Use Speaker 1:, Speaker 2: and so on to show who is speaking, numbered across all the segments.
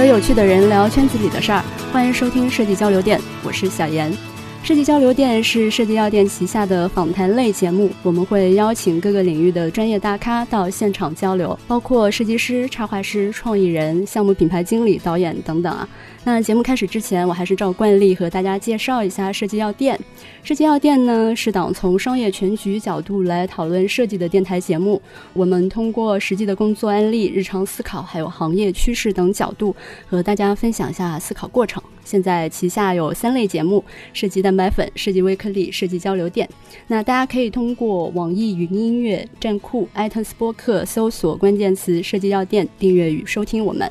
Speaker 1: 和有趣的人聊圈子里的事儿，欢迎收听设计交流店，我是小严。设计交流店是设计药店旗下的访谈类节目，我们会邀请各个领域的专业大咖到现场交流，包括设计师、插画师、创意人、项目品牌经理、导演等等啊。那节目开始之前，我还是照惯例和大家介绍一下设计药店。设计药店呢是党从商业全局角度来讨论设计的电台节目。我们通过实际的工作案例、日常思考，还有行业趋势等角度，和大家分享一下思考过程。现在旗下有三类节目：设计蛋白粉、设计微颗粒、设计交流店。那大家可以通过网易云音乐、站酷、iTunes 播客搜索关键词“设计药店”，订阅与收听我们。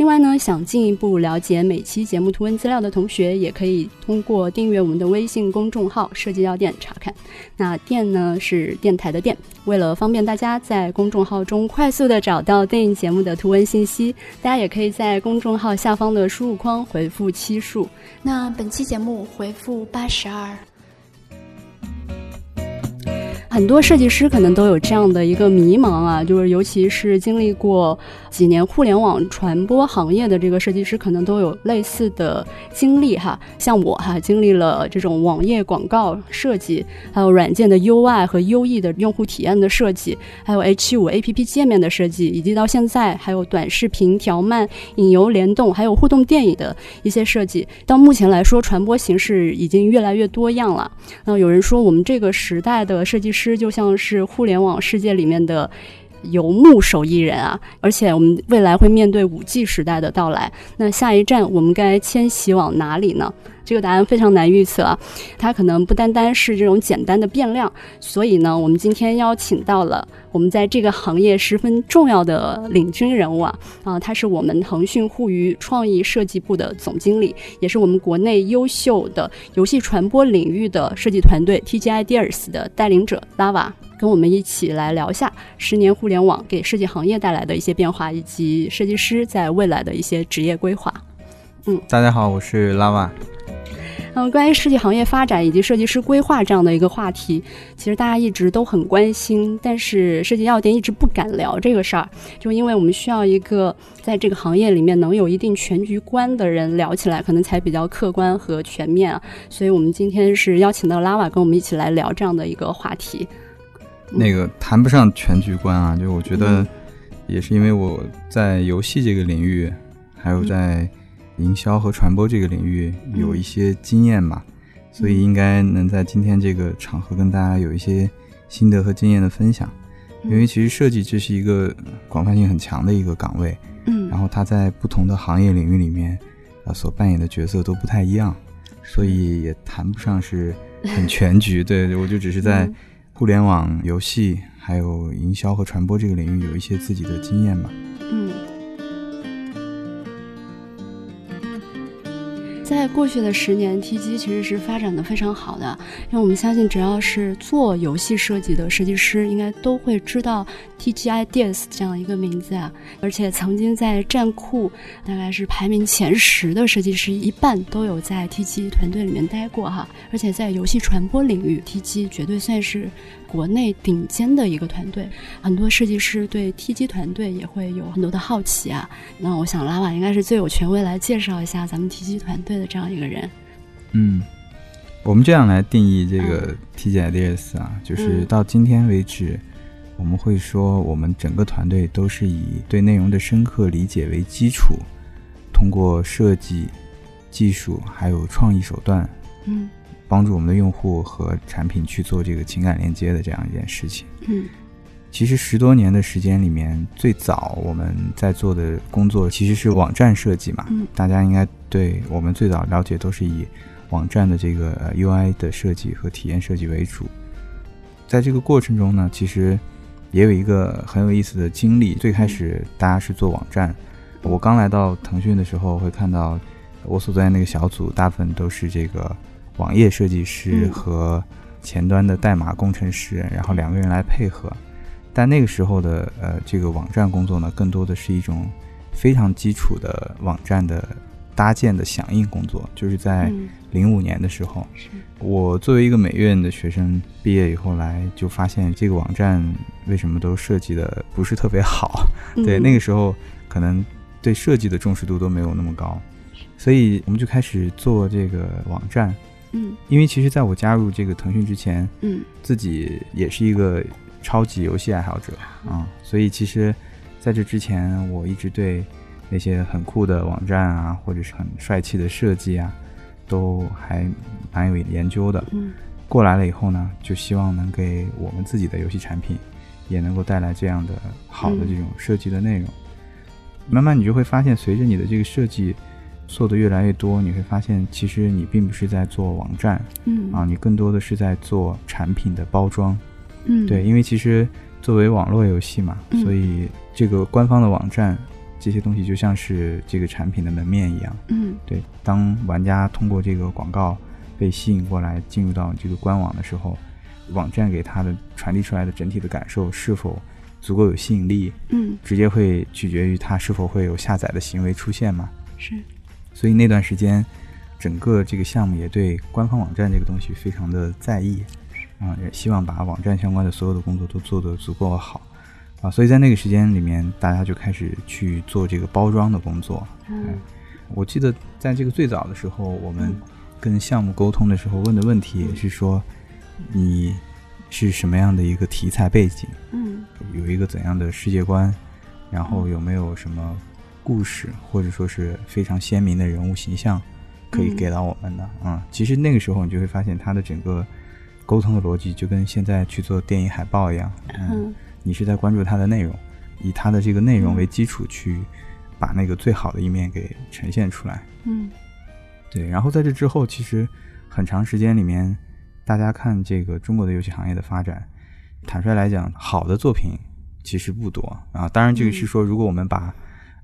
Speaker 1: 另外呢，想进一步了解每期节目图文资料的同学，也可以通过订阅我们的微信公众号“设计药店”查看。那“店”呢是电台的“店”。为了方便大家在公众号中快速的找到对应节目的图文信息，大家也可以在公众号下方的输入框回复期数。
Speaker 2: 那本期节目回复八十二。
Speaker 1: 很多设计师可能都有这样的一个迷茫啊，就是尤其是经历过几年互联网传播行业的这个设计师，可能都有类似的经历哈。像我哈，经历了这种网页广告设计，还有软件的 UI 和 UE 的用户体验的设计，还有 H5 APP 界面的设计，以及到现在还有短视频调慢、引流联动，还有互动电影的一些设计。到目前来说，传播形式已经越来越多样了。那有人说，我们这个时代的设计师。师就像是互联网世界里面的游牧手艺人啊，而且我们未来会面对五 G 时代的到来，那下一站我们该迁徙往哪里呢？这个答案非常难预测啊，它可能不单单是这种简单的变量。所以呢，我们今天邀请到了我们在这个行业十分重要的领军人物啊，啊，他是我们腾讯互娱创意设计部的总经理，也是我们国内优秀的游戏传播领域的设计团队 TG Ideas 的带领者 Lava，跟我们一起来聊一下十年互联网给设计行业带来的一些变化，以及设计师在未来的一些职业规划。
Speaker 3: 嗯，大家好，我是 Lava。
Speaker 1: 嗯，关于设计行业发展以及设计师规划这样的一个话题，其实大家一直都很关心，但是设计药店一直不敢聊这个事儿，就因为我们需要一个在这个行业里面能有一定全局观的人聊起来，可能才比较客观和全面啊。所以我们今天是邀请到拉瓦跟我们一起来聊这样的一个话题。
Speaker 3: 那个谈不上全局观啊，就我觉得也是因为我在游戏这个领域，还有在。营销和传播这个领域有一些经验吧，所以应该能在今天这个场合跟大家有一些心得和经验的分享。因为其实设计这是一个广泛性很强的一个岗位，
Speaker 1: 嗯，
Speaker 3: 然后它在不同的行业领域里面，啊，所扮演的角色都不太一样，所以也谈不上是很全局。对，我就只是在互联网、游戏还有营销和传播这个领域有一些自己的经验吧。
Speaker 1: 在过去的十年，TG 其实是发展的非常好的，因为我们相信，只要是做游戏设计的设计师，应该都会知道 TG Ideas 这样一个名字啊。而且曾经在站酷，大概是排名前十的设计师，一半都有在 TG 团队里面待过哈。而且在游戏传播领域，TG 绝对算是。国内顶尖的一个团队，很多设计师对 TG 团队也会有很多的好奇啊。那我想拉瓦应该是最有权威来介绍一下咱们 TG 团队的这样一个人。
Speaker 3: 嗯，我们这样来定义这个 TG Ideas 啊，就是到今天为止，我们会说我们整个团队都是以对内容的深刻理解为基础，通过设计、技术还有创意手段，
Speaker 1: 嗯。
Speaker 3: 帮助我们的用户和产品去做这个情感连接的这样一件事情。
Speaker 1: 嗯，
Speaker 3: 其实十多年的时间里面，最早我们在做的工作其实是网站设计嘛。
Speaker 1: 嗯，
Speaker 3: 大家应该对我们最早了解都是以网站的这个 UI 的设计和体验设计为主。在这个过程中呢，其实也有一个很有意思的经历。最开始大家是做网站，我刚来到腾讯的时候，会看到我所在那个小组大部分都是这个。网页设计师和前端的代码工程师，然后两个人来配合。但那个时候的呃，这个网站工作呢，更多的是一种非常基础的网站的搭建的响应工作。就是在零五年的时候，我作为一个美院的学生，毕业以后来就发现这个网站为什么都设计的不是特别好。对，那个时候可能对设计的重视度都没有那么高，所以我们就开始做这个网站。
Speaker 1: 嗯。
Speaker 3: 因为其实在我加入这个腾讯之前，
Speaker 1: 嗯。
Speaker 3: 自己也是一个超级游戏爱好者啊、所以其实在这之前，我一直对那些很酷的网站啊，或者是很帅气的设计啊，都还蛮有研究的。
Speaker 1: 嗯。
Speaker 3: 过来了以后呢，就希望能给我们自己的游戏产品也能够带来这样的好的这种设计的内容。慢慢你就会发现，随着你的这个设计做的越来越多，你会发现其实你并不是在做网站
Speaker 1: 嗯
Speaker 3: 啊，你更多的是在做产品的包装。
Speaker 1: 嗯
Speaker 3: 对，因为其实作为网络游戏嘛，
Speaker 1: 嗯
Speaker 3: 所以这个官方的网站这些东西就像是这个产品的门面一样。
Speaker 1: 嗯
Speaker 3: 对，当玩家通过这个广告被吸引过来，进入到这个官网的时候，网站给他的传递出来的整体的感受是否足够有吸引力，
Speaker 1: 嗯
Speaker 3: 直接会取决于它是否会有下载的行为出现嘛。
Speaker 1: 是
Speaker 3: 所以那段时间，整个这个项目也对官方网站这个东西非常的在意，啊，也希望把网站相关的所有的工作都做得足够好，啊，所以在那个时间里面，大家就开始去做这个包装的工作。
Speaker 1: 嗯。
Speaker 3: 我记得在这个最早的时候，我们
Speaker 1: 嗯
Speaker 3: 跟项目沟通的时候问的问题也是说，你是什么样的一个题材背景，
Speaker 1: 嗯。
Speaker 3: 有一个怎样的世界观，然后有没有什么故事，或者说是非常鲜明的人物形象可以
Speaker 1: 嗯
Speaker 3: 给到我们的啊、其实那个时候你就会发现，它的整个沟通的逻辑就跟现在去做电影海报一样，嗯，
Speaker 1: 嗯
Speaker 3: 你是在关注它的内容，以它的这个内容为基础去把那个最好的一面给呈现出来。
Speaker 1: 嗯
Speaker 3: 对，然后在这之后，其实很长时间里面，大家看这个中国的游戏行业的发展，坦率来讲，好的作品其实不多啊。当然，这个是说，如果我们把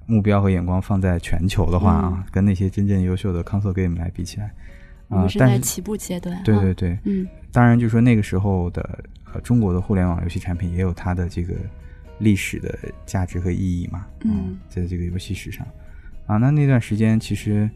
Speaker 3: 目标和眼光放在全球的话啊，跟那些真正优秀的 console game 来比起来，啊但是
Speaker 1: 在起步阶段。啊
Speaker 3: 对对对，
Speaker 1: 嗯。
Speaker 3: 当然就是说那个时候的呃中国的互联网游戏产品也有它的这个历史的价值和意义嘛，
Speaker 1: 嗯。
Speaker 3: 在这个游戏史上。啊，那那段时间其实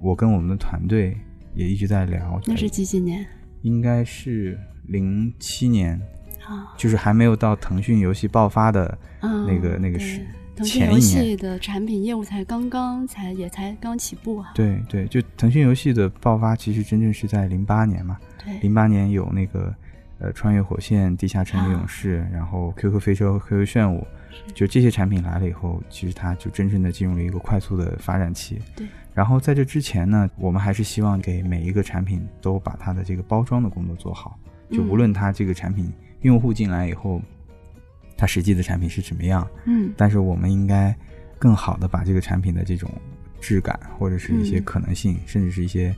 Speaker 3: 我跟我们的团队也一直在聊，
Speaker 1: 那是几几年？
Speaker 3: 应该是零七年，
Speaker 1: 啊？
Speaker 3: 就是还没有到腾讯游戏爆发的
Speaker 1: 嗯，
Speaker 3: 那个那个
Speaker 1: 对。
Speaker 3: 是
Speaker 1: 腾讯游戏的产品业务才刚刚才也才刚起步啊。
Speaker 3: 对对，就腾讯游戏的爆发其实真正是在零八年嘛，
Speaker 1: 对，
Speaker 3: 零八年有那个呃穿越火线、地下城与勇士，然后 QQ 飞车和 QQ 炫舞，就这些产品来了以后，其实它就真正的进入了一个快速的发展期。
Speaker 1: 对。
Speaker 3: 然后在这之前呢，我们还是希望给每一个产品都把它的这个包装的工作做好，就
Speaker 1: 嗯
Speaker 3: 无论它这个产品用户进来以后，它实际的产品是怎么样，
Speaker 1: 嗯
Speaker 3: 但是我们应该更好的把这个产品的这种质感，或者是一些
Speaker 1: 嗯
Speaker 3: 可能性，甚至是一些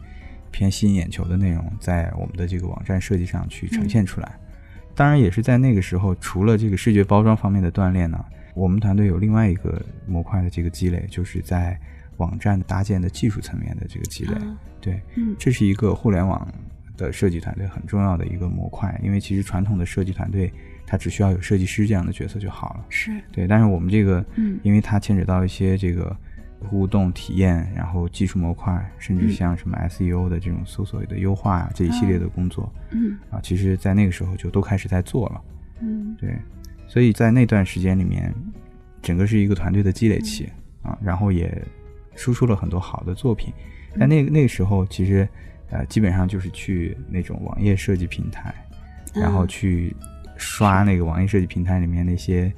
Speaker 3: 偏吸引眼球的内容，在我们的这个网站设计上去呈现出来。当然，也是在那个时候，除了这个视觉包装方面的锻炼呢，我们团队有另外一个模块的这个积累，就是在网站搭建的技术层面的这个积累。
Speaker 1: 啊
Speaker 3: 对，
Speaker 1: 嗯
Speaker 3: 这是一个互联网的设计团队很重要的一个模块，因为其实传统的设计团队，它只需要有设计师这样的角色就好了。
Speaker 1: 是。
Speaker 3: 对，但是我们这个，
Speaker 1: 嗯。
Speaker 3: 因为它牵扯到一些这个互动体验，然后技术模块，甚至
Speaker 1: 嗯。
Speaker 3: 像什么 SEO 的这种搜索的优化啊这一系列的工作。
Speaker 1: 嗯。
Speaker 3: 啊，其实在那个时候就都开始在做了。
Speaker 1: 嗯。
Speaker 3: 对，所以在那段时间里面，整个是一个团队的积累期啊，然后也输出了很多好的作品。但那个那个时候，其实呃，基本上就是去那种网页设计平台，然后
Speaker 1: 嗯。
Speaker 3: 去刷那个网页设计平台里面那些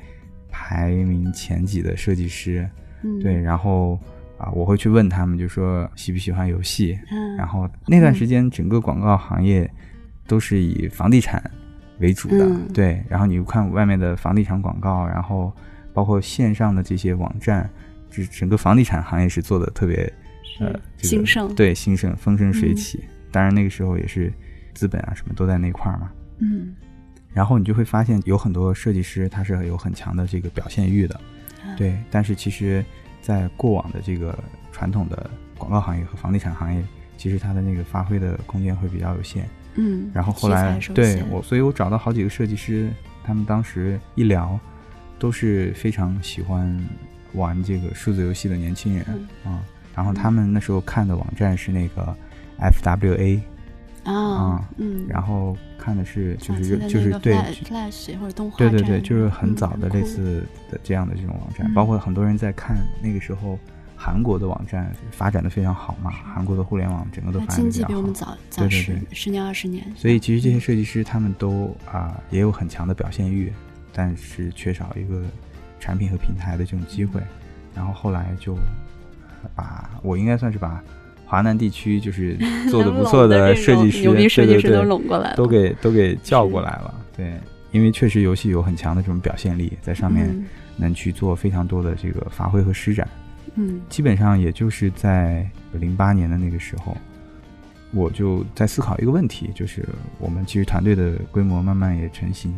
Speaker 3: 排名前几的设计师，
Speaker 1: 嗯。
Speaker 3: 对，然后啊，我会去问他们，就说喜不喜欢游戏，
Speaker 1: 嗯。
Speaker 3: 然后那段时间整个广告行业都是以房地产为主的，
Speaker 1: 嗯。
Speaker 3: 对，然后你看外面的房地产广告，然后包括线上的这些网站，这整个房地产行业是做的特别呃这个
Speaker 1: 兴盛。
Speaker 3: 对兴盛风生水
Speaker 1: 嗯。
Speaker 3: 起。当然那个时候也是资本啊什么都在那块儿嘛，
Speaker 1: 嗯
Speaker 3: 然后你就会发现有很多设计师他是有很强的这个表现欲的，
Speaker 1: 啊
Speaker 3: 对，但是其实，在过往的这个传统的广告行业和房地产行业，其实他的那个发挥的空间会比较有限。
Speaker 1: 嗯，
Speaker 3: 然后后来对我，所以我找到好几个设计师，他们当时一聊，都是非常喜欢玩这个数字游戏的年轻人。啊、
Speaker 1: 嗯
Speaker 3: 然后他们那时候看的网站是那个 FWA，
Speaker 1: 啊，嗯，
Speaker 3: 然后看的是就是就是对
Speaker 1: Flash 或者动画
Speaker 3: 对对对，就是很早的类似的这样的这种网站，
Speaker 1: 嗯
Speaker 3: 包括很多人在看那个时候韩国的网站发展的非常好嘛，韩国的互联网整个都发展的比较
Speaker 1: 经济比我们
Speaker 3: 好。
Speaker 1: 早早十
Speaker 3: 对对对
Speaker 1: 十年二十年，
Speaker 3: 所以其实这些设计师他们都啊、也有很强的表现欲，但是缺少一个产品和平台的这种机会，然后后来就把我应该算是把华南地区就是做的 不错的设计师，
Speaker 1: 牛逼设计师都
Speaker 3: 对对对
Speaker 1: 拢过来了，
Speaker 3: 都给 都给叫过来了。对，因为确实游戏有很强的这种表现力，在上面
Speaker 1: 嗯
Speaker 3: 能去做非常多的这个发挥和施展。
Speaker 1: 嗯
Speaker 3: 基本上也就是在零八年的那个时候，我就在思考一个问题，就是我们其实团队的规模慢慢也成型，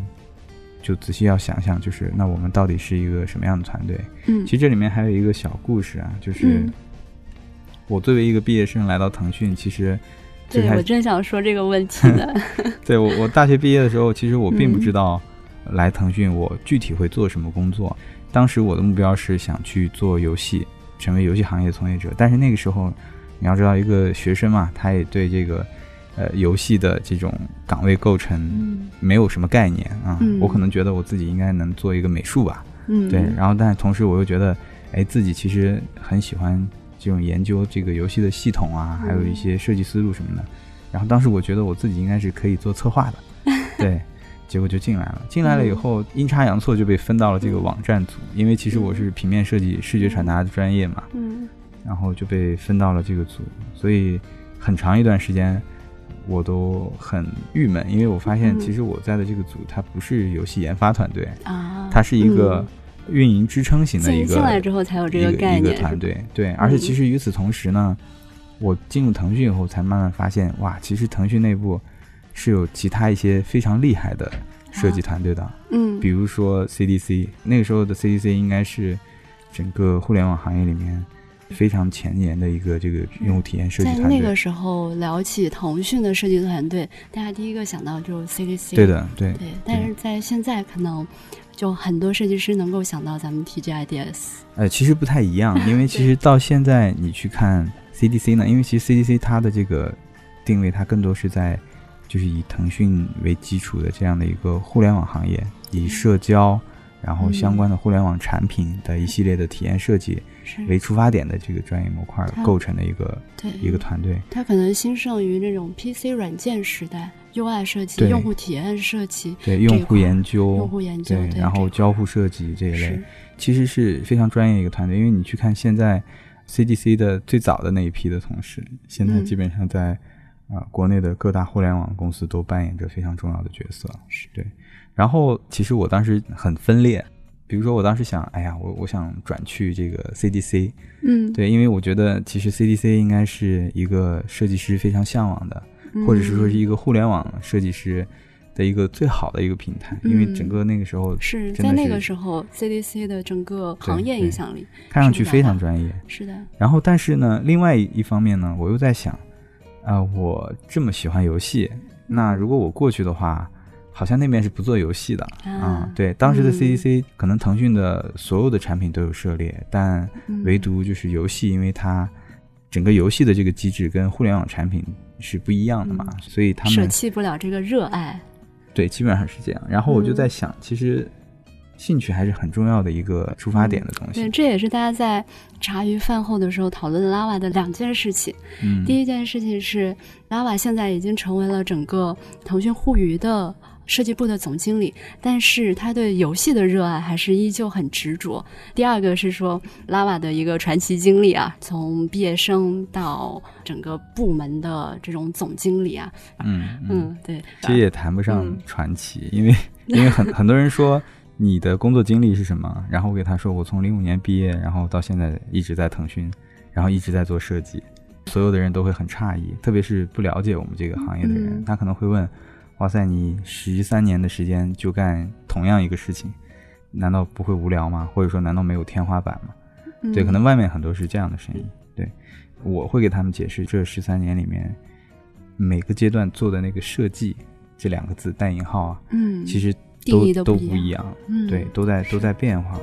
Speaker 3: 就仔细要想想，就是那我们到底是一个什么样的团队？
Speaker 1: 嗯
Speaker 3: 其实这里面还有一个小故事啊，就是
Speaker 1: 嗯
Speaker 3: 我作为一个毕业生来到腾讯，其实
Speaker 1: 对我正想说这个问题呢，
Speaker 3: 对我我大学毕业的时候，其实我并不
Speaker 1: 嗯
Speaker 3: 知道来腾讯我具体会做什么工作。当时我的目标是想去做游戏，成为游戏行业从业者。但是那个时候，你要知道，一个学生嘛，他也对这个呃游戏的这种岗位构成
Speaker 1: 嗯
Speaker 3: 没有什么概念啊。
Speaker 1: 嗯
Speaker 3: 我可能觉得我自己应该能做一个美术吧，
Speaker 1: 嗯，
Speaker 3: 对。然后，但是同时我又觉得，哎，自己其实很喜欢这种研究这个游戏的系统啊，还有一些设计思路什么的。然后当时我觉得我自己应该是可以做策划的，对。结果就进来了，进来了以后，阴差阳错就被分到了这个网站组，因为其实我是平面设计、视觉传达的专业嘛，
Speaker 1: 嗯。
Speaker 3: 然后就被分到了这个组，所以很长一段时间我都很郁闷，因为我发现
Speaker 1: 嗯。
Speaker 3: 其实我在的这个组它不是游戏研发团队，
Speaker 1: 啊，
Speaker 3: 它是一个运营支撑型的一个
Speaker 1: 进进来之后才有这
Speaker 3: 一个一个
Speaker 1: 概念，
Speaker 3: 团队，对，而且其实与此同时呢，我进入腾讯以后才慢慢发现，哇，其实腾讯内部是有其他一些非常厉害的设计团队的，
Speaker 1: 嗯，
Speaker 3: 比如说 CDC，那个时候的 CDC 应该是整个互联网行业里面非常前沿的一个这个用户体验设计团队。
Speaker 1: 在那个时候聊起腾讯的设计团队，大家第一个想到就是 CDC，
Speaker 3: 对的，对，
Speaker 1: 对，但是在现在可能就很多设计师能够想到咱们 TGIDS，
Speaker 3: 呃，其实不太一样，因为其实到现在你去看 CDC 呢，因为其实 CDC 它的这个定位，它更多是在就是以腾讯为基础的这样的一个互联网行业，以社交，然后相关的互联网产品的一系列的体验设计为出发点的这个专业模块构成的一个
Speaker 1: 对
Speaker 3: 一个团队。
Speaker 1: 它可能兴盛于那种 PC 软件时代，UI 设计、用户体验设计、
Speaker 3: 对用户研究，
Speaker 1: 用户研究，
Speaker 3: 然后交互设计这一类，其实是非常专业一个团队。因为你去看现在 CDC 的最早的那一批的同事，现在
Speaker 1: 嗯
Speaker 3: 基本上在啊、呃国内的各大互联网公司都扮演着非常重要的角色。
Speaker 1: 是
Speaker 3: 对，然后其实我当时很分裂，比如说我当时想，哎呀，我我想转去这个 CDC，
Speaker 1: 嗯，
Speaker 3: 对，因为我觉得其实 CDC 应该是一个设计师非常向往的，或者是说是一个互联网设计师的一个最好的一个平台，因为整个那个时候
Speaker 1: 是在那个时候，CDC 的整个行业影响力
Speaker 3: 看上去非常专业。
Speaker 1: 是的，
Speaker 3: 然后，但是呢，另外一方面呢，我又在想，啊、我这么喜欢游戏，那如果我过去的话，好像那边是不做游戏的。啊、
Speaker 1: 啊
Speaker 3: 对，当时的
Speaker 1: 嗯。
Speaker 3: CDC、可能腾讯的所有的产品都有涉猎，但
Speaker 1: 嗯。
Speaker 3: 唯独就是游戏，因为它整个游戏的这个机制跟互联网产品是不一样的嘛，所以他们
Speaker 1: 舍弃不了这个热爱，
Speaker 3: 对基本上是这样。然后我就
Speaker 1: 嗯
Speaker 3: 在想，其实兴趣还是很重要的一个出发点的东西。
Speaker 1: 对，这也是大家在茶余饭后的时候讨论 Lava 的两件事情。
Speaker 3: 嗯，
Speaker 1: 第一件事情是，Lava 现在已经成为了整个腾讯互娱的设计部的总经理，但是他对游戏的热爱还是依旧很执着。第二个是说，Lava 的一个传奇经历啊，从毕业生到整个部门的这种总经理啊，
Speaker 3: 嗯嗯，
Speaker 1: 嗯，对，
Speaker 3: 其实也谈不上
Speaker 1: 嗯。
Speaker 3: 传奇，因为 因为很很多人说你的工作经历是什么，然后我给他说我从零五年毕业，然后到现在一直在腾讯，然后一直在做设计，所有的人都会很诧异，特别是不了解我们这个行业的人，
Speaker 1: 嗯
Speaker 3: 他可能会问：哇塞，你十三年的时间就干同样一个事情，难道不会无聊吗？或者说难道没有天花板吗？
Speaker 1: 嗯
Speaker 3: 对，可能外面很多是这样的声音。对，我会给他们解释，这十三年里面每个阶段做的那个设计这两个字带引号啊，
Speaker 1: 嗯，
Speaker 3: 其实都
Speaker 1: 都不一
Speaker 3: 不一样，
Speaker 1: 嗯
Speaker 3: 对，都在都在变化。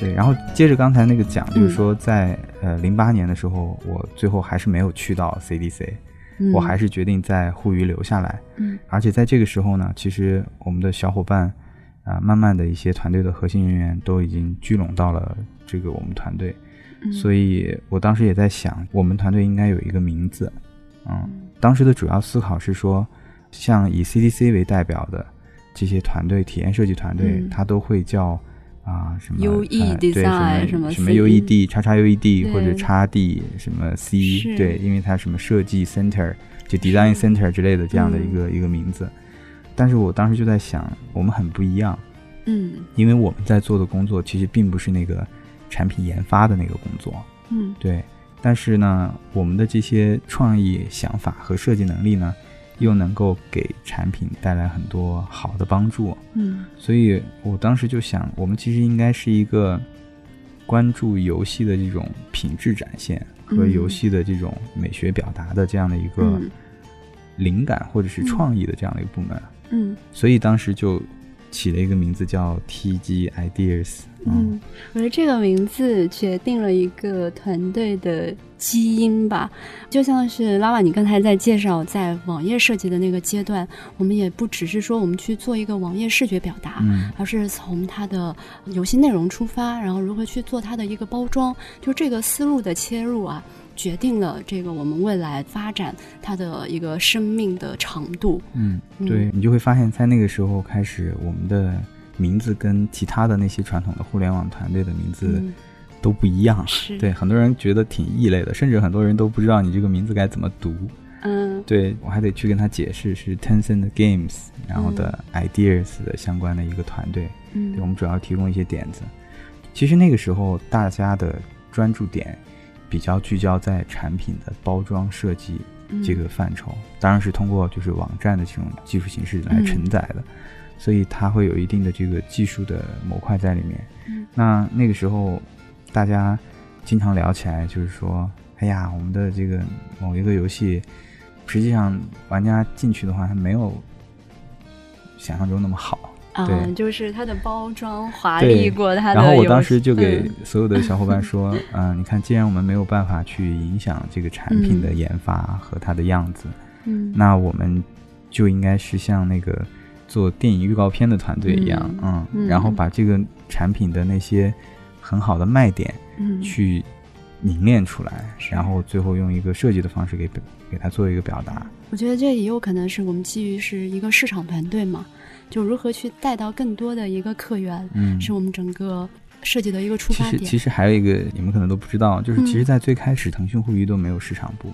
Speaker 3: 对，然后接着刚才那个讲，就是
Speaker 1: 嗯
Speaker 3: 说在呃零八年的时候，我最后还是没有去到 CDC，、
Speaker 1: 嗯
Speaker 3: 我还是决定在沪渝留下来。
Speaker 1: 嗯
Speaker 3: 而且在这个时候呢，其实我们的小伙伴啊、慢慢的一些团队的核心人员都已经聚拢到了这个我们团队，
Speaker 1: 嗯
Speaker 3: 所以我当时也在想，我们团队应该有一个名字。嗯，当时的主要思考是说，像以 CDC 为代表的这些团队，体验设计团队，
Speaker 1: 嗯
Speaker 3: 它都会叫啊、什么
Speaker 1: UE
Speaker 3: 呃对
Speaker 1: design
Speaker 3: 什么
Speaker 1: 什么
Speaker 3: 什么 UED 叉叉 UED 或者叉 D 什么 C 对，因为它什么设计 center 就 design center 之类的这样的一
Speaker 1: 嗯
Speaker 3: 个、一个名字。但是我当时就在想，我们很不一样，
Speaker 1: 嗯
Speaker 3: 因为我们在做的工作其实并不是那个产品研发的那个工作，
Speaker 1: 嗯
Speaker 3: 对。但是呢，我们的这些创意想法和设计能力呢，又能够给产品带来很多好的帮助。
Speaker 1: 嗯
Speaker 3: 所以我当时就想，我们其实应该是一个关注游戏的这种品质展现和
Speaker 1: 嗯
Speaker 3: 游戏的这种美学表达的这样的一个
Speaker 1: 嗯
Speaker 3: 灵感或者是创意的这样的一个部门。
Speaker 1: 嗯
Speaker 3: 所以当时就起了一个名字叫 TG Ideas。
Speaker 1: 嗯，我觉得这个名字决定了一个团队的基因吧。就像是拉瓦，你刚才在介绍在网页设计的那个阶段，我们也不只是说我们去做一个网页视觉表达，
Speaker 3: 嗯
Speaker 1: 而是从它的游戏内容出发，然后如何去做它的一个包装，就这个思路的切入啊，决定了这个我们未来发展它的一个生命的长度。
Speaker 3: 嗯，
Speaker 1: 嗯
Speaker 3: 对你就会发现，在那个时候开始，我们的名字跟其他的那些传统的互联网团队的名字
Speaker 1: 嗯，
Speaker 3: 都不一样。
Speaker 1: 是，
Speaker 3: 对，很多人觉得挺异类的，甚至很多人都不知道你这个名字该怎么读。
Speaker 1: 嗯
Speaker 3: 对我还得去跟他解释是 Tencent Games，然后的 Ideas 的相关的一个团队。
Speaker 1: 嗯
Speaker 3: 对，我们主要提供一些点子。其实那个时候大家的专注点比较聚焦在产品的包装设计
Speaker 1: 嗯
Speaker 3: 这个范畴，当然是通过就是网站的这种技术形式来
Speaker 1: 嗯
Speaker 3: 承载的，所以它会有一定的这个技术的模块在里面。
Speaker 1: 嗯
Speaker 3: 那那个时候大家经常聊起来，就是说，哎呀，我们的这个某一个游戏，实际上玩家进去的话，它没有想象中那么好。
Speaker 1: 啊
Speaker 3: 对，
Speaker 1: 就是它的包装华丽过它的
Speaker 3: 然后我当时就给
Speaker 1: 嗯。
Speaker 3: 所有的小伙伴 说，嗯、你看，既然我们没有办法去影响这个产品的研发和它的样子，
Speaker 1: 嗯。
Speaker 3: 那我们就应该是像那个做电影预告片的团队一样，
Speaker 1: 嗯
Speaker 3: 嗯，
Speaker 1: 嗯
Speaker 3: 然后把这个产品的那些很好的卖点
Speaker 1: 嗯。
Speaker 3: 去凝练出来，
Speaker 1: 是
Speaker 3: 然后最后用一个设计的方式给给它做一个表达。
Speaker 1: 我觉得这也有可能是我们基于是一个市场团队嘛，就如何去带到更多的一个客源，
Speaker 3: 嗯，
Speaker 1: 是我们整个设计的一个出
Speaker 3: 其实
Speaker 1: 发点。
Speaker 3: 其实还有一个你们可能都不知道，就是
Speaker 1: 嗯。
Speaker 3: 其实，在最开始腾讯互娱都没有市场部，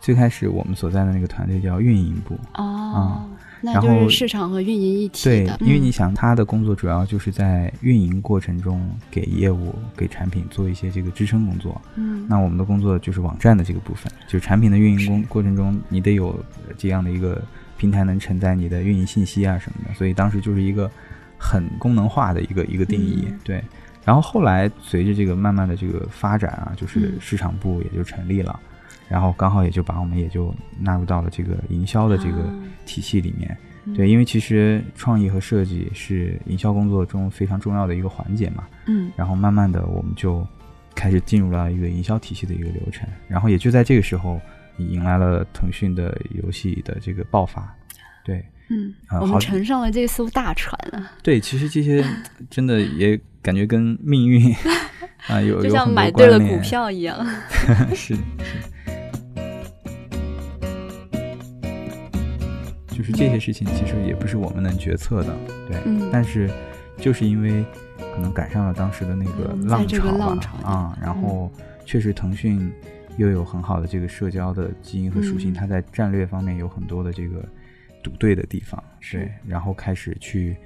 Speaker 3: 最开始我们所在的那个团队叫运营部。
Speaker 1: 哦，那就是市场和运营一体
Speaker 3: 对
Speaker 1: 的，，
Speaker 3: 因为
Speaker 1: 嗯
Speaker 3: 你想，他的工作主要就是在运营过程中给业务、给产品做一些这个支撑工作。
Speaker 1: 嗯。
Speaker 3: 那我们的工作就是网站的这个部分，就是产品的运营工过程中，你得有呃这样的一个平台能承载你的运营信息啊什么的。所以当时就是一个很功能化的一个一个定义，
Speaker 1: 嗯
Speaker 3: 对。然后后来随着这个慢慢的这个发展啊，就是
Speaker 1: 嗯
Speaker 3: 市场部也就成立了，然后刚好也就把我们也就纳入到了这个营销的这个
Speaker 1: 啊
Speaker 3: 体系里面。
Speaker 1: 嗯
Speaker 3: 对，因为其实创意和设计是营销工作中非常重要的一个环节嘛。
Speaker 1: 嗯
Speaker 3: 然后慢慢的，我们就开始进入了一个营销体系的一个流程。然后也就在这个时候，迎来了腾讯的游戏的这个爆发。对。
Speaker 1: 嗯，我们乘上了这艘大船啊，
Speaker 3: 对，其实这些真的也感觉跟命运 啊有
Speaker 1: 就像买对了股票一样。
Speaker 3: 是是，就是这些事情其实也不是我们能决策的，对，
Speaker 1: 嗯。
Speaker 3: 但是就是因为可能赶上了当时的那个浪潮吧，啊，然后确实腾讯又有很好的这个社交的基因和属性，
Speaker 1: 嗯
Speaker 3: 它在战略方面有很多的这个赌对的地方，
Speaker 1: 是
Speaker 3: 对，然后开始去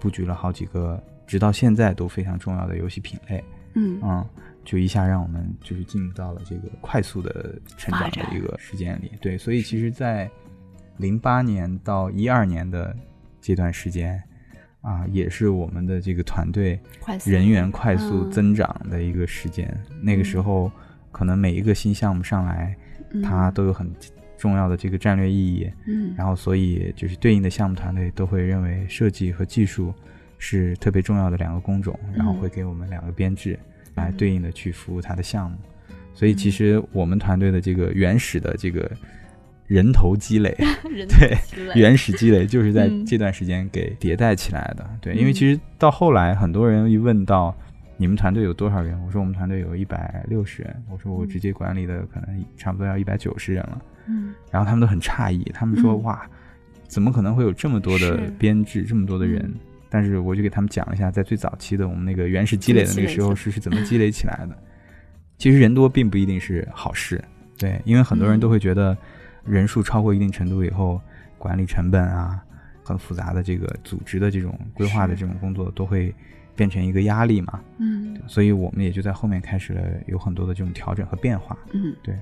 Speaker 3: 布局了好几个，直到现在都非常重要的游戏品类，
Speaker 1: 嗯
Speaker 3: 嗯，就一下让我们就是进入到了这个快速的成长的一个时间里。对，所以其实，在零八年到一二年的这段时间啊，也是我们的这个团队
Speaker 1: 快
Speaker 3: 人员快速
Speaker 1: 嗯
Speaker 3: 增长的一个时间。那个时候，可能每一个新项目上来，它都有很重要的这个战略意义。
Speaker 1: 嗯
Speaker 3: 然后，所以就是对应的项目团队都会认为设计和技术是特别重要的两个工种，然后
Speaker 1: 嗯
Speaker 3: 会给我们两个编制来对应的去服务它的项目。所以其实我们团队的这个原始的这个人头积累，
Speaker 1: 人
Speaker 3: 对
Speaker 1: 积累
Speaker 3: 原始积累就是在
Speaker 1: 嗯
Speaker 3: 这段时间给迭代起来的。对，
Speaker 1: 嗯
Speaker 3: 因为其实到后来，很多人一问到你们团队有多少人，我说我们团队有一百六十人，我说我
Speaker 1: 嗯。
Speaker 3: 直接管理的可能差不多要一百九十人了。
Speaker 1: 嗯。
Speaker 3: 然后他们都很诧异，他们说：“
Speaker 1: 嗯。
Speaker 3: 哇，怎么可能会有这么多的编制，这么多的人？”
Speaker 1: 嗯
Speaker 3: 但是我就给他们讲了一下，在最早期的我们那个原始积累的那个时候是是怎么积累起来的。其实人多并不一定是好事，对，因为很多人
Speaker 1: 嗯。
Speaker 3: 都会觉得人数超过一定程度以后，管理成本啊，很复杂的这个组织的这种规划的这种工作都会变成一个压力嘛。
Speaker 1: 嗯
Speaker 3: 所以我们也就在后面开始了有很多的这种调整和变化。
Speaker 1: 嗯对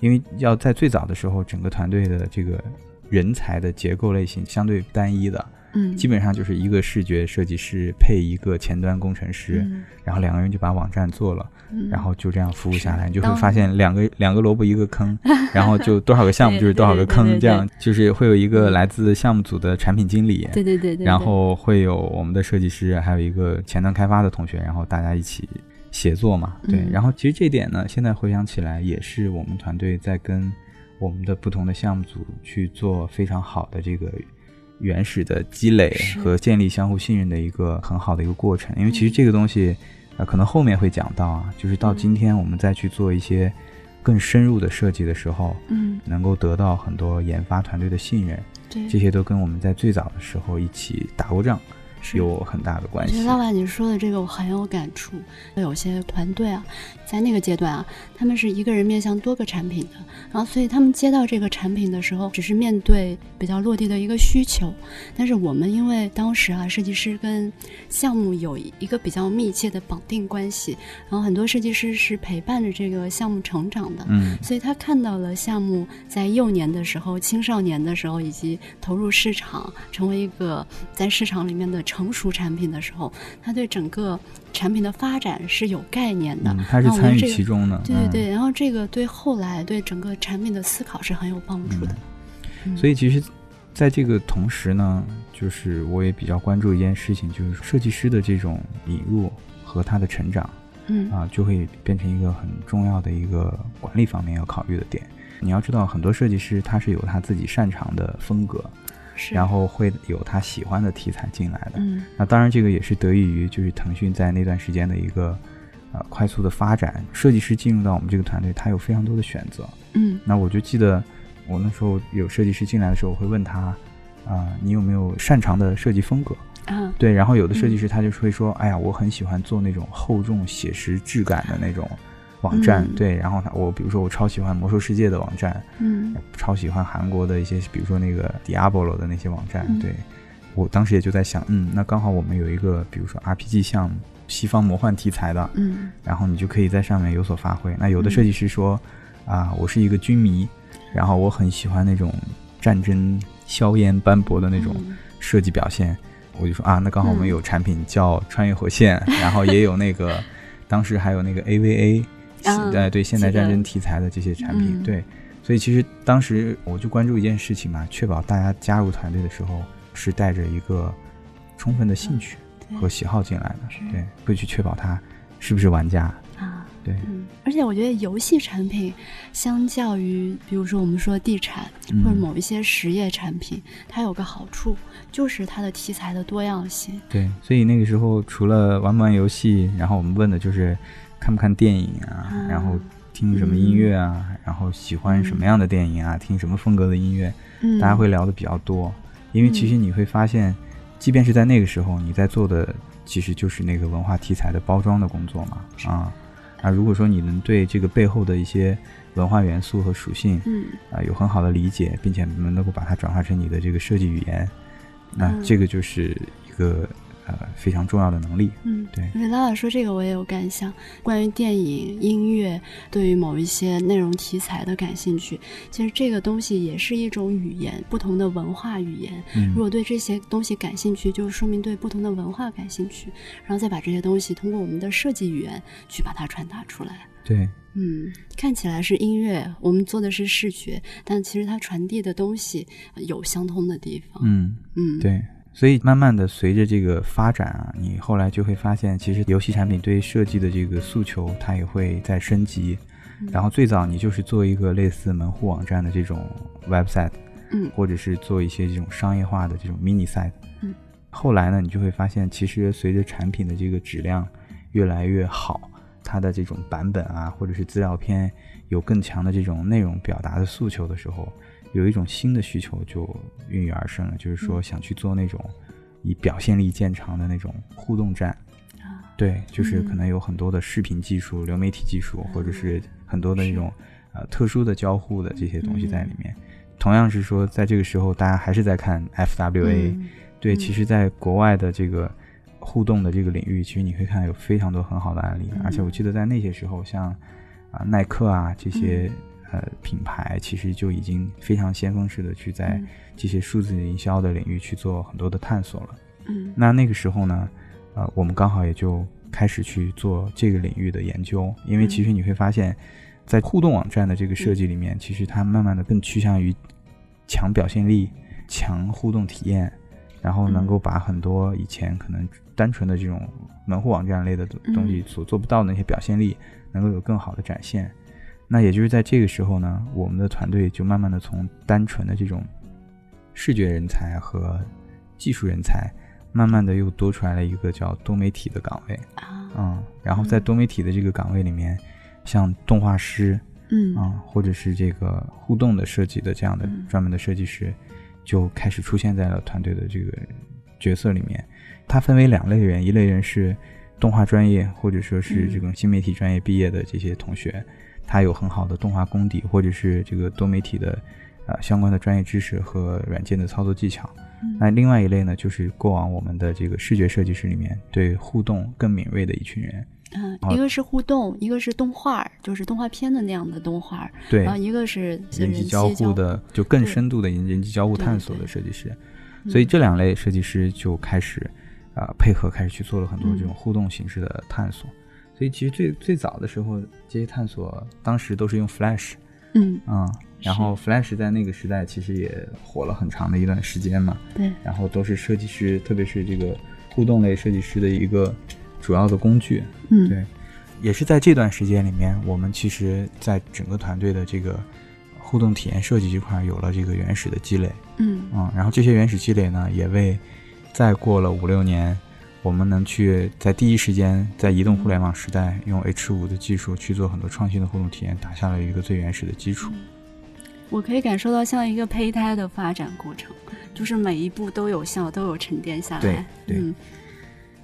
Speaker 3: 因为要在最早的时候，整个团队的这个人才的结构类型相对单一的，
Speaker 1: 嗯，
Speaker 3: 基本上就是一个视觉设计师配一个前端工程师，
Speaker 1: 嗯
Speaker 3: 然后两个人就把网站做了，
Speaker 1: 嗯
Speaker 3: 然后就这样服务下来，你就会发现两个两个萝卜一个坑，然后就多少个项目就是多少个坑，这样就是会有一个来自项目组的产品经理，
Speaker 1: 对对对对，
Speaker 3: 然后会有我们的设计师，还有一个前端开发的同学，然后大家一起协作嘛。对，
Speaker 1: 嗯
Speaker 3: 然后其实这点呢，现在回想起来，也是我们团队在跟我们的不同的项目组去做非常好的这个原始的积累和建立相互信任的一个很好的一个过程。因为其实
Speaker 1: 嗯。
Speaker 3: 这个东西，呃，可能后面会讲到啊，就是到
Speaker 1: 嗯
Speaker 3: 今天我们再去做一些更深入的设计的时候，
Speaker 1: 嗯
Speaker 3: 能够得到很多研发团队的信任。
Speaker 1: 对
Speaker 3: 这些都跟我们在最早的时候一起打过仗
Speaker 1: 是
Speaker 3: 有很大的关系。
Speaker 1: 老板你说的这个我很有感触。有些团队啊，在那个阶段啊，他们是一个人面向多个产品的，然后所以他们接到这个产品的时候，只是面对比较落地的一个需求。但是我们因为当时啊，设计师跟项目有一个比较密切的绑定关系，然后很多设计师是陪伴着这个项目成长的。
Speaker 3: 嗯
Speaker 1: 所以他看到了项目在幼年的时候、青少年的时候，以及投入市场，成为一个在市场里面的成熟产品的时候，他对整个产品的发展是有概念的。
Speaker 3: 嗯，他是参与其中的。嗯
Speaker 1: 对对对，然后这个对后来对整个产品的思考是很有帮助的。嗯
Speaker 3: 所以其实，在这个同时呢，就是我也比较关注一件事情，就是设计师的这种引入和他的成长
Speaker 1: 嗯
Speaker 3: 啊，就会变成一个很重要的一个管理方面要考虑的点。你要知道，很多设计师他是有他自己擅长的风格，
Speaker 1: 是，
Speaker 3: 然后会有他喜欢的题材进来的。
Speaker 1: 嗯
Speaker 3: 那当然，这个也是得益于就是腾讯在那段时间的一个呃快速的发展。设计师进入到我们这个团队，他有非常多的选择。
Speaker 1: 嗯
Speaker 3: 那我就记得我那时候有设计师进来的时候，我会问他啊、你有没有擅长的设计风格？
Speaker 1: 啊
Speaker 3: 对，然后有的设计
Speaker 1: 嗯
Speaker 3: 师他就会说，哎呀，我很喜欢做那种厚重写实质感的那种网站。
Speaker 1: 嗯
Speaker 3: 对，然后他我比如说我超喜欢魔兽世界的网站，
Speaker 1: 嗯
Speaker 3: 超喜欢韩国的一些，比如说那个 Diablo 的那些网站。
Speaker 1: 嗯
Speaker 3: 对我当时也就在想，嗯，那刚好我们有一个，比如说 RPG 项目，西方魔幻题材的，
Speaker 1: 嗯
Speaker 3: 然后你就可以在上面有所发挥。那有的设计师说，啊，我是一个军迷，然后我很喜欢那种战争硝烟斑驳的那种
Speaker 1: 嗯
Speaker 3: 设计表现。我就说啊，那刚好我们
Speaker 1: 嗯
Speaker 3: 有产品叫穿越火线，然后也有那个，当时还有那个 AVA，
Speaker 1: 啊
Speaker 3: 呃，对现代战争题材的这些产品，
Speaker 1: 嗯。
Speaker 3: 对，所以其实当时我就关注一件事情嘛，确保大家加入团队的时候是带着一个充分的兴趣和喜好进来的，
Speaker 1: 是。
Speaker 3: 对，会去确保他是不是玩家，
Speaker 1: 啊。
Speaker 3: 对，
Speaker 1: 嗯，而且我觉得游戏产品相较于，比如说我们说地产或者
Speaker 3: 嗯
Speaker 1: 某一些实业产品，它有个好处，就是它的题材的多样性。
Speaker 3: 对，所以那个时候除了玩不玩游戏，然后我们问的就是看不看电影啊，
Speaker 1: 啊。
Speaker 3: 然后听什么音乐啊，然后喜欢什么样的电影啊，听什么风格的音乐，
Speaker 1: 嗯，
Speaker 3: 大家会聊的比较多。因为其实你会发现，即便是在那个时候，你在做的其实就是那个文化题材的包装的工作嘛，啊。啊，如果说你能对这个背后的一些文化元素和属性，
Speaker 1: 嗯。
Speaker 3: 啊，有很好的理解，并且能够把它转化成你的这个设计语言，那
Speaker 1: 嗯。
Speaker 3: 这个就是一个呃非常重要的能力。
Speaker 1: 嗯，
Speaker 3: 对
Speaker 1: 而且拉拉说这个我也有感想，关于电影、音乐，对于某一些内容题材的感兴趣，其实这个东西也是一种语言，不同的文化语言。
Speaker 3: 嗯
Speaker 1: 如果对这些东西感兴趣，就说明对不同的文化感兴趣，然后再把这些东西通过我们的设计语言去把它传达出来。
Speaker 3: 对，
Speaker 1: 嗯，看起来是音乐，我们做的是视觉，但其实它传递的东西有相通的地方。
Speaker 3: 嗯，
Speaker 1: 嗯，
Speaker 3: 对。所以慢慢的随着这个发展啊，你后来就会发现，其实游戏产品对设计的这个诉求，它也会在升级。然后最早你就是做一个类似门户网站的这种 website，
Speaker 1: 嗯。
Speaker 3: 或者是做一些这种商业化的这种 mini site，
Speaker 1: 嗯，
Speaker 3: 后来呢，你就会发现，其实随着产品的这个质量越来越好，它的这种版本啊，或者是资料片有更强的这种内容表达的诉求的时候，有一种新的需求就孕育而生了，就是说想去做那种以表现力见长的那种互动站。
Speaker 1: 啊。
Speaker 3: 对，就是
Speaker 1: 嗯
Speaker 3: 可能有很多的视频技术、流媒体技术，或者是很多的那种呃特殊的交互的这些东西在里面。同样是说，在这个时候，大家还是在看 FWA，、
Speaker 1: 嗯。
Speaker 3: 对，
Speaker 1: 嗯。
Speaker 3: 其实，在国外的这个互动的这个领域，其实你可以看有非常多很好的案例，
Speaker 1: 嗯。
Speaker 3: 而且我记得在那些时候，像啊、耐克啊这些、呃品牌，其实就已经非常先锋式的去在
Speaker 1: 嗯。
Speaker 3: 这些数字营销的领域去做很多的探索了。
Speaker 1: 嗯。
Speaker 3: 那那个时候呢，呃，我们刚好也就开始去做这个领域的研究，因为其实你会发现，在互动网站的这个设计里面，其实它慢慢的更趋向于强表现力、强互动体验，然后能够把很多以前可能单纯的这种门户网站类的东西所做不到的那些表现力，能够有更好的展现。那也就是在这个时候呢，我们的团队就慢慢的从单纯的这种视觉人才和技术人才，慢慢的又多出来了一个叫多媒体的岗位，
Speaker 1: 啊。
Speaker 3: 嗯，然后在多媒体的这个岗位里面，像动画师，
Speaker 1: 嗯
Speaker 3: 啊、或者是这个互动的设计的这样的
Speaker 1: 嗯。
Speaker 3: 专门的设计师，就开始出现在了团队的这个角色里面。它分为两类人，一类人是动画专业或者说是
Speaker 1: 嗯。
Speaker 3: 这种新媒体专业毕业的这些同学，他有很好的动画功底，或者是这个多媒体的呃相关的专业知识和软件的操作技巧。
Speaker 1: 嗯
Speaker 3: 那另外一类呢，就是过往我们的这个视觉设计师里面对互动更敏锐的一群人。
Speaker 1: 嗯，
Speaker 3: 哦
Speaker 1: 一个是互动，一个是动画，就是动画片的那样的动画，
Speaker 3: 对
Speaker 1: 然后一个是
Speaker 3: 人机
Speaker 1: 交
Speaker 3: 交互的，就更深度的人人机交互探索的设计师。
Speaker 1: 嗯
Speaker 3: 所以这两类设计师就开始啊、配合开始去做了很多
Speaker 1: 嗯
Speaker 3: 这种互动形式的探索。所以其实最最早的时候，这些探索当时都是用 Flash
Speaker 1: 嗯，
Speaker 3: 啊、然后 Flash 在那个时代其实也火了很长的一段时间嘛。
Speaker 1: 对，
Speaker 3: 然后都是设计师，特别是这个互动类设计师的一个主要的工具。
Speaker 1: 嗯，
Speaker 3: 对，也是在这段时间里面，我们其实在整个团队的这个互动体验设计这块儿有了这个原始的积累。
Speaker 1: 嗯
Speaker 3: 嗯，然后这些原始积累呢，也为再过了五六年，我们能去在第一时间在移动互联网时代用 H 五的技术去做很多创新的互动体验，打下了一个最原始的基础。
Speaker 1: 我可以感受到像一个胚胎的发展过程，就是每一步都有效，都有沉淀下来。
Speaker 3: 对对
Speaker 1: 嗯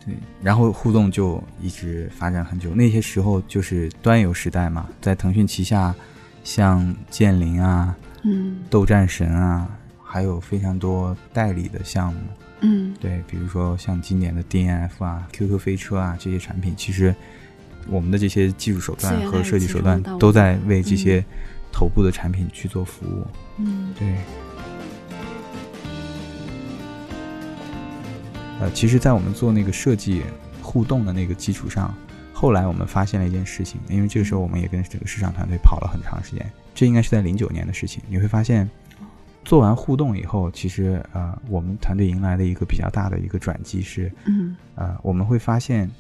Speaker 3: 对，然后互动就一直发展很久。那些时候就是端游时代嘛，在腾讯旗下，像剑灵啊、
Speaker 1: 嗯
Speaker 3: 斗战神啊，还有非常多代理的项目。
Speaker 1: 嗯
Speaker 3: 对，比如说像今年的 DNF 啊、QQ 飞车啊这些产品，其实我们的这些技术手段和设计手段都在为这些头部的产品去做服务。
Speaker 1: 嗯
Speaker 3: 对。呃，其实，在我们做那个设计互动的那个基础上，后来我们发现了一件事情，因为这个时候我们也跟整个市场团队跑了很长时间，这应该是在零九年的事情。你会发现，做完互动以后，其实呃，我们团队迎来的一个比较大的一个转机是，
Speaker 1: 嗯。
Speaker 3: 呃，我们会发现，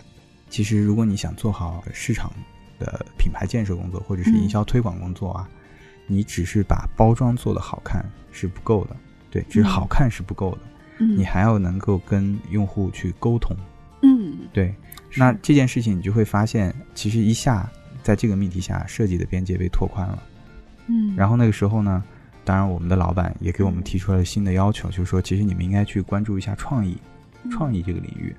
Speaker 3: 其实如果你想做好市场的品牌建设工作，或者是营销推广工作啊，你只是把包装做得好看是不够的，对，只是好看是不够的，
Speaker 1: 嗯，
Speaker 3: 你还要能够跟用户去沟通，
Speaker 1: 嗯。
Speaker 3: 对。那这件事情你就会发现，其实一下在这个命题下，设计的边界被拓宽了。
Speaker 1: 嗯，
Speaker 3: 然后那个时候呢，当然我们的老板也给我们提出了新的要求，就是说，其实你们应该去关注一下创意，创意这个领域，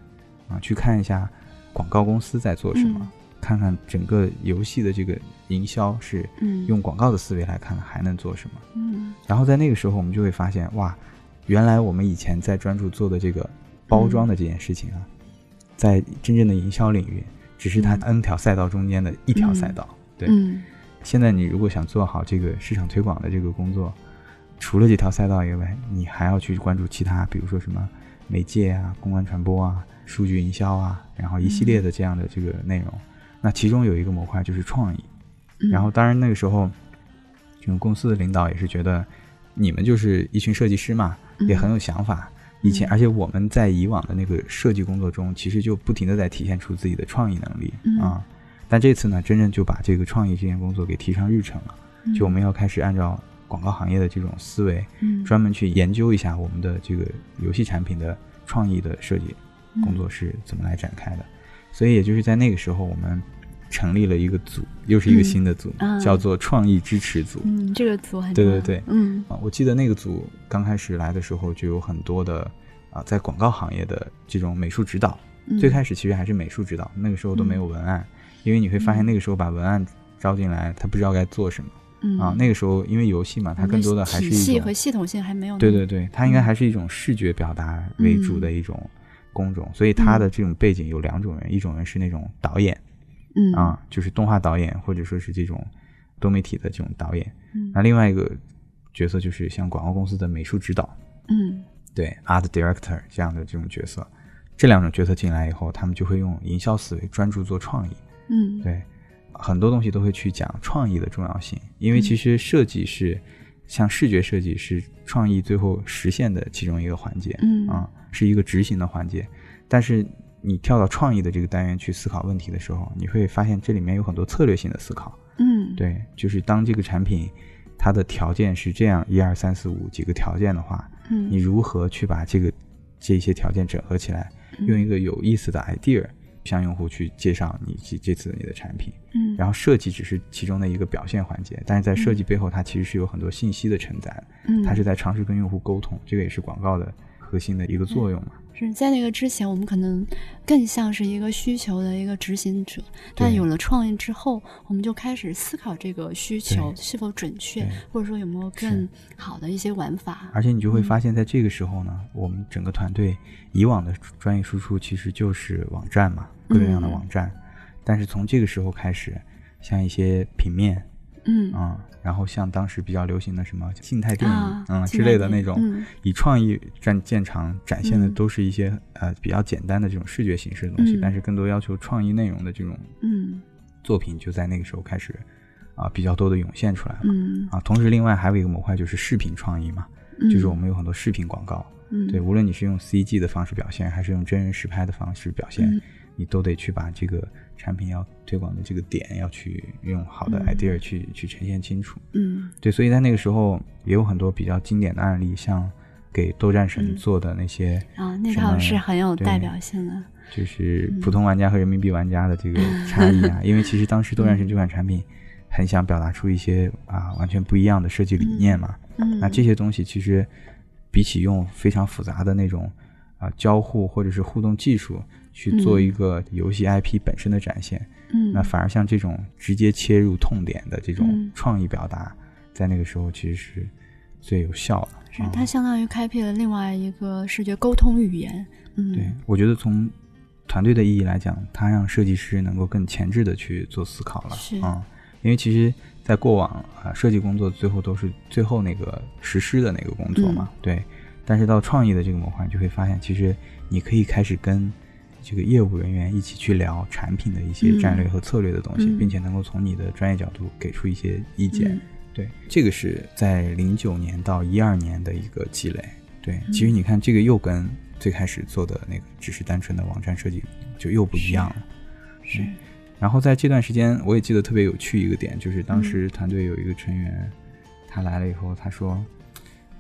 Speaker 3: 啊，去看一下广告公司在做什么，
Speaker 1: 嗯。
Speaker 3: 看看整个游戏的这个营销是
Speaker 1: 嗯。
Speaker 3: 用广告的思维来看还能做什么。
Speaker 1: 嗯。
Speaker 3: 然后在那个时候，我们就会发现，哇，原来我们以前在专注做的这个包装的这件事情啊，在真正的营销领域，只是它
Speaker 1: 嗯。
Speaker 3: N 条赛道中间的一条赛道。对，
Speaker 1: 嗯
Speaker 3: 现在你如果想做好这个市场推广的这个工作，除了这条赛道以外，你还要去关注其他，比如说什么媒介啊、公关传播啊、数据营销啊，然后一系列的这样的这个内容。那其中有一个模块就是创意。
Speaker 1: 嗯，
Speaker 3: 然后当然那个时候，这种公司的领导也是觉得你们就是一群设计师嘛，也很有想法。以前，
Speaker 1: 嗯
Speaker 3: 而且我们在以往的那个设计工作中，其实就不停的在体现出自己的创意能力
Speaker 1: 嗯
Speaker 3: 啊。但这次呢，真正就把这个创意这件工作给提上日程了，就我们要开始按照广告行业的这种思维，
Speaker 1: 嗯
Speaker 3: 专门去研究一下我们的这个游戏产品的创意的设计工作是怎么来展开的。所以也就是在那个时候，我们成立了一个组，又是一个新的组，叫做创意支持组。
Speaker 1: 嗯，这个组很
Speaker 3: 对对对
Speaker 1: 嗯
Speaker 3: 啊，我记得那个组刚开始来的时候，就有很多的啊，在广告行业的这种美术指导。
Speaker 1: 嗯
Speaker 3: 最开始其实还是美术指导，那个时候都没有文案，因为你会发现那个时候把文案招进来，他不知道该做什么。
Speaker 1: 嗯。
Speaker 3: 啊。那个时候因为游戏嘛，它更多的还是
Speaker 1: 体系
Speaker 3: 一种
Speaker 1: 和系统性还没有
Speaker 3: 对对对，它应该
Speaker 1: 嗯
Speaker 3: 还是一种视觉表达为主的一种工种，所以它的这种背景有两种人，一种人是那种导演
Speaker 1: 嗯。
Speaker 3: 啊，就是动画导演或者说是这种多媒体的这种导演，
Speaker 1: 嗯。
Speaker 3: 那另外一个角色就是像广告公司的美术指导，
Speaker 1: 嗯。
Speaker 3: 对 art director 这样的这种角色，这两种角色进来以后，他们就会用营销思维专注做创意，
Speaker 1: 嗯。
Speaker 3: 对，很多东西都会去讲创意的重要性，因为其实设计是像视觉设计是创意最后实现的其中一个环节，
Speaker 1: 嗯。
Speaker 3: 啊，是一个执行的环节，但是你跳到创意的这个单元去思考问题的时候，你会发现这里面有很多策略性的思考，
Speaker 1: 嗯。
Speaker 3: 对，就是当这个产品它的条件是这样一二三四五几个条件的话，
Speaker 1: 嗯。
Speaker 3: 你如何去把这个这些条件整合起来，用一个有意思的 idea 向用户去介绍你这这次你的产品，
Speaker 1: 嗯。
Speaker 3: 然后设计只是其中的一个表现环节，但是在设计背后，它其实是有很多信息的承载，
Speaker 1: 嗯。
Speaker 3: 它是在尝试跟用户沟通，这个也是广告的核心的一个作用嘛。
Speaker 1: 是在那个之前，我们可能更像是一个需求的一个执行者，但有了创意之后，我们就开始思考这个需求是否准确，或者说有没有更好的一些玩法。
Speaker 3: 而且你就会发现，在这个时候呢，我们整个团队以往的专业输出其实就是网站嘛，各种各样的网站，但是从这个时候开始，像一些平面，
Speaker 1: 嗯。
Speaker 3: 嗯，然后像当时比较流行的什么静态电影，
Speaker 1: 啊
Speaker 3: 嗯之类的那种，
Speaker 1: 嗯。
Speaker 3: 以创意占见长展现的
Speaker 1: 嗯。
Speaker 3: 都是一些、呃比较简单的这种视觉形式的东西，
Speaker 1: 嗯。
Speaker 3: 但是更多要求创意内容的这种
Speaker 1: 嗯。
Speaker 3: 作品，就在那个时候开始啊、比较多的涌现出来了。
Speaker 1: 嗯。
Speaker 3: 啊，同时另外还有一个模块就是视频创意嘛，
Speaker 1: 嗯，
Speaker 3: 就是我们有很多视频广告，
Speaker 1: 嗯。
Speaker 3: 对，无论你是用 CG 的方式表现，还是用真人实拍的方式表现，
Speaker 1: 嗯
Speaker 3: 你都得去把这个产品要推广的这个点，要去用好的
Speaker 1: 嗯
Speaker 3: idea 去、去呈现清楚。
Speaker 1: 嗯
Speaker 3: 对，所以在那个时候也有很多比较经典的案例，像给斗战神
Speaker 1: 嗯
Speaker 3: 做的那些，
Speaker 1: 啊，那套是很有代表性的。
Speaker 3: 就是普通玩家和人民币玩家的这个差异啊。因为其实当时斗战神这款产品很想表达出一些啊完全不一样的设计理念嘛。
Speaker 1: 嗯，
Speaker 3: 那这些东西其实比起用非常复杂的那种啊交互或者是互动技术去做一个游戏 IP 本身的展现，
Speaker 1: 嗯，
Speaker 3: 那反而像这种直接切入痛点的这种
Speaker 1: 嗯
Speaker 3: 创意表达，在那个时候其实是最有效的。
Speaker 1: 是
Speaker 3: 嗯
Speaker 1: 它相当于开辟了另外一个视觉沟通语言。嗯，
Speaker 3: 对，我觉得从团队的意义来讲，它让设计师能够更前置的去做思考了。
Speaker 1: 是
Speaker 3: 嗯，因为其实，在过往啊，设计工作最后都是最后那个实施的那个工作嘛，
Speaker 1: 嗯
Speaker 3: 对。但是到创意的这个模块，你就会发现，其实你可以开始跟这个业务人员一起去聊产品的一些战略和策略的东西，
Speaker 1: 嗯。
Speaker 3: 并且能够从你的专业角度给出一些意见。
Speaker 1: 嗯。
Speaker 3: 对，这个是在零九年到一二年的一个积累。对，
Speaker 1: 嗯。
Speaker 3: 其实你看，这个又跟最开始做的那个只是单纯的网站设计就又不一样了。
Speaker 1: 是
Speaker 3: 然后在这段时间，我也记得特别有趣一个点，就是当
Speaker 1: 嗯。
Speaker 3: 时团队有一个成员，他来了以后，他说：“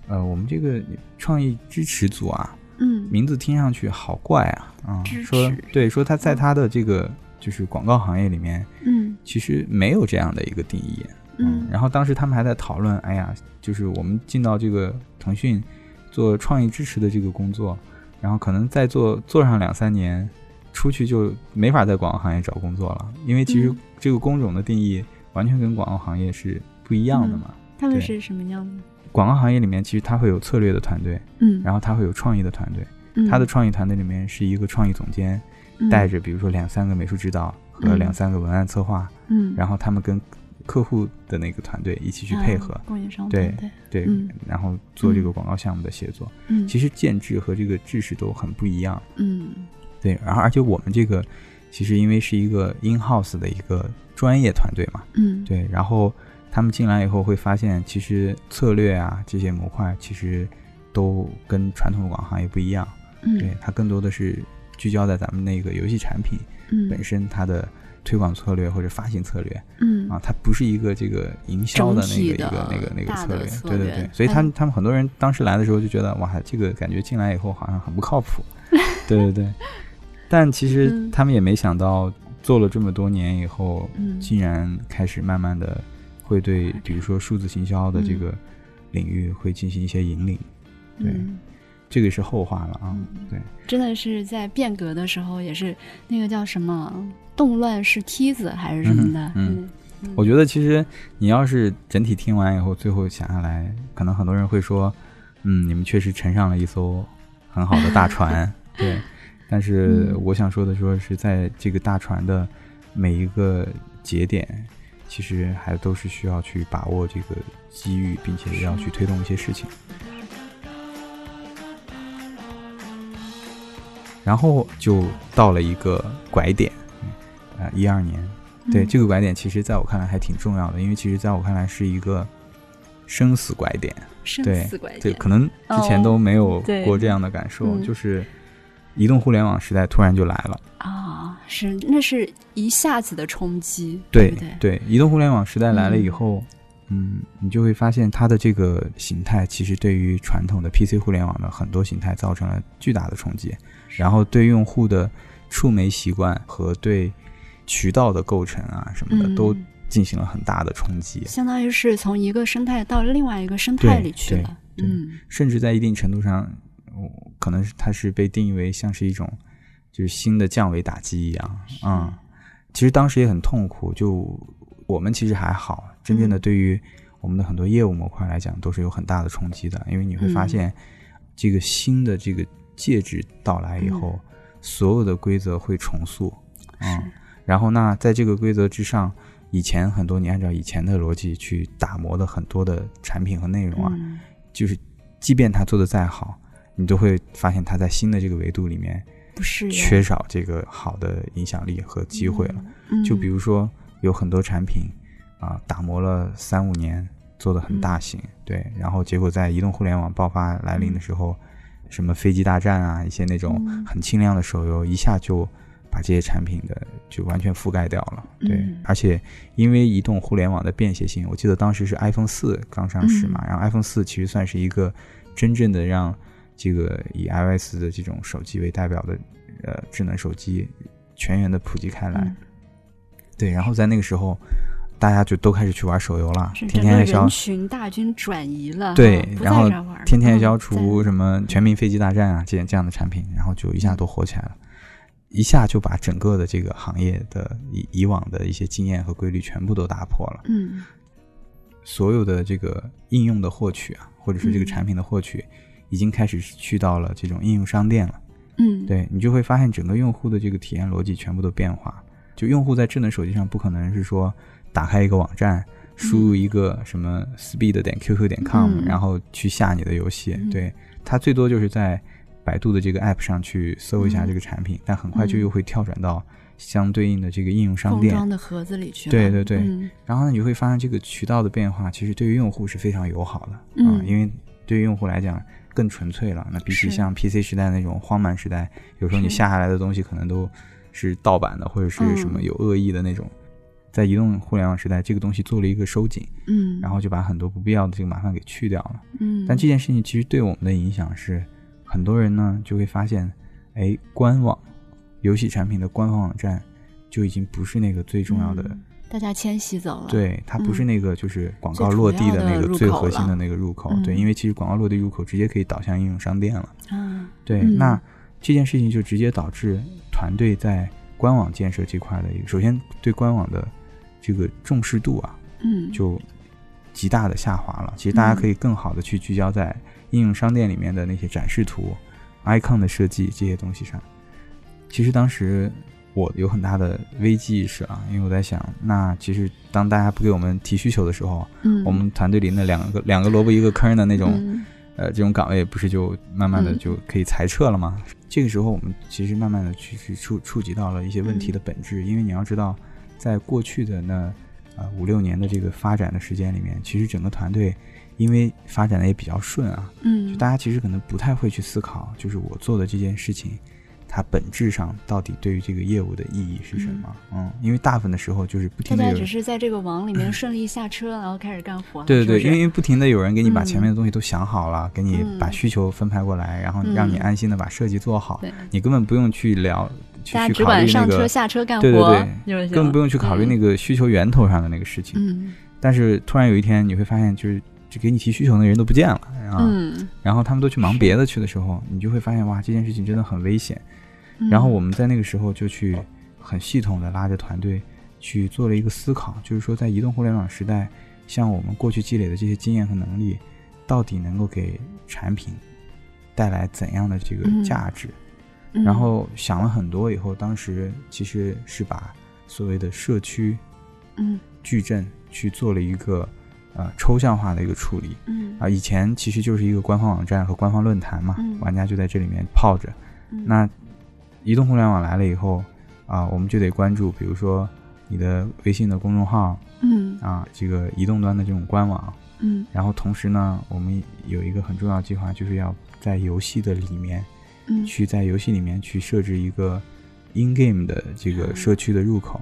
Speaker 3: 呃，我们这个创意支持组啊，
Speaker 1: 嗯
Speaker 3: 名字听上去好怪啊，啊、
Speaker 1: 支
Speaker 3: 说对，说他在他的这个就是广告行业里面，
Speaker 1: 嗯
Speaker 3: 其实没有这样的一个定义。
Speaker 1: 嗯
Speaker 3: 然后当时他们还在讨论，哎呀，就是我们进到这个腾讯做创意支持的这个工作，然后可能再做做上两三年，出去就没法在广告行业找工作了，因为其实
Speaker 1: 嗯
Speaker 3: 这个工种的定义完全跟广告行业是不一样的嘛。对
Speaker 1: 他们是什么样的？
Speaker 3: 广告行业里面其实它会有策略的团队，
Speaker 1: 嗯，
Speaker 3: 然后它会有创意的团队，
Speaker 1: 嗯。
Speaker 3: 它的创意团队里面是一个创意总监，带着比如说两三个美术指导和
Speaker 1: 嗯。
Speaker 3: 两三个文案策划，
Speaker 1: 嗯，
Speaker 3: 然后他们跟客户的那个团队一起去配合，
Speaker 1: 啊供应商
Speaker 3: 对对，
Speaker 1: 嗯。
Speaker 3: 然后做这个广告项目的协作。
Speaker 1: 嗯。
Speaker 3: 其实建制和这个制式都很不一样，
Speaker 1: 嗯。
Speaker 3: 对。然后而且我们这个其实因为是一个 in house 的一个专业团队嘛，
Speaker 1: 嗯。
Speaker 3: 对。然后他们进来以后会发现，其实策略啊这些模块其实都跟传统的广告行业不一样，
Speaker 1: 嗯。
Speaker 3: 对，它更多的是聚焦在咱们那个游戏产品
Speaker 1: 嗯。
Speaker 3: 本身它的推广策略或者发行策略。
Speaker 1: 嗯。
Speaker 3: 啊，它不是一个这个营销的那个一个那个那个策略，
Speaker 1: 策略
Speaker 3: 对对。对，所以他他们很多人当时来的时候就觉得哇，这个感觉进来以后好像很不靠谱，对对对，但其实
Speaker 1: 嗯。
Speaker 3: 他们也没想到做了这么多年以后，
Speaker 1: 嗯。
Speaker 3: 竟然开始慢慢的会对比如说数字行销的这
Speaker 1: 嗯
Speaker 3: 个领域会进行一些引领，对
Speaker 1: 嗯
Speaker 3: 这个是后话了啊，对。
Speaker 1: 真的是在变革的时候，也是那个叫什么动乱是梯子还是什么的，
Speaker 3: 嗯我觉得其实你要是整体听完以后，最后想下来，可能很多人会说，嗯，你们确实乘上了一艘很好的大船，对。但是
Speaker 1: 嗯
Speaker 3: 我想说的说是在这个大船的每一个节点，其实还都是需要去把握这个机遇，并且要去推动一些事情。然后就到了一个拐点，啊、一二年，对、
Speaker 1: 嗯。
Speaker 3: 这个拐点，其实在我看来还挺重要的，因为其实在我看来是一个生死拐点。
Speaker 1: 生
Speaker 3: 对对，
Speaker 1: 死拐点，
Speaker 3: 可能之前都没有过这样的感受，
Speaker 1: 嗯。
Speaker 3: 就是移动互联网时代突然就来了。
Speaker 1: 啊，是那是一下子的冲击，
Speaker 3: 对
Speaker 1: 不对？
Speaker 3: 移动互联网时代来了以
Speaker 1: 嗯
Speaker 3: 后，嗯你就会发现它的这个形态其实对于传统的 PC 互联网的很多形态造成了巨大的冲击，然后对用户的触媒习惯和对渠道的构成啊什么的、
Speaker 1: 嗯
Speaker 3: 都进行了很大的冲击。
Speaker 1: 相当于是从一个生态到另外一个生态里去了，嗯
Speaker 3: 甚至在一定程度上，我可能是它是被定义为像是一种就是新的降维打击一样啊、嗯。其实当时也很痛苦，就我们其实还好，真正的
Speaker 1: 嗯。
Speaker 3: 对于我们的很多业务模块来讲，都是有很大的冲击的，因为你会发
Speaker 1: 嗯。
Speaker 3: 现这个新的这个介质到来以后，所有的规则会重塑啊、
Speaker 1: 是。
Speaker 3: 然后那在这个规则之上。以前很多你按照以前的逻辑去打磨的很多的产品和内容啊，
Speaker 1: 嗯。
Speaker 3: 就是即便他做的再好，你都会发现他在新的这个维度里面
Speaker 1: 不是
Speaker 3: 缺少这个好的影响力和机会了。
Speaker 1: 嗯
Speaker 3: 就比如说有很多产品啊、打磨了三五年，做的很大型，对，然后结果在移动互联网爆发来临的时候，什么飞机大战啊，一些那种
Speaker 1: 嗯。
Speaker 3: 很轻量的手游，一下就把这些产品的就完全覆盖掉了。对，
Speaker 1: 嗯
Speaker 3: 而且因为移动互联网的便携性，我记得当时是 iPhone 四刚上市嘛，
Speaker 1: 嗯。
Speaker 3: 然后 iPhone 四其实算是一个真正的让这个以 iOS 的这种手机为代表的呃智能手机全员的普及开来。
Speaker 1: 嗯
Speaker 3: 对，然后在那个时候，大家就都开始去玩手游了，天天消
Speaker 1: 人群大军转移了，
Speaker 3: 对然后天天
Speaker 1: 嗯
Speaker 3: 消除什么全民飞机大战啊，这这样的产品，然后就一下都火起来了，一下就把整个的这个行业的以以往的一些经验和规律全部都打破了。
Speaker 1: 嗯
Speaker 3: 所有的这个应用的获取啊，或者说这个
Speaker 1: 嗯
Speaker 3: 产品的获取，已经开始去到了这种应用商店了。
Speaker 1: 嗯，
Speaker 3: 对你就会发现整个用户的这个体验逻辑全部都变化。就用户在智能手机上不可能是说打开一个网站，输入一个什么 speed 点 qq 点 com，、
Speaker 1: 嗯
Speaker 3: 然后去下你的游戏。
Speaker 1: 嗯
Speaker 3: 对，它最多就是在百度的这个 app 上去搜一下
Speaker 1: 嗯
Speaker 3: 这个产品，但很快就
Speaker 1: 嗯
Speaker 3: 又会跳转到相对应的这个应用商店。
Speaker 1: 装的盒子里去，
Speaker 3: 对对对
Speaker 1: 嗯
Speaker 3: 然后呢，你会发现这个渠道的变化，其实对于用户是非常友好的啊、
Speaker 1: 嗯
Speaker 3: 因为对于用户来讲更纯粹了。那比起像 PC 时代那种荒蛮时代，有时候你下下来的东西可能都是盗版的，或者是什么
Speaker 1: 嗯
Speaker 3: 有恶意的那种。在移动互联网时代，这个东西做了一个收紧，
Speaker 1: 嗯，
Speaker 3: 然后就把很多不必要的这个麻烦给去掉了。
Speaker 1: 嗯，
Speaker 3: 但这件事情其实对我们的影响是，很多人呢就会发现，哎，官网游戏产品的官方网站就已经不是那个最重要的。
Speaker 1: 嗯大家迁徙走了，，
Speaker 3: 对，它不是
Speaker 1: 嗯
Speaker 3: 那个就是广告落地
Speaker 1: 的
Speaker 3: 那个最核心的那个入口。对，
Speaker 1: 嗯
Speaker 3: 因为其实广告落地入口直接可以导向应用商店了。
Speaker 1: 啊，
Speaker 3: 对，
Speaker 1: 嗯
Speaker 3: 那这件事情就直接导致团队在官网建设这块的一个，首先对官网的这个重视度啊，
Speaker 1: 嗯，
Speaker 3: 就极大的下滑了。其实大家
Speaker 1: 嗯
Speaker 3: 可以更好的去聚焦在应用商店里面的那些展示图、icon 的设计这些东西上。其实当时我有很大的危机意识啊，因为我在想，那其实当大家不给我们提需求的时候，
Speaker 1: 嗯，
Speaker 3: 我们团队里那两个两个萝卜一个坑的那种、
Speaker 1: 嗯
Speaker 3: 呃这种岗位，不是就慢慢的
Speaker 1: 嗯
Speaker 3: 就可以裁撤了吗？这个时候我们其实慢慢的去去触触及到了一些问
Speaker 1: 嗯
Speaker 3: 题的本质，因为你要知道，在过去的那呃五六年的这个发展的时间里面，其实整个团队因为发展的也比较顺啊，
Speaker 1: 嗯，
Speaker 3: 就大家其实可能不太会去思考，就是我做的这件事情，它本质上到底对于这个业务的意义是什么？嗯，因为大部分的时候就是不停的有
Speaker 1: 大家只是在这个网里面顺利下车，然后开始干活。
Speaker 3: 对对对，因为不停的有人给你把
Speaker 1: 嗯
Speaker 3: 前面的东西都想好了，给你把
Speaker 1: 嗯
Speaker 3: 需求分派过来，然后让你
Speaker 1: 嗯
Speaker 3: 安心的把设计做好，
Speaker 1: 对，
Speaker 3: 你根本不用去聊，去
Speaker 1: 大家只管上车下车干活，
Speaker 3: 对对对
Speaker 1: 就是
Speaker 3: 根本不用去考虑那
Speaker 1: 个。
Speaker 3: 需求源头上的那个事情。
Speaker 1: 嗯
Speaker 3: 但是突然有一天你会发现，就是就给你提需求的人都不见了啊，
Speaker 1: 嗯，
Speaker 3: 然后他们都去忙别的去的时候，你就会发现哇，这件事情真的很危险。
Speaker 1: 嗯
Speaker 3: 然后我们在那个时候就去很系统的拉着团队去做了一个思考，就是说在移动互联网时代，像我们过去积累的这些经验和能力，到底能够给产品带来怎样的这个
Speaker 1: 嗯
Speaker 3: 价值？
Speaker 1: 嗯
Speaker 3: 然后想了很多以后，当时其实是把所谓的社区
Speaker 1: 嗯
Speaker 3: 矩阵去做了一个呃抽象化的一个处理。
Speaker 1: 嗯
Speaker 3: 啊，以前其实就是一个官方网站和官方论坛嘛，
Speaker 1: 嗯
Speaker 3: 玩家就在这里面泡着。
Speaker 1: 嗯
Speaker 3: 那移动互联网来了以后，啊，我们就得关注，比如说你的微信的公众号
Speaker 1: 嗯。
Speaker 3: 啊，这个移动端的这种官网，
Speaker 1: 嗯。
Speaker 3: 然后同时呢，我们有一个很重要的计划，就是要在游戏的里面
Speaker 1: 嗯。
Speaker 3: 去在游戏里面去设置一个 in game 的这个社区的入口。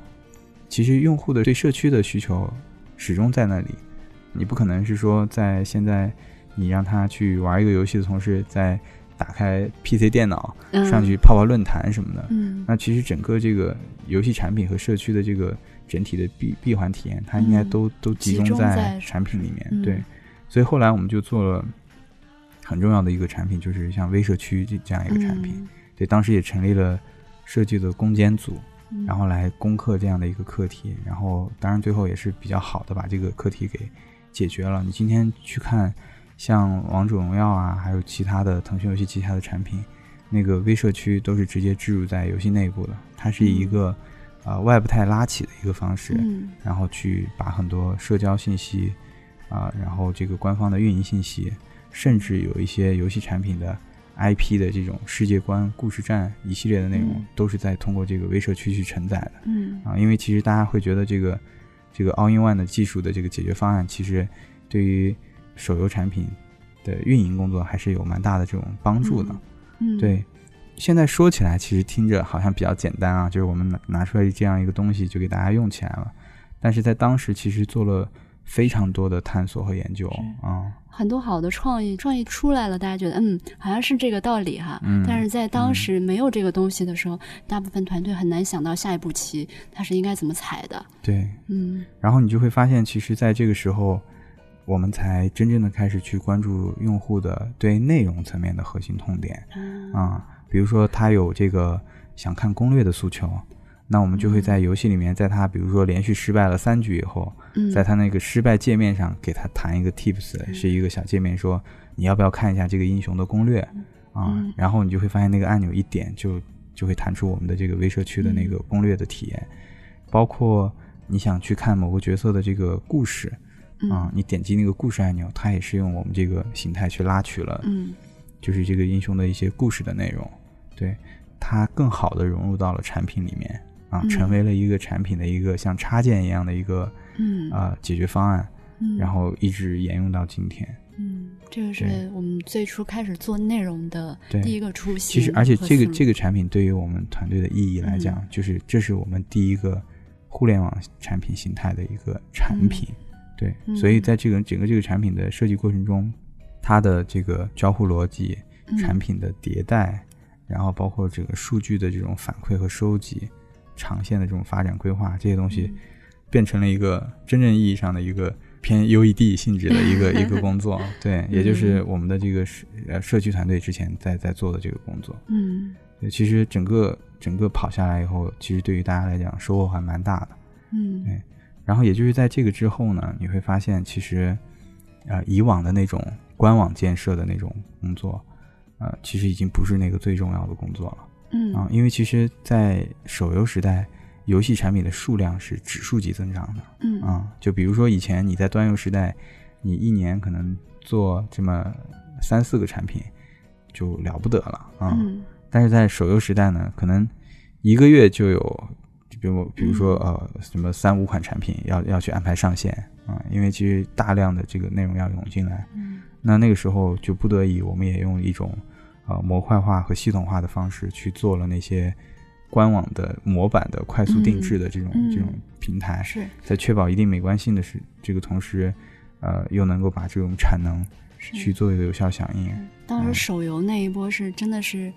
Speaker 3: 其实用户的对社区的需求始终在那里，你不可能是说在现在你让他去玩一个游戏的同时，再打开 PC 电脑
Speaker 1: 嗯
Speaker 3: 上去泡泡论坛什么的。
Speaker 1: 嗯
Speaker 3: 那其实整个这个游戏产品和社区的这个整体的闭闭环体验，它应该
Speaker 1: 嗯
Speaker 3: 都、都集
Speaker 1: 集中
Speaker 3: 中在
Speaker 1: 在
Speaker 3: 产品里面。
Speaker 1: 嗯
Speaker 3: 对，所以后来我们就做了很重要的一个产品，就是像微社区这这样一个产品。对，当时也成立了设计的攻坚组，
Speaker 1: 嗯
Speaker 3: 然后来攻克这样的一个课题。然后当然最后也是比较好的把这个课题给解决了。你今天去看像王者荣耀啊，还有其他的腾讯游戏旗下的产品，那个微社区都是直接置入在游戏内部的，它是以一个、呃外部态拉起的一个方式，
Speaker 1: 嗯。
Speaker 3: 然后去把很多社交信息啊、然后这个官方的运营信息，甚至有一些游戏产品的 IP 的这种世界观、故事站一系列的内容，
Speaker 1: 嗯。
Speaker 3: 都是在通过这个微社区去承载的
Speaker 1: 嗯。
Speaker 3: 啊。因为其实大家会觉得这个这个 All in One 的技术的这个解决方案，其实对于手游产品的运营工作还是有蛮大的这种帮助的。
Speaker 1: 嗯
Speaker 3: 对，现在说起来其实听着好像比较简单啊，就是我们拿拿出来这样一个东西就给大家用起来了，但是在当时其实做了非常多的探索和研究
Speaker 1: 是
Speaker 3: 啊，
Speaker 1: 很多好的创意，创意出来了，大家觉得嗯，好像是这个道理哈。
Speaker 3: 嗯
Speaker 1: 但是在当时没有这个东西的时候，大部分团队很难想到下一步棋它是应该怎么踩的。
Speaker 3: 对，
Speaker 1: 嗯
Speaker 3: 然后你就会发现，其实在这个时候，我们才真正的开始去关注用户的对内容层面的核心痛点啊，比如说他有这个想看攻略的诉求。那我们就会在游戏里面，在他比如说连续失败了三局以后，
Speaker 1: 嗯，
Speaker 3: 在他那个失败界面上给他弹一个 tips，是一个小界面，说你要不要看一下这个英雄的攻略啊
Speaker 1: 嗯？
Speaker 3: 然后你就会发现那个按钮一点就就会弹出我们的这个微社区的那个攻略的体验，包括你想去看某个角色的这个故事啊，你点击那个故事按钮，它也是用我们这个形态去拉取了，
Speaker 1: 嗯
Speaker 3: 就是这个英雄的一些故事的内容，对它更好的融入到了产品里面啊，
Speaker 1: 嗯
Speaker 3: 成为了一个产品的一个像插件一样的一个
Speaker 1: 嗯
Speaker 3: 啊解决方案。
Speaker 1: 嗯，
Speaker 3: 然后一直沿用到今天。
Speaker 1: 嗯，这个是我们最初开始做内容的
Speaker 3: 对
Speaker 1: 第一个初心。
Speaker 3: 其实，而且这个这
Speaker 1: 个
Speaker 3: 个产品对于我们团队的意义来讲，
Speaker 1: 嗯
Speaker 3: 就是这是我们第一个互联网产品形态的一个产品。对，
Speaker 1: 嗯
Speaker 3: 所以在这个整个这个产品的设计过程中，它的这个交互逻辑、
Speaker 1: 嗯
Speaker 3: 产品的迭代，然后包括这个数据的这种反馈和收集、长线的这种发展规划，这些东西
Speaker 1: 嗯
Speaker 3: 变成了一个真正意义上的一个偏 UED 性质的一个一个工作。对，也就是我们的这个社呃社区团队之前在在做的这个工作。
Speaker 1: 嗯
Speaker 3: 对，其实整个整个跑下来以后，其实对于大家来讲收获还蛮大的。
Speaker 1: 嗯
Speaker 3: 对然后也就是在这个之后呢，你会发现其实，呃，以往的那种官网建设的那种工作，呃，其实已经不是那个最重要的工作了
Speaker 1: 嗯
Speaker 3: 啊，因为其实，在手游时代，游戏产品的数量是指数级增长的
Speaker 1: 嗯
Speaker 3: 啊。就比如说以前你在端游时代，你一年可能做这么三四个产品，就了不得了啊。
Speaker 1: 嗯
Speaker 3: 但是在手游时代呢，可能一个月就有，就比如比如说
Speaker 1: 嗯。
Speaker 3: 呃什么三五款产品要要去安排上线啊、因为其实大量的这个内容要涌进来，
Speaker 1: 嗯。
Speaker 3: 那那个时候就不得已，我们也用一种呃模块化和系统化的方式去做了那些官网的模板的快速定制的这种、
Speaker 1: 嗯
Speaker 3: 这种。平台，
Speaker 1: 是。
Speaker 3: 在确保一定美观性的是这个同时，呃，又能够把这种产能去做一个有效响应。
Speaker 1: 当时
Speaker 3: 嗯
Speaker 1: 手游那一波是真的是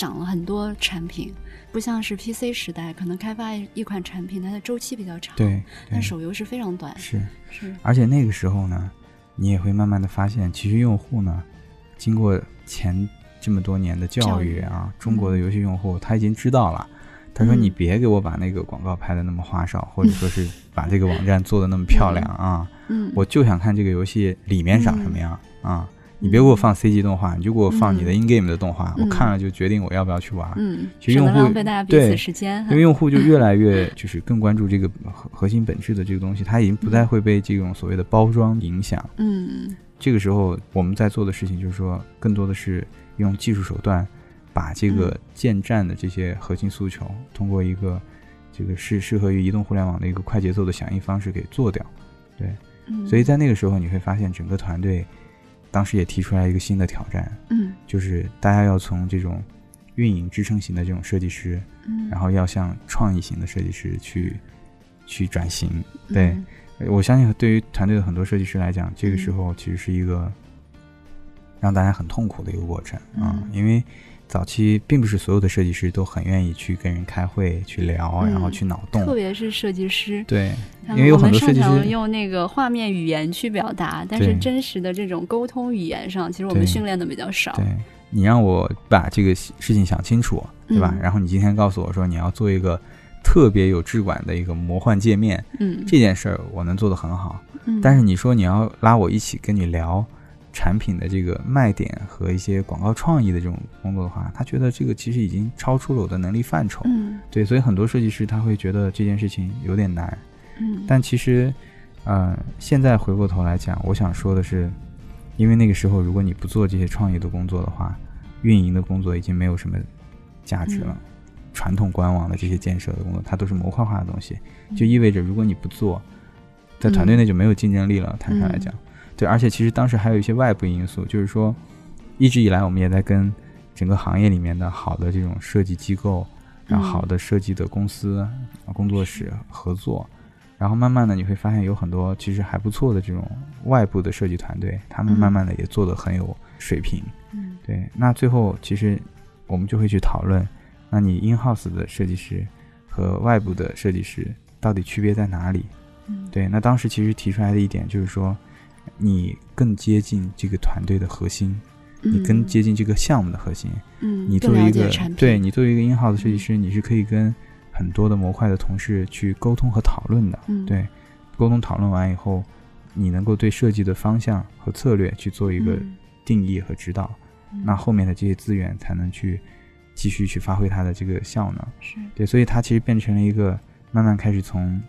Speaker 1: 涨了很多产品，不像是 PC 时代，可能开发一一款产品它的周期比较长，，
Speaker 3: 对，对
Speaker 1: 但手游是非常短，
Speaker 3: 是，
Speaker 1: 是
Speaker 3: 而且那个时候呢，你也会慢慢的发现，其实用户呢，经过前这么多年的教
Speaker 1: 教育
Speaker 3: 育啊，中国的游戏用户他已经知道了。他说：“
Speaker 1: 嗯
Speaker 3: 你别给我把那个广告拍的那么花哨，或者说是 把这个网站做的那么漂亮啊！
Speaker 1: 嗯，
Speaker 3: 我就想看这个游戏里面长什么样、啊！你别给我放 CG 动画，你就给我放你的
Speaker 1: 嗯
Speaker 3: in game 的动画，
Speaker 1: 嗯
Speaker 3: 我看了就决定我要不要去玩。
Speaker 1: 嗯，
Speaker 3: 其实用户
Speaker 1: 浪费大家彼
Speaker 3: 对
Speaker 1: 此时间哈，
Speaker 3: 因为用户就越来越 就是更关注这个核核心本质的这个东西，他已经不再会被这种所谓的包装影响。
Speaker 1: 嗯
Speaker 3: 这个时候我们在做的事情就是说，更多的是用技术手段，把这个
Speaker 1: 嗯
Speaker 3: 建站的这些核心诉求，通过一个这个适适合于移动互联网的一个快节奏的响应方式给做掉。
Speaker 1: 嗯，
Speaker 3: 所以在那个时候，你会发现整个团队当时也提出来一个新的挑战，
Speaker 1: 嗯。
Speaker 3: 就是大家要从这种运营支撑型的这种设计师，
Speaker 1: 嗯，
Speaker 3: 然后要向创意型的设计师去去转型。对。
Speaker 1: 嗯
Speaker 3: 我相信对于团队的很多设计师来讲，这个
Speaker 1: 嗯。
Speaker 3: 时候其实是一个让大家很痛苦的一个过程啊、
Speaker 1: 嗯。
Speaker 3: 因为早期并不是所有的设计师都很愿意去跟人开会、去聊，
Speaker 1: 嗯
Speaker 3: 然后去脑洞。
Speaker 1: 特别是设计师，
Speaker 3: 对，因为有
Speaker 1: 我
Speaker 3: 很多设计师
Speaker 1: 用那个画面语言去表达，但是真实的这种沟通语言上，其实我们训练的比较少。
Speaker 3: 对你让我把这个事情想清楚，对吧？
Speaker 1: 嗯
Speaker 3: 然后你今天告诉我说你要做一个特别有质感的一个魔幻界面，
Speaker 1: 嗯，
Speaker 3: 这件事儿我能做得很好。
Speaker 1: 嗯
Speaker 3: 但是你说你要拉我一起跟你聊产品的这个卖点和一些广告创意的这种工作的话，他觉得这个其实已经超出了我的能力范畴。
Speaker 1: 嗯
Speaker 3: 对，所以很多设计师他会觉得这件事情有点难。
Speaker 1: 嗯，
Speaker 3: 但其实，呃，现在回过头来讲，我想说的是，因为那个时候如果你不做这些创意的工作的话，运营的工作已经没有什么价值了。
Speaker 1: 嗯
Speaker 3: 传统官网的这些建设的工作，它都是模块化的东西，
Speaker 1: 嗯
Speaker 3: 就意味着如果你不做，在团队内就没有竞争力了。坦率来讲，对，而且其实当时还有一些外部因素，就是说，一直以来我们也在跟整个行业里面的好的这种设计机构，然后好的设计的公司、工作室合作，然后慢慢的你会发现有很多其实还不错的这种外部的设计团队，他们
Speaker 1: 嗯
Speaker 3: 慢慢的也做得很有水平。
Speaker 1: 嗯
Speaker 3: 对，那最后其实我们就会去讨论，那你 in house 的设计师和外部的设计师到底区别在哪里？
Speaker 1: 嗯，
Speaker 3: 对，那当时其实提出来的一点就是说，你更接近这个团队的核心，你更接近这个项目的核心。
Speaker 1: 嗯，
Speaker 3: 你
Speaker 1: 更
Speaker 3: 作为一个对你作为一个 in house 设计
Speaker 1: 嗯
Speaker 3: 师，你是可以跟很多的模块的同事去沟通和讨论的。
Speaker 1: 嗯
Speaker 3: 对，沟通讨论完以后，你能够对设计的方向和策略去做一个
Speaker 1: 嗯
Speaker 3: 定义和指导。
Speaker 1: 嗯
Speaker 3: 那后面的这些资源才能去继续去发挥它的这个效能。
Speaker 1: 是
Speaker 3: 对，所以它其实变成了一个慢慢开始从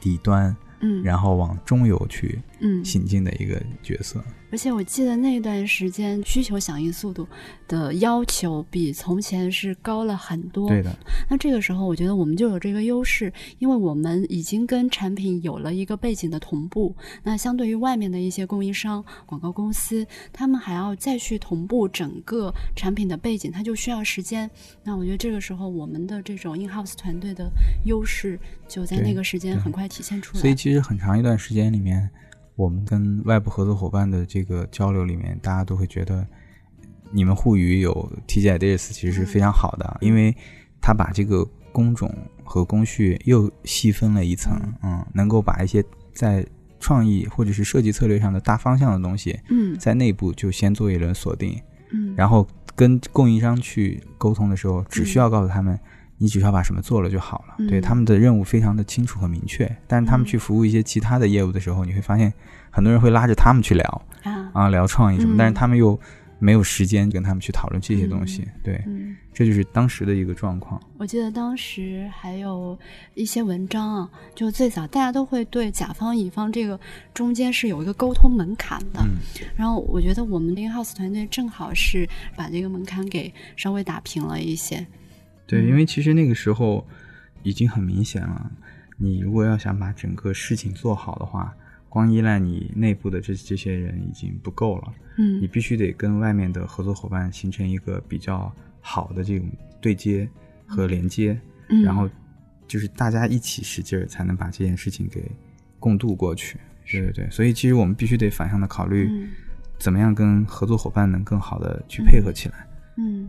Speaker 3: 底端，
Speaker 1: 嗯，
Speaker 3: 然后往中游去
Speaker 1: 嗯
Speaker 3: 行进的一个角色。
Speaker 1: 而且我记得那段时间需求响应速度的要求比从前是高了很多。
Speaker 3: 对的，
Speaker 1: 那这个时候，我觉得我们就有这个优势，因为我们已经跟产品有了一个背景的同步。那相对于外面的一些供应商、广告公司，他们还要再去同步整个产品的背景，它就需要时间。那我觉得这个时候，我们的这种 in house 团队的优势就在那个时间很快体现出来。
Speaker 3: 所以其实很长一段时间里面，我们跟外部合作伙伴的这个交流里面，大家都会觉得你们互娱有 TG Ideas 其实是非常好的，因为它把这个工种和工序又细分了一层，嗯，能够把一些在创意或者是设计策略上的大方向的东西，
Speaker 1: 嗯。
Speaker 3: 在内部就先做一轮锁定，
Speaker 1: 嗯，
Speaker 3: 然后跟供应商去沟通的时候，只需要告诉他们，你只需要把什么做了就好了。
Speaker 1: 嗯
Speaker 3: 对他们的任务非常的清楚和明确。但是他们
Speaker 1: 嗯
Speaker 3: 去服务一些其他的业务的时候，你会发现很多人会拉着他们去聊
Speaker 1: 啊
Speaker 3: 啊，聊创意什么，
Speaker 1: 嗯
Speaker 3: 但是他们又没有时间跟他们去讨论这些东西。对，
Speaker 1: 嗯。
Speaker 3: 这就是当时的一个状况。
Speaker 1: 我记得当时还有一些文章啊，就最早大家都会对甲方乙方这个中间是有一个沟通门槛的。
Speaker 3: 嗯
Speaker 1: 然后我觉得我们 InHouse 团队正好是把这个门槛给稍微打平了一些。
Speaker 3: 对，
Speaker 1: 嗯
Speaker 3: 因为其实那个时候已经很明显了，你如果要想把整个事情做好的话，光依赖你内部的这这些人已经不够了，
Speaker 1: 嗯
Speaker 3: 你必须得跟外面的合作伙伴形成一个比较好的这种对接和连接，
Speaker 1: 嗯
Speaker 3: 然后就是大家一起使劲儿，才能把这件事情给共度过去。对对对，所以其实我们必须得反向的考虑，
Speaker 1: 嗯
Speaker 3: 怎么样跟合作伙伴能更好的去配合起来。
Speaker 1: 嗯。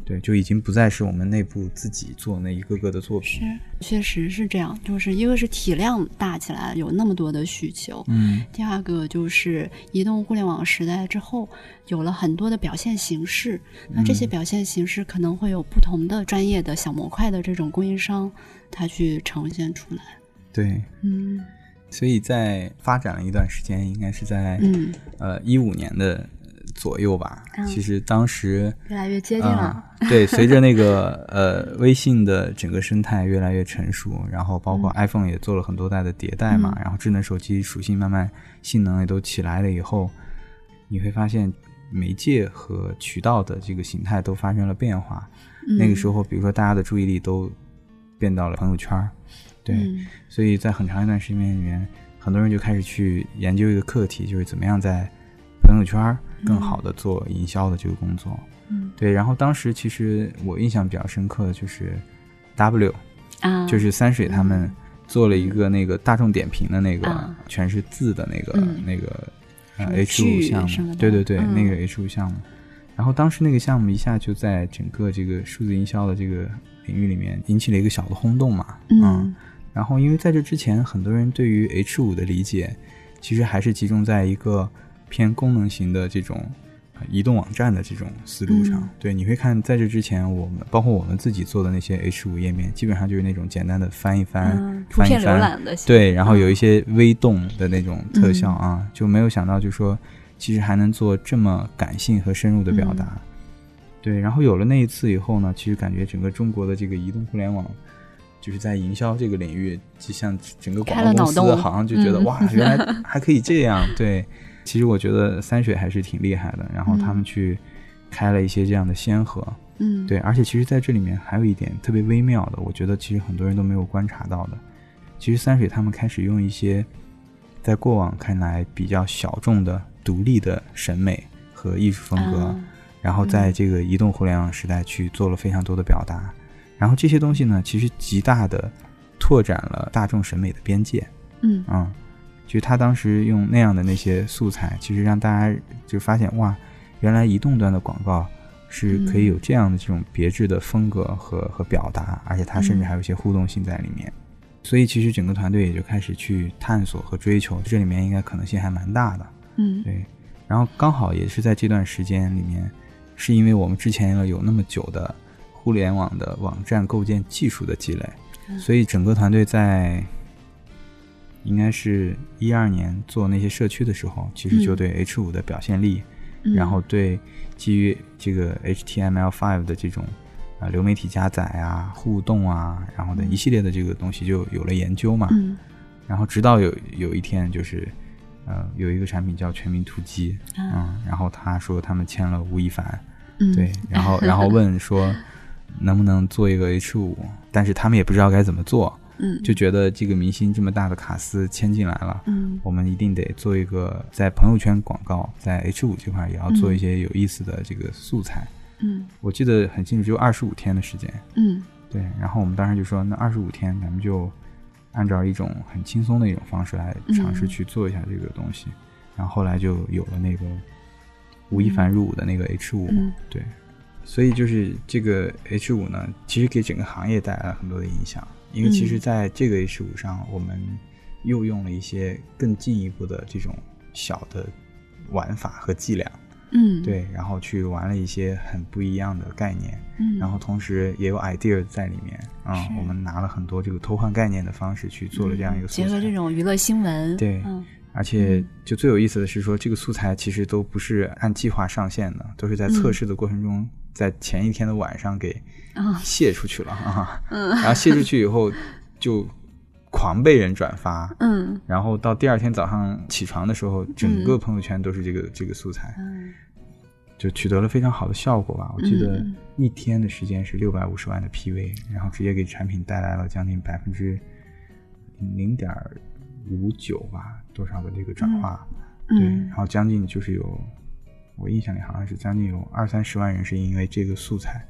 Speaker 3: 对，就已经不再是我们内部自己做那一个个的作品
Speaker 1: 是
Speaker 3: 品。，
Speaker 1: 确实是这样，就是一个是体量大起来，有那么多的需求，
Speaker 3: 嗯
Speaker 1: 第二个就是移动互联网时代之后，有了很多的表现形式。那这些
Speaker 3: 嗯
Speaker 1: 表现形式可能会有不同的专业的小模块的这种供应商，他去呈现出来。
Speaker 3: 对，
Speaker 1: 嗯
Speaker 3: 所以在发展了一段时间，应该是在、
Speaker 1: 嗯，
Speaker 3: 呃一五年的左右吧。
Speaker 1: 嗯
Speaker 3: 其实当时
Speaker 1: 越来越接近了。
Speaker 3: 嗯对，随着那个呃微信的整个生态越来越成熟，然后包括 iPhone 也做了很多代的迭代嘛，
Speaker 1: 嗯
Speaker 3: 然后智能手机属性慢慢性能也都起来了以后，你会发现媒介和渠道的这个形态都发生了变化。
Speaker 1: 嗯
Speaker 3: 那个时候，比如说大家的注意力都变到了朋友圈儿，对，
Speaker 1: 嗯
Speaker 3: 所以在很长一段时间里面，很多人就开始去研究一个课题，就是怎么样在朋友圈儿更好的做营销的这个工作。
Speaker 1: 嗯。
Speaker 3: 对，然后当时其实我印象比较深刻的就是 W，
Speaker 1: 啊，
Speaker 3: 就是三水他们
Speaker 1: 嗯。
Speaker 3: 做了一个那个大众点评的那个
Speaker 1: 啊。
Speaker 3: 全是字的那个、
Speaker 1: 嗯。
Speaker 3: 那个呃 H 五项目，对对对，
Speaker 1: 嗯。
Speaker 3: 那个 H 五项目。然后当时那个项目一下就在整个这个数字营销的这个领域里面引起了一个小的轰动嘛，
Speaker 1: 嗯。
Speaker 3: 然后，因为在这之前，很多人对于 H 五的理解，其实还是集中在一个偏功能型的这种呃移动网站的这种思路上。
Speaker 1: 嗯
Speaker 3: 对，你会看在这之前，我们包括我们自己做的那些 H 五页面，基本上就是那种简单的翻一翻、翻一翻，
Speaker 1: 览的
Speaker 3: 对，然后有一
Speaker 1: 嗯
Speaker 3: 些微动的那种特效啊，就没有想到，就说其实还能做这么感性和深入的表达。
Speaker 1: 嗯
Speaker 3: 对，然后有了那一次以后呢，其实感觉整个中国的这个移动互联网，就是在营销这个领域，就像整个广告公司好像就觉得、
Speaker 1: 嗯
Speaker 3: 哇，原来还可以这样。对，其实我觉得三水还是挺厉害的，然后他们
Speaker 1: 嗯
Speaker 3: 去开了一些这样的先河。
Speaker 1: 嗯，
Speaker 3: 对，而且其实在这里面还有一点特别微妙的，我觉得其实很多人都没有观察到的。其实三水他们开始用一些在过往看来比较小众的、独立的审美和艺术风格，
Speaker 1: 啊
Speaker 3: 然后在这个移动互联网时代去做了非常多的表达。然后这些东西呢，其实极大的拓展了大众审美的边界。
Speaker 1: 嗯
Speaker 3: 嗯，就是他当时用那样的那些素材，其实让大家就发现哇，原来移动端的广告是可以有这样的这种别致的风格和和表达，而且它甚至还有一些互动性在里面。所以其实整个团队也就开始去探索和追求，这里面应该可能性还蛮大的。
Speaker 1: 嗯
Speaker 3: 对，然后刚好也是在这段时间里面，是因为我们之前有那么久的互联网的网站构建技术的积累，
Speaker 1: 嗯
Speaker 3: 所以整个团队在应该是一二年做那些社区的时候，其实就
Speaker 1: 嗯。
Speaker 3: 对 H 五的表现力，
Speaker 1: 嗯。
Speaker 3: 然后对基于这个 HTML5 的这种啊、流媒体加载啊、互动啊，然后的一系列的这个东西就有了研究嘛。
Speaker 1: 嗯。
Speaker 3: 然后直到有有一天，就是呃有一个产品叫全民突击，
Speaker 1: 啊
Speaker 3: 嗯，然后他说他们签了吴亦凡，
Speaker 1: 嗯。
Speaker 3: 对，然后然后问说能不能做一个 H 五，但是他们也不知道该怎么做，
Speaker 1: 嗯
Speaker 3: 就觉得这个明星这么大的卡司签进来了。
Speaker 1: 嗯
Speaker 3: 我们一定得做一个在朋友圈广告，在 H 五这块也要做一些有意思的这个素材。
Speaker 1: 嗯
Speaker 3: 我记得很清楚，只有二十五天的时间。
Speaker 1: 嗯
Speaker 3: 对，然后我们当时就说，那二十五天咱们就按照一种很轻松的一种方式来尝试
Speaker 1: 嗯
Speaker 3: 去做一下这个东西。然后后来就有了那个吴亦凡入伍的那个 H 五、
Speaker 1: 嗯
Speaker 3: 对，所以就是这个 H 五呢，其实给整个行业带来了很多的影响，因为其实
Speaker 1: 嗯。
Speaker 3: 在这个 H 五上，我们又用了一些更进一步的这种小的玩法和伎俩，
Speaker 1: 嗯。
Speaker 3: 对，然后去玩了一些很不一样的概念，
Speaker 1: 嗯。
Speaker 3: 然后同时也有 idea 在里面。啊、
Speaker 1: 是。
Speaker 3: 我们拿了很多这个偷换概念的方式去做了这样一个
Speaker 1: 结合这种娱乐新闻。
Speaker 3: 对
Speaker 1: 嗯。
Speaker 3: 而且
Speaker 1: 嗯。
Speaker 3: 就最有意思的是说，这个素材其实都不是按计划上线的，都是在测
Speaker 1: 嗯
Speaker 3: 试的过程中，在前一天的晚上给
Speaker 1: 啊。
Speaker 3: 泄出去了啊，
Speaker 1: 嗯。
Speaker 3: 然后泄出去以后就狂被人转发，
Speaker 1: 嗯。
Speaker 3: 然后到第二天早上起床的时候，整个朋友圈都是这个、这个素材，
Speaker 1: 嗯。
Speaker 3: 就取得了非常好的效果吧。我记得
Speaker 1: 嗯。
Speaker 3: 一天的时间是六百五十万的 PV，然后直接给产品带来了将近百分之零点五九吧，多少的这个转化，
Speaker 1: 嗯。
Speaker 3: 对，然后将近就是有，我印象里好像是将近有二三十万人是因为这个素材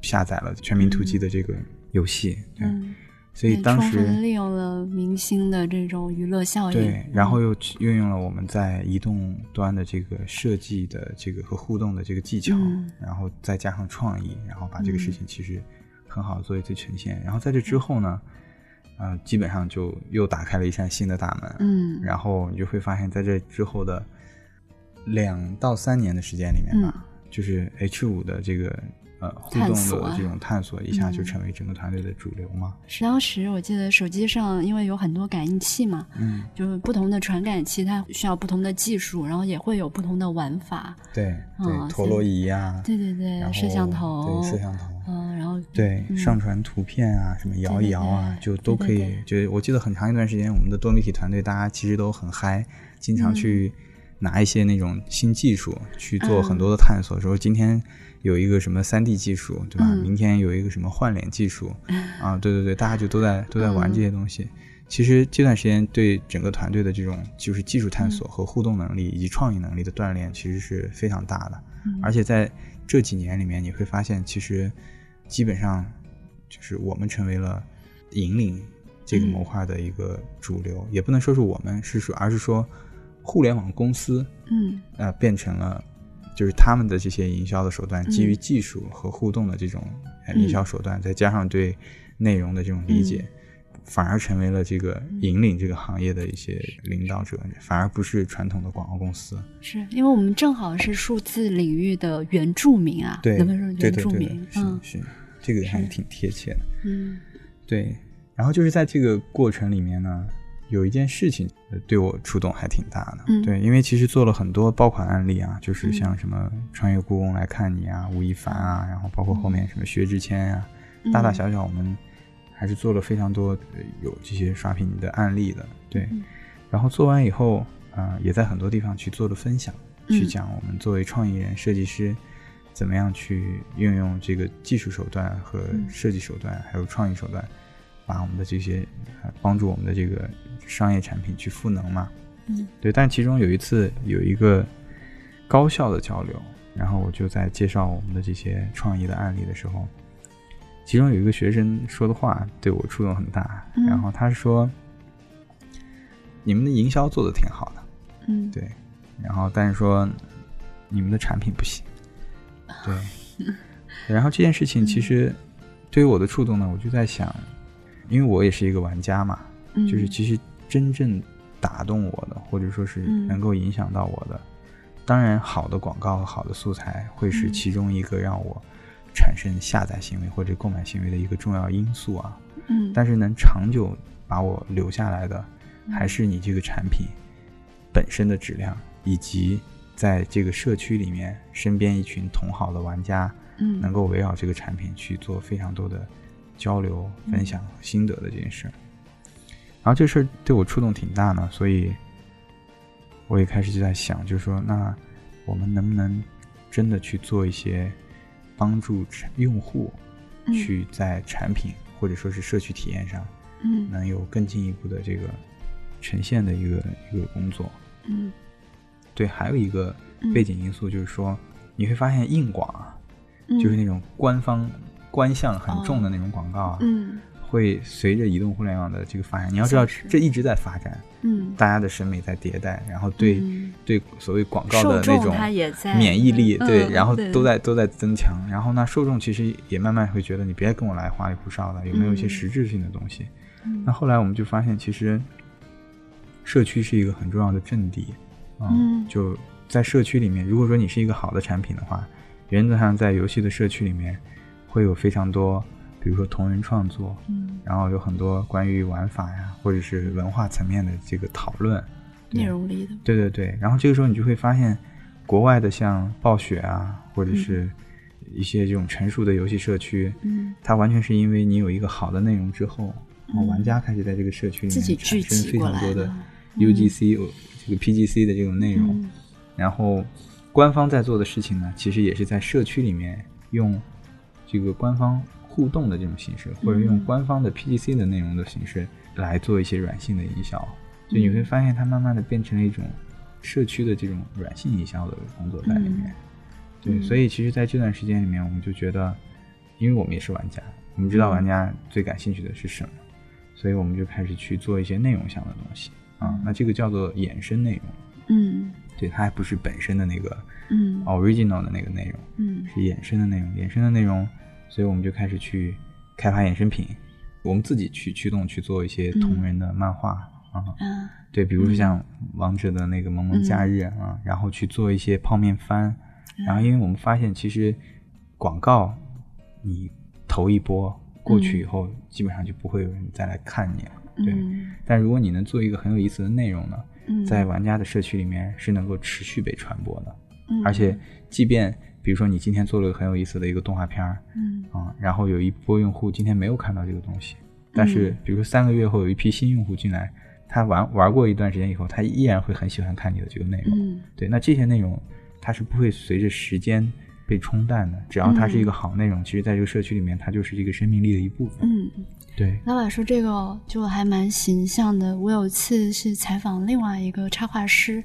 Speaker 3: 下载了《全民突击》的这个游戏，对，
Speaker 1: 嗯，
Speaker 3: 所以当时
Speaker 1: 利用了明星的这种娱乐效应，
Speaker 3: 对，然后又运用了我们在移动端的这个设计的这个和互动的这个技巧，
Speaker 1: 嗯
Speaker 3: 然后再加上创意，然后把这个事情其实很好的做一次呈现。然后在这之后呢，呃，基本上就又打开了一扇新的大门。
Speaker 1: 嗯，
Speaker 3: 然后你就会发现，在这之后的两到三年的时间里面吧，就是 H 五的这个呃互动的这种探索，一下就
Speaker 1: 嗯
Speaker 3: 成为整个团队的主流嘛。
Speaker 1: 是当时我记得手机上因为有很多感应器嘛，
Speaker 3: 嗯，
Speaker 1: 就是不同的传感器，它需要不同的技术，然后也会有不同的玩法。
Speaker 3: 对对，
Speaker 1: 嗯
Speaker 3: 陀螺仪啊，
Speaker 1: 对对对摄像头，
Speaker 3: 对摄像头，
Speaker 1: 嗯，然后
Speaker 3: 对，
Speaker 1: 嗯。
Speaker 3: 上传图片啊，什么摇一摇啊，就都可以。就我记得很长一段时间，我们的多媒体团队大家其实都很嗨，经常去拿一些那种新技术去做很多的探索，说今天有一个什么三 D 技术，对吧？
Speaker 1: 嗯
Speaker 3: 明天有一个什么换脸技术，啊，对对对，大家就都在都在玩
Speaker 1: 嗯
Speaker 3: 这些东西。其实这段时间对整个团队的这种就是技术探
Speaker 1: 嗯
Speaker 3: 索和互动能力以及创意能力的锻炼，其实是非常大的。
Speaker 1: 嗯
Speaker 3: 而且在这几年里面，你会发现，其实基本上就是我们成为了引领这个
Speaker 1: 嗯
Speaker 3: 模块的一个主流，也不能说是我们，是说而是说互联网公司
Speaker 1: 嗯
Speaker 3: 呃变成了就是他们的这些营销的手段，基于
Speaker 1: 嗯
Speaker 3: 技术和互动的这种营销手段，再加上对内容的这种理解。反而成为了这个
Speaker 1: 嗯
Speaker 3: 引领这个行业的一些领导者，反而不是传统的广告公司。
Speaker 1: 是因为我们正好是数字领域的原住民啊，
Speaker 3: 对，
Speaker 1: 能不能说原住民？嗯
Speaker 3: 是是，这个还是
Speaker 1: 是
Speaker 3: 挺贴切的。
Speaker 1: 嗯
Speaker 3: 对，然后就是在这个过程里面呢，有一件事情呃对我触动还挺大的。
Speaker 1: 嗯。
Speaker 3: 对，因为其实做了很多爆款案例啊，就是
Speaker 1: 嗯。
Speaker 3: 像什么穿越故宫来看你啊，吴亦凡啊，然后包括后面什么薛之谦啊，
Speaker 1: 嗯。
Speaker 3: 大大小小我们还是做了非常多呃有这些刷屏的案例的。对，
Speaker 1: 嗯。
Speaker 3: 然后做完以后，啊，也在很多地方去做了分享，去
Speaker 1: 嗯
Speaker 3: 讲我们作为创意人、设计师，怎么样去运用这个技术手段和
Speaker 1: 嗯。
Speaker 3: 设计手段，还有创意手段，把我们的这些呃帮助我们的这个商业产品去赋能嘛。
Speaker 1: 嗯。
Speaker 3: 对，但其中有一次有一个高效的交流，然后我就在介绍我们的这些创意的案例的时候，其中有一个学生说的话对我触动很大，
Speaker 1: 嗯。
Speaker 3: 然后他说：“你们的营销做的挺好的，
Speaker 1: 嗯。
Speaker 3: 对，然后但是说你们的产品不行，对，然后这件事情其实对于我的触动呢，我就在想，因为我也是一个玩家嘛，
Speaker 1: 嗯。
Speaker 3: 就是其实真正打动我的，或者说是
Speaker 1: 嗯。
Speaker 3: 能够影响到我的，当然好的广告和好的素材会是
Speaker 1: 嗯。
Speaker 3: 其中一个让我产生下载行为或者购买行为的一个重要因素啊，
Speaker 1: 嗯。
Speaker 3: 但是能长久把我留下来的，还是你这个产品本身的质量，以及在这个社区里面身边一群同好的玩家，
Speaker 1: 嗯。
Speaker 3: 能够围绕这个产品去做非常多的交流、分享心得的这件事儿。然后这事儿对我触动挺大呢，所以我也开始就在想，就是说，那我们能不能真的去做一些帮助产用户
Speaker 1: 嗯。
Speaker 3: 去在产品或者说是社区体验上
Speaker 1: 嗯。
Speaker 3: 能有更进一步的这个呈现的一个一个工作。
Speaker 1: 嗯。
Speaker 3: 对，还有一个
Speaker 1: 嗯。
Speaker 3: 背景因素就是说，你会发现硬广啊，
Speaker 1: 嗯。
Speaker 3: 就是那种官方官相很重的那种广告啊，
Speaker 1: 嗯。
Speaker 3: 会随着移动互联网的这个发展，你要知道这一直在发展，
Speaker 1: 嗯。
Speaker 3: 大家的审美在迭代，然后对、
Speaker 1: 嗯。
Speaker 3: 对所谓广告的那种免疫力，
Speaker 1: 嗯
Speaker 3: 对，然后都在都在增强，然后呢，受众其实也慢慢会觉得你别跟我来花里胡哨的，有没有一些
Speaker 1: 嗯
Speaker 3: 实质性的东西？
Speaker 1: 嗯。
Speaker 3: 那后来我们就发现，其实社区是一个很重要的阵地啊、
Speaker 1: 嗯。
Speaker 3: 就在社区里面，如果说你是一个好的产品的话，原则上在游戏的社区里面会有非常多，比如说同人创作，
Speaker 1: 嗯
Speaker 3: 然后有很多关于玩法呀，或者是文化层面的这个讨论，对
Speaker 1: 内容里的。
Speaker 3: 对对对，然后这个时候你就会发现，国外的像暴雪啊，或者是一些这种成熟的游戏社区，
Speaker 1: 嗯
Speaker 3: 它完全是因为你有一个好的内容之后，然后
Speaker 1: 嗯
Speaker 3: 玩家开始在这个社区里面产生非常多的 UGC、这个 PGC 的这种内容，
Speaker 1: 嗯。
Speaker 3: 然后官方在做的事情呢，其实也是在社区里面用这个官方互动的这种形式，或者用
Speaker 1: 嗯。
Speaker 3: 官方的 PGC 的内容的形式来做一些软性的营销。就你会发现它慢慢的变成了一种社区的这种软性营销的工作在里面。对，
Speaker 1: 嗯。
Speaker 3: 所以其实在这段时间里面，我们就觉得，因为我们也是玩家，我们知道玩家最感兴趣的是什么，所以我们就开始去做一些内容向的东西。啊。那这个叫做衍生内容，
Speaker 1: 嗯。
Speaker 3: 对，它还不是本身的那个
Speaker 1: 嗯。
Speaker 3: original 的那个内容，
Speaker 1: 嗯。
Speaker 3: 是衍生的内容，衍生的内容，所以我们就开始去开发衍生品，我们自己去驱动去做一些同人的漫画、啊，
Speaker 1: 啊。
Speaker 3: 对，比如说像王者的那个萌萌假日啊，然后去做一些泡面番，然后因为我们发现其实广告你投一波过去以后，基本上就不会有人再来看你了，对。
Speaker 1: 嗯
Speaker 3: 但如果你能做一个很有意思的内容呢，
Speaker 1: 嗯。
Speaker 3: 在玩家的社区里面是能够持续被传播的，
Speaker 1: 嗯。
Speaker 3: 而且即便比如说你今天做了个很有意思的一个动画片儿
Speaker 1: 嗯
Speaker 3: 啊、然后有一波用户今天没有看到这个东西，但是比如说三个月后有一批新用户进来，他玩玩过一段时间以后，他依然会很喜欢看你的这个内容。
Speaker 1: 嗯
Speaker 3: 对，那这些内容它是不会随着时间被冲淡的，只要它是一个好内容，其实在这个社区里面，它就是这个生命力的一部分。
Speaker 1: 嗯。
Speaker 3: 对，
Speaker 1: 老板说这个就还蛮形象的。我有一次是采访另外一个插画师，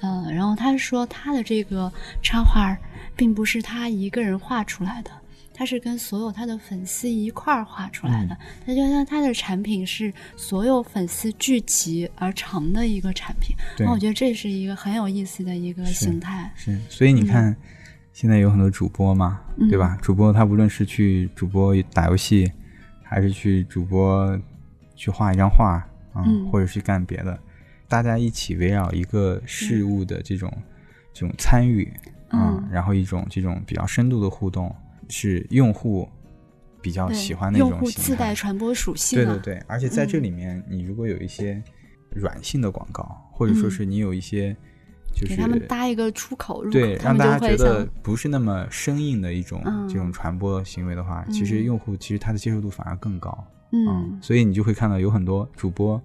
Speaker 1: 呃，然后他说他的这个插画并不是他一个人画出来的，他是跟所有他的粉丝一块儿画出来的。他就像他的产品是所有粉丝聚集而成的一个产品。
Speaker 3: 对
Speaker 1: 那我觉得这是一个很有意思的一个形态。
Speaker 3: 是，所以你看，现在有很多主播嘛，
Speaker 1: 嗯
Speaker 3: 对吧？主播他无论是去主播打游戏，还是去主播去画一张画啊、
Speaker 1: 嗯
Speaker 3: 或者去干别的，大家一起围绕一个事物的这种、这种参与啊、
Speaker 1: 嗯
Speaker 3: 然后一种这种比较深度的互动，是用户比较，喜欢的一种
Speaker 1: 自带传播属。性啊。
Speaker 3: 对对对，而且在这
Speaker 1: 嗯。
Speaker 3: 里面，你如果有一些软性的广告，或者说
Speaker 1: 嗯。
Speaker 3: 是你有一些就是
Speaker 1: 给他们搭一个出口入口，
Speaker 3: 对，让大家觉得，不是那么生硬的一种、
Speaker 1: 嗯
Speaker 3: 这种传播行为的话，其实
Speaker 1: 嗯
Speaker 3: 用户其实他的接受度反而更高。
Speaker 1: 嗯
Speaker 3: 所以你就会看到有很多主播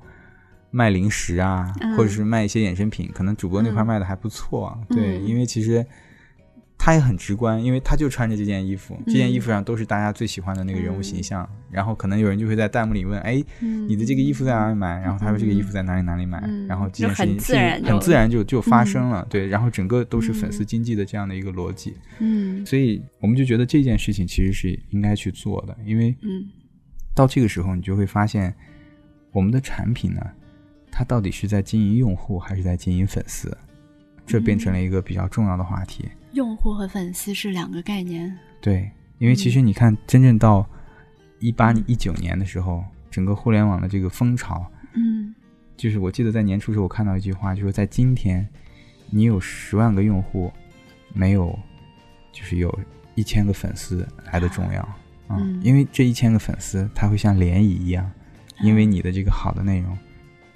Speaker 3: 卖零食啊，
Speaker 1: 嗯
Speaker 3: 或者是卖一些衍生品，可能主播那块
Speaker 1: 嗯
Speaker 3: 卖的还不错啊。对，
Speaker 1: 嗯
Speaker 3: 因为其实。他也很直观，因为他就穿着这件衣服，这件衣服上都是大家最喜欢的那个人物形象。然后可能有人就会在弹幕里问：“哎，
Speaker 1: 嗯
Speaker 3: 你的这个衣服在哪里买？”然后他说：“这个衣服在哪里哪里买？”
Speaker 1: 嗯
Speaker 3: 然后这件事情
Speaker 1: 自然就
Speaker 3: 是很自然就就发生了。对，然后整个都是粉丝
Speaker 1: 嗯
Speaker 3: 经济的这样的一个逻辑。
Speaker 1: 嗯
Speaker 3: 所以我们就觉得这件事情其实是应该去做的，因为
Speaker 1: 嗯
Speaker 3: 到这个时候，你就会发现，我们的产品呢，它到底是在经营用户还是在经营粉丝，这变成了一个比较重要的话题。
Speaker 1: 用户和粉丝是两个概念。
Speaker 3: 对，因为其实你看，真正到一八一九年的时候，整个互联网的这个风潮，
Speaker 1: 嗯
Speaker 3: 就是我记得在年初时候我看到一句话，就是在今天，你有十万个用户，没有就是有一千个粉丝来的重要啊、
Speaker 1: 嗯
Speaker 3: 因为这一千个粉丝，它会像涟漪一样，因为你的这个好的内容，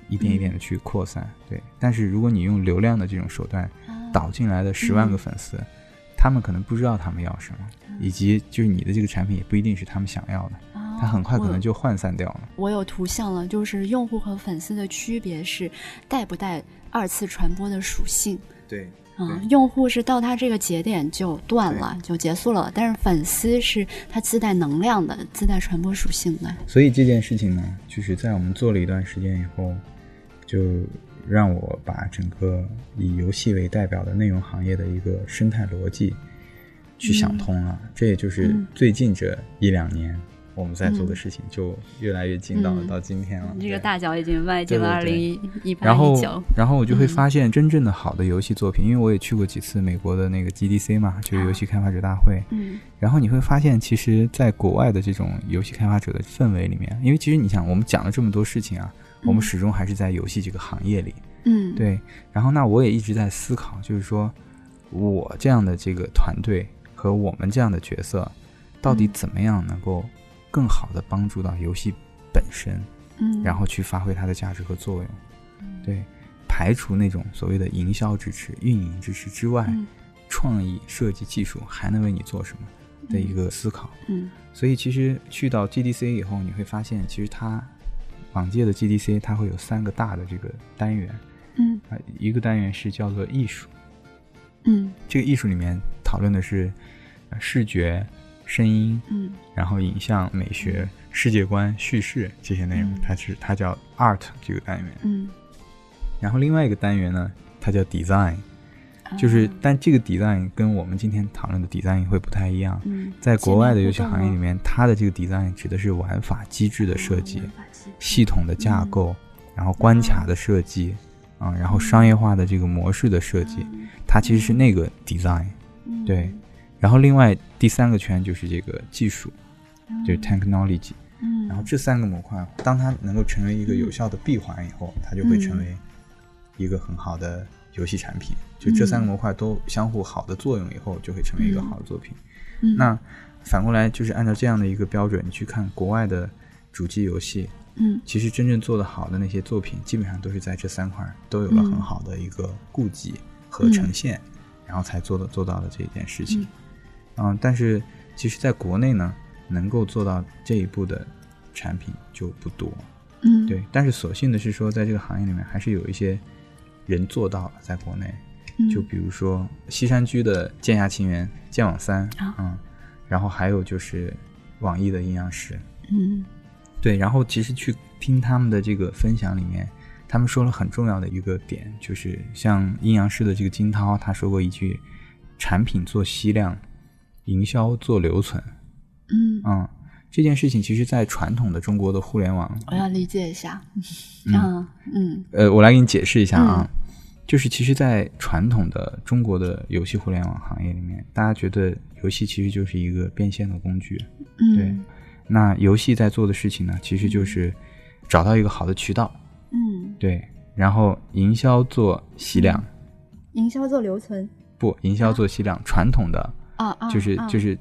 Speaker 3: 一点一点的去扩散。对，但是如果你用流量的这种手段
Speaker 1: 啊
Speaker 3: 导进来的十万个粉丝，他们可能不知道他们要什么，以及就是你的这个产品也不一定是他们想要的，
Speaker 1: 啊
Speaker 3: 它很快可能就涣散掉了。
Speaker 1: 我有图像了，就是用户和粉丝的区别是带不带二次传播的属性。
Speaker 3: 对，嗯、
Speaker 1: 用户是到他这个节点就断了，就结束了。但是粉丝是它自带能量的，自带传播属性的。
Speaker 3: 所以这件事情呢，就是在我们做了一段时间以后，就让我把整个以游戏为代表的内容行业的一个生态逻辑去想通了。这也就是
Speaker 1: 嗯
Speaker 3: 最近这一两年我们在做的事情，就越来越近到、
Speaker 1: 嗯
Speaker 3: 到今天了。
Speaker 1: 这个大脚已经迈进了二零一一八
Speaker 3: 然后。，然后我就会
Speaker 1: 嗯
Speaker 3: 发现真正的好的游戏作品，因为我也去过几次美国的那个 GDC 嘛，就是游戏开发者大会。
Speaker 1: 嗯
Speaker 3: 然后你会发现，其实在国外的这种游戏开发者的氛围里面，因为其实你想，我们讲了这么多事情啊，我们
Speaker 1: 嗯。
Speaker 3: 始终还是在游戏这个行业里。
Speaker 1: 嗯，
Speaker 3: 对，然后那我也一直在思考，就是说我这样的这个团队和我们这样的角色，到底
Speaker 1: 嗯。
Speaker 3: 怎么样能够更好的帮助到游戏本身，
Speaker 1: 嗯，
Speaker 3: 然后去发挥它的价值和作用。
Speaker 1: 嗯。
Speaker 3: 对，排除那种所谓的营销支持、运营支持之外，
Speaker 1: 嗯
Speaker 3: 创意、设计、技术还能为你做什么的一个思考。
Speaker 1: 嗯。
Speaker 3: 所以其实去到 GDC 以后，你会发现，其实它往届的 GDC 它会有三个大的这个单元
Speaker 1: 嗯。
Speaker 3: 啊，一个单元是叫做艺术，
Speaker 1: 嗯。
Speaker 3: 这个艺术里面讨论的是呃视觉、声音，
Speaker 1: 嗯。
Speaker 3: 然后影像、美学、世界观、叙事这些内容
Speaker 1: 嗯，
Speaker 3: 它是它叫 art 这个单元。
Speaker 1: 嗯。
Speaker 3: 然后另外一个单元呢，它叫 design，就是
Speaker 1: 啊
Speaker 3: 但这个 design 跟我们今天讨论的 design 会不太一样。
Speaker 1: 嗯，
Speaker 3: 在国外的游戏行业里面，它的这个 design 指的是玩法机制的设计、系统的架构，然后关卡的设计，啊、然后商业化的这个模式的设计，它其实是那个 design。
Speaker 1: 嗯
Speaker 3: 对，然后另外第三个圈就是这个技术，就是 technology。
Speaker 1: 嗯，
Speaker 3: 然后这三个模块，当它能够成为一个有效的闭环以后，它就会成为一个很好的游戏产品。就这三个模块都相互好的作用以后，就会成为一个好的作品。
Speaker 1: 嗯
Speaker 3: 那反过来就是按照这样的一个标准，你去看国外的主机游戏，
Speaker 1: 嗯
Speaker 3: 其实真正做得好的那些作品，基本上都是在这三块都有了
Speaker 1: 嗯
Speaker 3: 很好的一个顾及和呈现，然后才做的做到了这一件事情。嗯但是其实在国内呢，能够做到这一步的产品就不多。
Speaker 1: 嗯，
Speaker 3: 对，但是所幸的是说，在这个行业里面还是有一些人做到了，在国内，
Speaker 1: 嗯。
Speaker 3: 就比如说西山居的《剑侠情缘》《剑网三》
Speaker 1: 啊。
Speaker 3: 嗯，然后还有就是网易的阴阳师，
Speaker 1: 嗯。
Speaker 3: 对，然后其实去听他们的这个分享里面，他们说了很重要的一个点，就是像阴阳师的这个金涛，他说过一句：“产品做吸量，营销做留存。”
Speaker 1: 嗯，
Speaker 3: 嗯，这件事情其实，在传统的中国的互联网，
Speaker 1: 我要理解一下，嗯。嗯。
Speaker 3: 呃，我来给你解释一下啊，就是其实，在传统的中国的游戏互联网行业里面，大家觉得游戏其实就是一个变现的工具。
Speaker 1: 嗯，
Speaker 3: 对，那游戏在做的事情呢，其实就是找到一个好的渠道，
Speaker 1: 嗯，
Speaker 3: 对，然后营销做吸量，
Speaker 1: 营销做留存
Speaker 3: 不，营销做吸量，传统的
Speaker 1: 啊啊，
Speaker 3: 就是
Speaker 1: 啊。
Speaker 3: 就是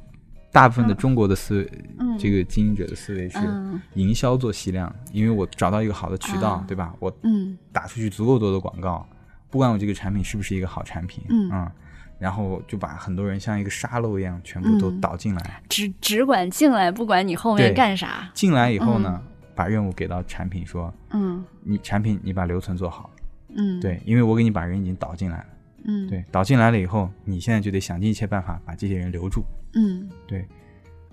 Speaker 3: 大部分的
Speaker 1: 嗯。
Speaker 3: 中国的思维，
Speaker 1: 嗯。
Speaker 3: 这个经营者的思维是
Speaker 1: 嗯。
Speaker 3: 营销做吸量，因为我找到一个好的渠道，
Speaker 1: 啊。
Speaker 3: 对吧？我
Speaker 1: 嗯。
Speaker 3: 打出去足够多的广告，不管我这个产品是不是一个好产品，
Speaker 1: 嗯。
Speaker 3: 然后就把很多人像一个沙漏一样全部都
Speaker 1: 嗯
Speaker 3: 导进来，
Speaker 1: 只只管进来，不管你后面干啥，
Speaker 3: 进来以后呢，把任务给到产品说，
Speaker 1: 嗯。
Speaker 3: 你产品你把留存做好，
Speaker 1: 嗯，
Speaker 3: 对，因为我给你把人已经导进来了，
Speaker 1: 嗯。
Speaker 3: 对，导进来了以后，你现在就得想尽一切办法把这些人留住，
Speaker 1: 嗯
Speaker 3: 对。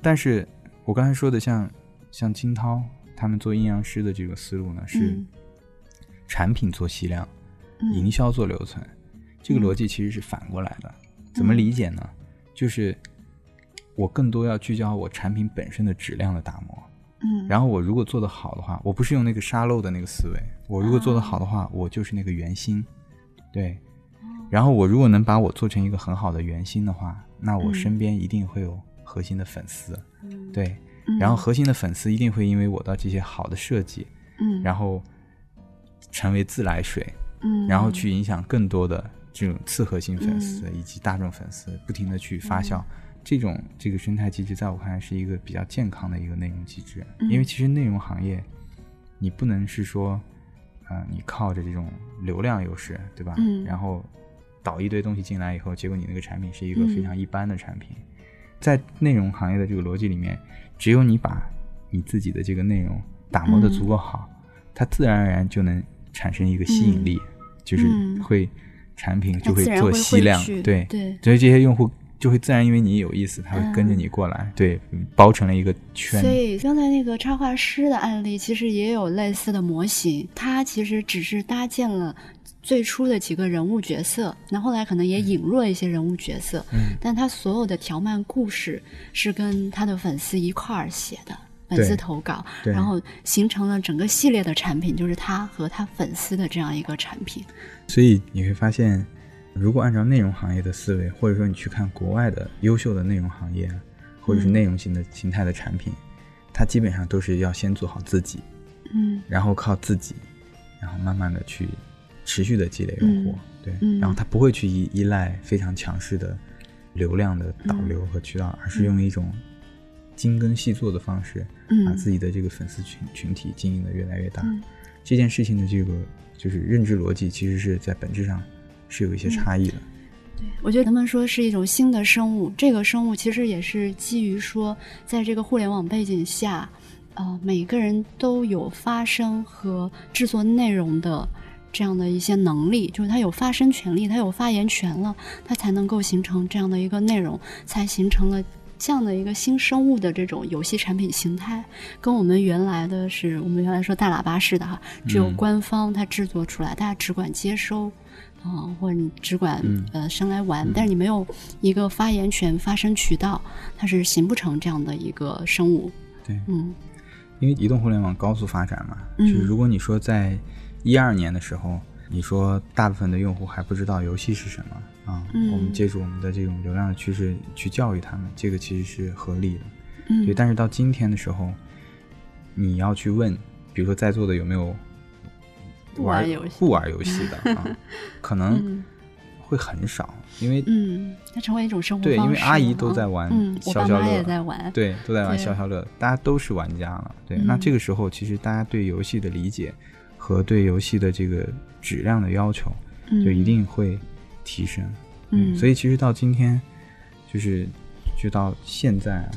Speaker 3: 但是我刚才说的像像金涛他们做阴阳师的这个思路呢，是
Speaker 1: 嗯
Speaker 3: 产品做吸量，
Speaker 1: 嗯
Speaker 3: 营销做留存，这个逻辑其实是反过来的。怎么理解呢？就是我更多要聚焦我产品本身的质量的打磨。
Speaker 1: 嗯，
Speaker 3: 然后我如果做得好的话，我不是用那个沙漏的那个思维，我如果做得好的话，我就是那个圆心，对。然后我如果能把我做成一个很好的圆心的话，那我
Speaker 1: 嗯
Speaker 3: 身边一定会有核心的粉丝，
Speaker 1: 嗯
Speaker 3: 对。
Speaker 1: 嗯
Speaker 3: 然后核心的粉丝一定会因为我的这些好的设计，
Speaker 1: 嗯，
Speaker 3: 然后成为自来水，
Speaker 1: 嗯，
Speaker 3: 然后去影响更多的这种次核心粉丝以及大众粉丝，不停的去发酵。这种这个生态机制，在我看来是一个比较健康的一个内容机制。
Speaker 1: 嗯
Speaker 3: 因为其实内容行业，你不能是说，呃，你靠着这种流量优势，对吧？
Speaker 1: 嗯
Speaker 3: 然后导一堆东西进来以后，结果你那个产品是一个
Speaker 1: 嗯。
Speaker 3: 非常一般的产品。在内容行业的这个逻辑里面，只有你把你自己的这个内容打磨的足够好，它自然而然就能产生一个吸引力，就是
Speaker 1: 嗯。
Speaker 3: 会产品就
Speaker 1: 会
Speaker 3: 做吸量对
Speaker 1: 对。
Speaker 3: 所以这些用户就会自然因为你有意思，他会跟着你过来，对，包成了一个圈。
Speaker 1: 所以刚才那个插画师的案例，其实也有类似的模型，它其实只是搭建了最初的几个人物角色，那后来可能也引入了一些人物角色，
Speaker 3: 嗯，
Speaker 1: 但他所有的条漫故事是跟他的粉丝一块儿写的。粉丝投稿，然后形成了整个系列的产品，就是他和他粉丝的这样一个产品。
Speaker 3: 所以你会发现，如果按照内容行业的思维，或者说你去看国外的优秀的内容行业，或者是
Speaker 1: 嗯
Speaker 3: 内容型的形态的产品，它基本上都是要先做好自己，
Speaker 1: 嗯
Speaker 3: 然后靠自己，然后慢慢的去持续的积累用户，对，
Speaker 1: 嗯
Speaker 3: 然后他不会去依依赖非常强势的流量的导流和渠道，而是用一种精耕细作的方式，
Speaker 1: 嗯
Speaker 3: 把自己的这个粉丝群群体经营的越来越大。
Speaker 1: 嗯
Speaker 3: 这件事情的这个就是认知逻辑，其实是在本质上是有一些差异的。
Speaker 1: 我觉得他们说是一种新的生物，这个生物其实也是基于说，在这个互联网背景下，呃，每个人都有发声和制作内容的这样的一些能力，就是他有发声权利，他有发言权了，他才能够形成这样的一个内容，才形成了这样的一个新生物的这种游戏产品形态，跟我们原来的是我们原来说大喇叭式的哈，只有官方它制作出来，大家只管接收。啊，或者你只管呃上来玩，但是你没有一个发言权、发声渠道，它是形不成这样的一个生物。
Speaker 3: 对，
Speaker 1: 嗯，
Speaker 3: 因为移动互联网高速发展嘛，就是如果你说在一二年的时候，你说大部分的用户还不知道游戏是什么啊，我们借助我们的这种流量的趋势去教育他们，这个其实是合理的。
Speaker 1: 嗯，
Speaker 3: 对，但是到今天的时候，你要去问，比如说在座的有没有？玩
Speaker 1: 游戏
Speaker 3: 不玩游戏的 啊，可能会很少，因为
Speaker 1: 嗯，它成为一种生活
Speaker 3: 对，因为阿姨都在玩消消乐，
Speaker 1: 也在玩，
Speaker 3: 对，都在玩消消乐，大家都是玩家了。对，那这个时候其实大家对游戏的理解和对游戏的这个质量的要求就一定会提升。
Speaker 1: 嗯，
Speaker 3: 所以其实到今天，就是就到现在啊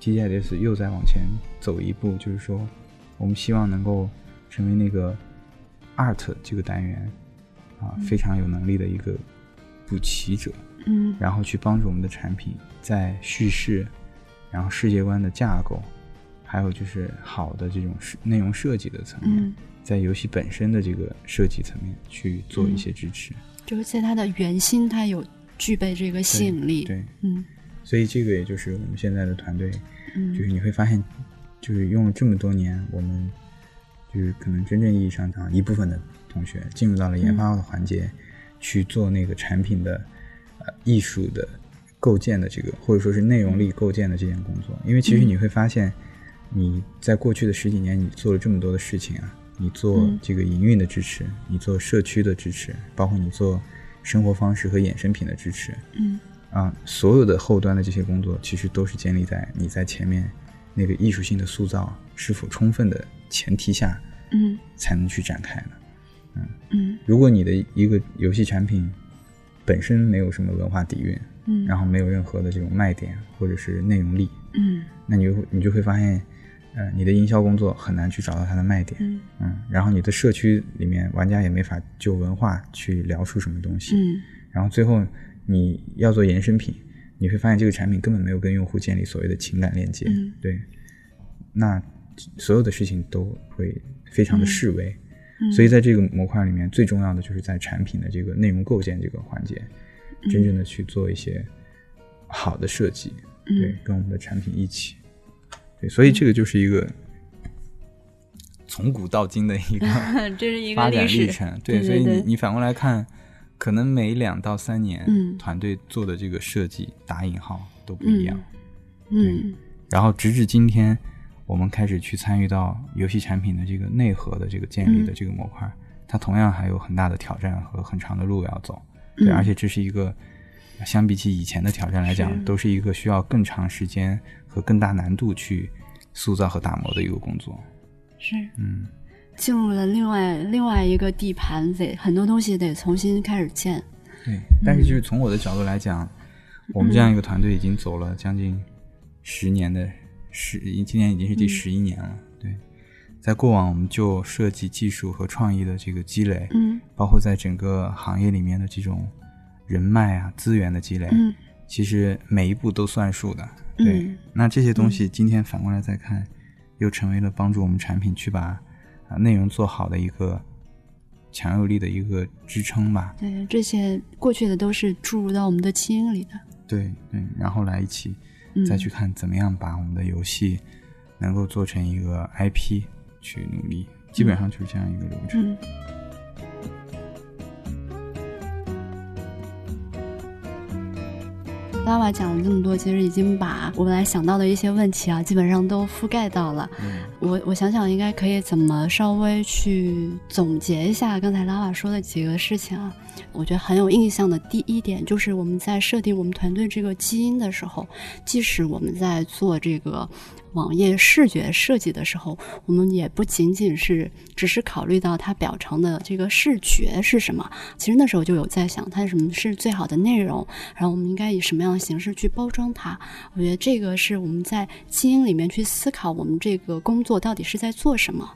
Speaker 3: ，T G I S 又在往前走一步，就是说我们希望能够成为那个。art 这个单元啊，非常有能力的一个补齐者，
Speaker 1: 嗯，
Speaker 3: 然后去帮助我们的产品在叙事，然后世界观的架构，还有就是好的这种内容设计的层面，在游戏本身的这个设计层面去做一些支持，
Speaker 1: 就是在它的原心，它有具备这个吸引力，
Speaker 3: 对，
Speaker 1: 嗯，
Speaker 3: 所以这个也就是我们现在的团队，
Speaker 1: 嗯，
Speaker 3: 就是你会发现，就是用了这么多年，我们。就是可能真正意义上讲，一部分的同学进入到了研发的环节，去做那个产品的呃艺术的构建的这个，或者说是内容力构建的这件工作。因为其实你会发现，你在过去的十几年，你做了这么多的事情啊，你做这个营运的支持，你做社区的支持，包括你做生活方式和衍生品的支持，
Speaker 1: 嗯，
Speaker 3: 啊，所有的后端的这些工作，其实都是建立在你在前面那个艺术性的塑造是否充分的。前提下，
Speaker 1: 嗯，
Speaker 3: 才能去展开的，
Speaker 1: 嗯。嗯。
Speaker 3: 如果你的一个游戏产品本身没有什么文化底蕴，
Speaker 1: 嗯，
Speaker 3: 然后没有任何的这种卖点或者是内容力，
Speaker 1: 嗯，
Speaker 3: 那你就你就会发现，呃，你的营销工作很难去找到它的卖点，
Speaker 1: 嗯
Speaker 3: 嗯，然后你的社区里面玩家也没法就文化去聊出什么东西，
Speaker 1: 嗯，
Speaker 3: 然后最后你要做衍生品，你会发现这个产品根本没有跟用户建立所谓的情感链接，
Speaker 1: 嗯，
Speaker 3: 对，那。所有的事情都会非常的示威，
Speaker 1: 嗯，
Speaker 3: 所以在这个模块里面，最重要的就是在产品的这个内容构建这个环节，真正的去做一些好的设计，对，跟我们的产品一起，对，所以这个就是一个从古到今的一个
Speaker 1: 这是一
Speaker 3: 个发展历程，对，所以
Speaker 1: 你
Speaker 3: 你反过来看，可能每两到三年，
Speaker 1: 嗯，
Speaker 3: 团队做的这个设计打引号都不一样，
Speaker 1: 嗯，
Speaker 3: 然后直至今天。我们开始去参与到游戏产品的这个内核的这个建立的这个模块，它同样还有很大的挑战和很长的路要走。对，而且这是一个相比起以前的挑战来讲，都是一个需要更长时间和更大难度去塑造和打磨的一个工作。
Speaker 1: 是，
Speaker 3: 嗯，
Speaker 1: 进入了另外另外一个地盘，得很多东西得重新开始建。
Speaker 3: 对，但是就是从我的角度来讲，我们这样一个团队已经走了将近十年的。十，今年已经是第十一年了。对，在过往，我们就设计、技术和创意的这个积累，
Speaker 1: 嗯，
Speaker 3: 包括在整个行业里面的这种人脉啊、资源的积累，
Speaker 1: 嗯，
Speaker 3: 其实每一步都算数的。对，那这些东西今天反过来再看，又成为了帮助我们产品去把啊内容做好的一个强有力的一个支撑吧。
Speaker 1: 对，这些过去的都是注入到我们的基因里的。
Speaker 3: 对对，然后来一起。再去看怎么样把我们的游戏能够做成一个 IP 去努力，基本上就是这样一个流程。
Speaker 1: 拉瓦讲了这么多，其实已经把我本来想到的一些问题啊，基本上都覆盖到了。我我想想，应该可以怎么稍微去总结一下刚才拉瓦说的几个事情啊？我觉得很有印象的第一点，就是我们在设定我们团队这个基因的时候，即使我们在做这个。网页视觉设计的时候，我们也不仅仅是只是考虑到它表层的这个视觉是什么，其实那时候就有在想它什么是最好的内容，然后我们应该以什么样的形式去包装它。我觉得这个是我们在基因里面去思考我们这个工作到底是在做什么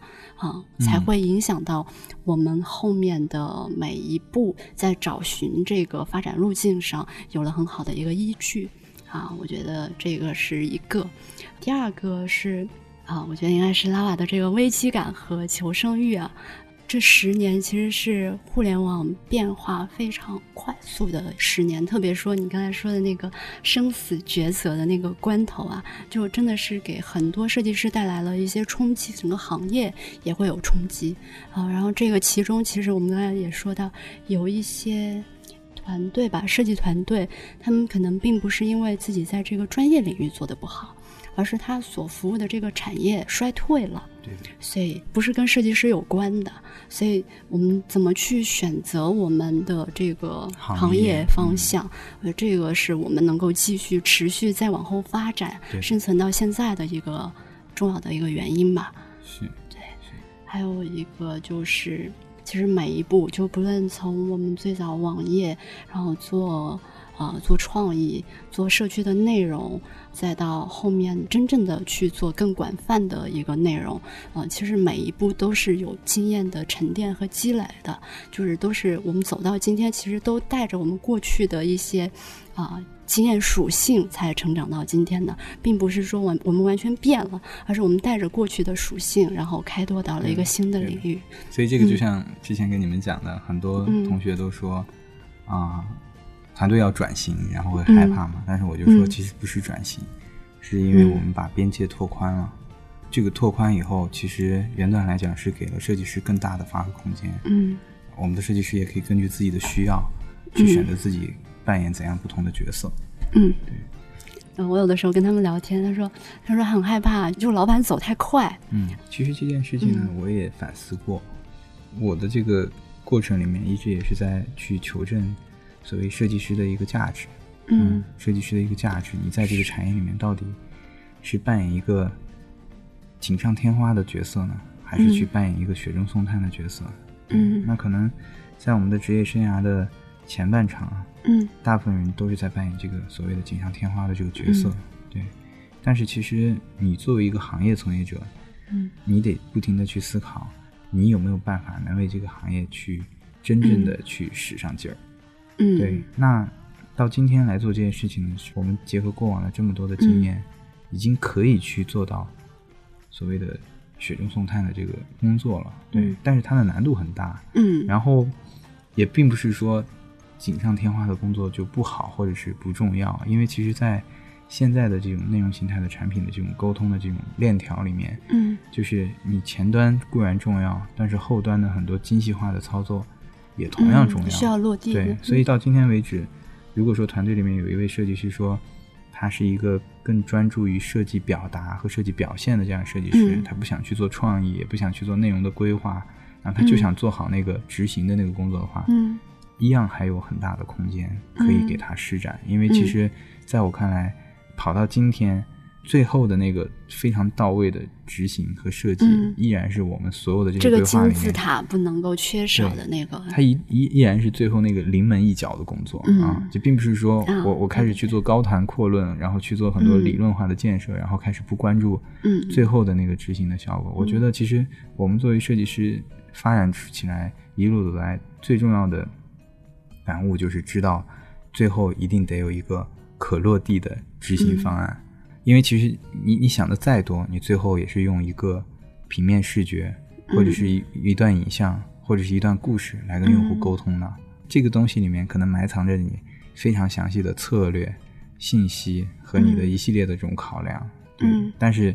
Speaker 1: 啊，才会影响到我们后面的每一步在找寻这个发展路径上有了很好的一个依据。啊，我觉得这个是一个。第二个是啊，我觉得应该是拉瓦的这个危机感和求生欲啊。这十年其实是互联网变化非常快速的十年，特别说你刚才说的那个生死抉择的那个关头啊，就真的是给很多设计师带来了一些冲击，整个行业也会有冲击啊。然后这个其中，其实我们刚才也说到，有一些团队吧，设计团队，他们可能并不是因为自己在这个专业领域做的不好。而是他所服务的这个产业衰退了，
Speaker 3: 对，
Speaker 1: 所以不是跟设计师有关的。所以我们怎么去选择我们的这个行业方向？呃，这个是我们能够继续持续再往后发展、生存到现在的一个重要的一个原因吧。
Speaker 3: 是，
Speaker 1: 对。还有一个就是，其实每一步，就不论从我们最早网页，然后做。啊，做创意，做社区的内容，再到后面真正的去做更广泛的一个内容，啊，其实每一步都是有经验的沉淀和积累的，就是都是我们走到今天，其实都带着我们过去的一些啊经验属性才成长到今天的，并不是说我我们完全变了，而是我们带着过去的属性，然后开拓到了一个新的领域。
Speaker 3: 所以这个就像之前跟你们讲的，很多同学都说啊。团队要转型，然后会害怕嘛？但是我就说，其实不是转型，是因为我们把边界拓宽了。这个拓宽以后，其实原段来讲是给了设计师更大的发挥空间。
Speaker 1: 嗯，
Speaker 3: 我们的设计师也可以根据自己的需要，去选择自己扮演怎样不同的角色。
Speaker 1: 嗯，
Speaker 3: 对。
Speaker 1: 嗯，我有的时候跟他们聊天，他说，他说很害怕，就老板走太快。
Speaker 3: 嗯，其实这件事情呢，我也反思过，我的这个过程里面一直也是在去求证。所谓设计师的一个价值，
Speaker 1: 嗯，
Speaker 3: 设计师的一个价值，你在这个产业里面到底是扮演一个锦上添花的角色呢，还是去扮演一个雪中送炭的角色？
Speaker 1: 嗯，
Speaker 3: 那可能在我们的职业生涯的前半场啊，
Speaker 1: 嗯，
Speaker 3: 大部分人都是在扮演这个所谓的锦上添花的这个角色，对。但是其实你作为一个行业从业者，
Speaker 1: 嗯，
Speaker 3: 你得不停的去思考，你有没有办法能为这个行业去真正的去使上劲儿。
Speaker 1: 嗯，
Speaker 3: 对，那到今天来做这件事情呢，我们结合过往的这么多的经验，已经可以去做到所谓的雪中送炭的这个工作了。对，但是它的难度很大。
Speaker 1: 嗯，
Speaker 3: 然后也并不是说锦上添花的工作就不好或者是不重要，因为其实，在现在的这种内容形态的产品的这种沟通的这种链条里面，
Speaker 1: 嗯，
Speaker 3: 就是你前端固然重要，但是后端的很多精细化的操作。也同样重要，
Speaker 1: 需要落地。
Speaker 3: 对，所以到今天为止，如果说团队里面有一位设计师说，他是一个更专注于设计表达和设计表现的这样设计师，他不想去做创意，也不想去做内容的规划，然后他就想做好那个执行的那个工作的话，
Speaker 1: 嗯，
Speaker 3: 一样还有很大的空间可以给他施展。因为其实在我看来，跑到今天。最后的那个非常到位的执行和设计，依然是我们所有的这
Speaker 1: 个金字塔不能够缺少的那个。
Speaker 3: 它依依依然是最后那个临门一脚的工作啊！就并不是说我我开始去做高谈阔论，然后去做很多理论化的建设，然后开始不关注最后的那个执行的效果。我觉得其实我们作为设计师发展起来一路走来，最重要的感悟就是知道最后一定得有一个可落地的执行方案。因为其实你你想的再多，你最后也是用一个平面视觉，或者是一一段影像，或者是一段故事来跟用户沟通的。这个东西里面可能埋藏着你非常详细的策略、信息和你的一系列的这种考量。
Speaker 1: 嗯。
Speaker 3: 但是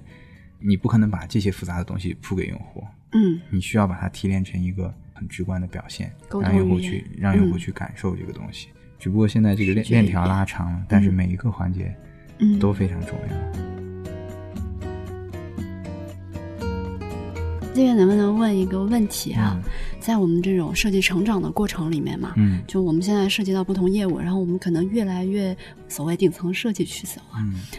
Speaker 3: 你不可能把这些复杂的东西铺给用户。
Speaker 1: 嗯。
Speaker 3: 你需要把它提炼成一个很直观的表现，让用户去让用户去感受这个东西。只不过现在这个链链条拉长了，但是每一个环节。都非常重要。
Speaker 1: 这边能不能问一个问题啊？在我们这种设计成长的过程里面嘛，
Speaker 3: 嗯，
Speaker 1: 就我们现在涉及到不同业务，然后我们可能越来越所谓顶层设计去走啊。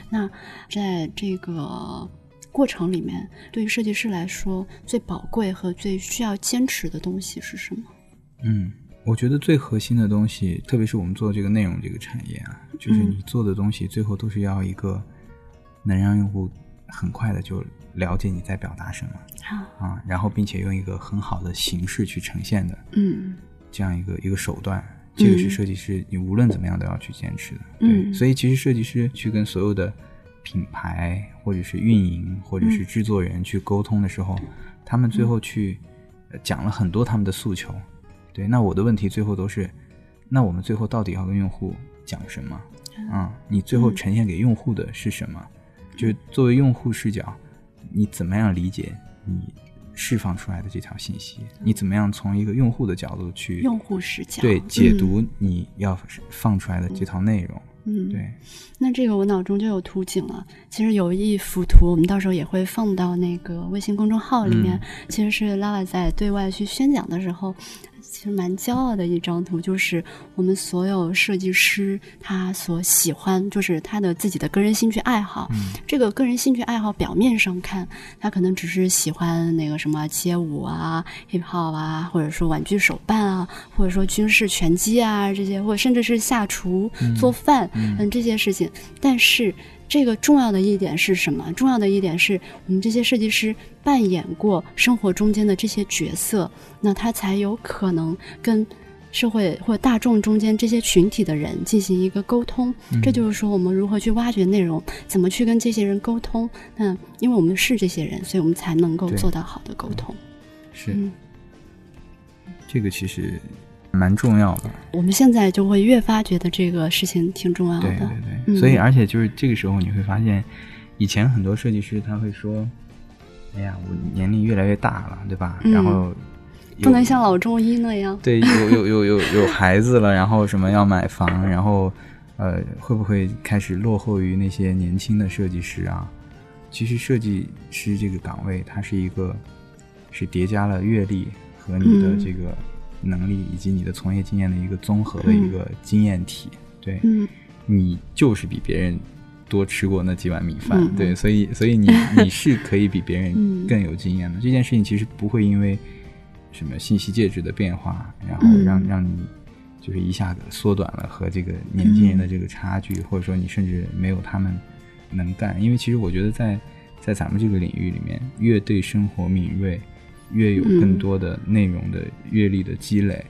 Speaker 1: 那在这个过程里面，对于设计师来说，最宝贵和最需要坚持的东西是什么？
Speaker 3: 嗯。我觉得最核心的东西，特别是我们做这个内容这个产业啊，就是你做的东西最后都是要一个能让用户很快的就了解你在表达什么啊，然后并且用一个很好的形式去呈现的，
Speaker 1: 嗯，
Speaker 3: 这样一个一个手段，这个是设计师你无论怎么样都要去坚持的。对，
Speaker 1: 嗯。
Speaker 3: 所以其实设计师去跟所有的品牌或者是运营或者是制作人去沟通的时候，他们最后去呃讲了很多他们的诉求。对，那我的问题最后都是，那我们最后到底要跟用户讲什么？啊、你最后呈现给用户的是什么？就是作为用户视角，你怎么样理解你释放出来的这条信息？你怎么样从一个用户的角度去
Speaker 1: 用户视角
Speaker 3: 对解读你要放出来的这套内容？
Speaker 1: 嗯，
Speaker 3: 对，
Speaker 1: 那这个我脑中就有图景了。其实有一幅图，我们到时候也会放到那个微信公众号里面。
Speaker 3: 嗯
Speaker 1: 其实是拉拉在对外去宣讲的时候，其实蛮骄傲的一张图，就是我们所有设计师他所喜欢，就是他的自己的个人兴趣爱好。
Speaker 3: 嗯
Speaker 1: 这个个人兴趣爱好表面上看，他可能只是喜欢那个什么街舞啊、hip hop 啊，或者说玩具手办啊，或者说军事拳击啊这些，或者甚至是下厨、做饭，嗯，这些事情。但是这个重要的一点是什么？重要的一点是我们这些设计师扮演过生活中间的这些角色，那他才有可能跟。社会或者大众中间这些群体的人进行一个沟通，这就是说我们如何去挖掘内容，怎么去跟这些人沟通。那因为我们是这些人，所以我们才能够做到好的沟通。
Speaker 3: 是、
Speaker 1: 嗯
Speaker 3: 这个其实蛮重要的。
Speaker 1: 我们现在就会越发觉得这个事情挺重要的。
Speaker 3: 对对对，
Speaker 1: 嗯
Speaker 3: 所以而且就是这个时候你会发现，以前很多设计师他会说：“哎呀，我年龄越来越大了，对吧？
Speaker 1: 嗯
Speaker 3: 然后
Speaker 1: 不能像老中医那样。
Speaker 3: 对，有有有有有孩子了，然后什么要买房，然后呃，会不会开始落后于那些年轻的设计师啊？其实设计师这个岗位，它是一个是叠加了阅历和你的
Speaker 1: 嗯
Speaker 3: 这个能力以及你的从业经验的一个综合的一个经验体。对，
Speaker 1: 嗯
Speaker 3: 你就是比别人多吃过那几碗米饭，
Speaker 1: 嗯
Speaker 3: 对，所以所以你 你是可以比别人
Speaker 1: 嗯
Speaker 3: 更有经验的。这件事情其实不会因为什么信息介质的变化，然后
Speaker 1: 嗯
Speaker 3: 让、让你就是一下子缩短了和这个年轻人的这个差距，或者说你甚至没有他们能干。因为其实我觉得在在咱们这个领域里面，越对生活敏锐，越有更
Speaker 1: 嗯
Speaker 3: 多的内容的阅历的积累，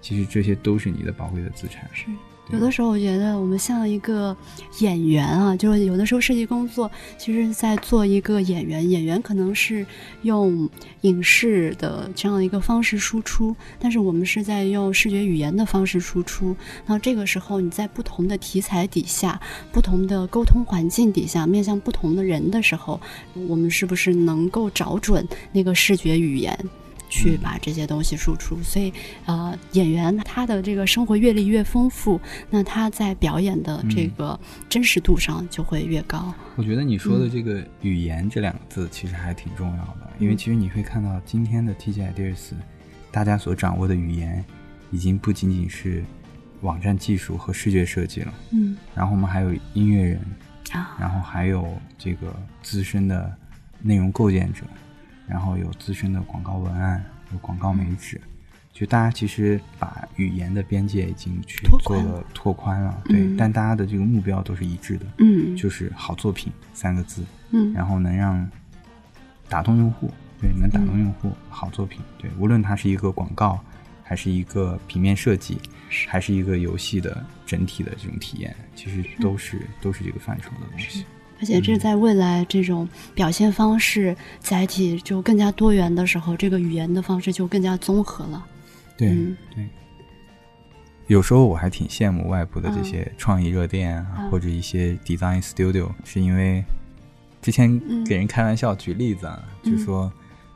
Speaker 3: 其实这些都是你的宝贵的资产。
Speaker 1: 是。有的时候，我觉得我们像一个演员啊，就是有的时候设计工作其实是在做一个演员。演员可能是用影视的这样一个方式输出，但是我们是在用视觉语言的方式输出。那这个时候，你在不同的题材底下、不同的沟通环境底下，面向不同的人的时候，我们是不是能够找准那个视觉语言？去把这些东西输出，所以呃，演员他的这个生活阅历越丰富，那他在表演的这个真实度上就会越高。
Speaker 3: 我觉得你说的这个“语言”这两个字其实还挺重要的，因为其实你会看到今天的 TG Ideas，大家所掌握的语言已经不仅仅是网站技术和视觉设计了，
Speaker 1: 嗯。
Speaker 3: 然后我们还有音乐人，
Speaker 1: 啊，
Speaker 3: 然后还有这个资深的内容构建者，然后有资深的广告文案，有广告美指，就大家其实把语言的边界已经去做了拓宽。了，对，
Speaker 1: 嗯
Speaker 3: 但大家的这个目标都是一致的，
Speaker 1: 嗯。
Speaker 3: 就是好作品三个字，
Speaker 1: 嗯。
Speaker 3: 然后能让打动用户，对，能打动用户，好作品，对，无论它是一个广告，还是一个平面设计，还是一个游戏的整体的这种体验，其实都是都是这个范畴的东西。
Speaker 1: 而且这在未来这种表现方式载体就更加多元的时候，这个语言的方式就更加综合了。
Speaker 3: 对、
Speaker 1: 嗯。
Speaker 3: 对，有时候我还挺羡慕外部的这
Speaker 1: 嗯。
Speaker 3: 些创意热店啊，
Speaker 1: 嗯。
Speaker 3: 或者一些 design studio，是因为之前
Speaker 1: 嗯。
Speaker 3: 给人开玩笑举例子啊，
Speaker 1: 嗯。
Speaker 3: 就说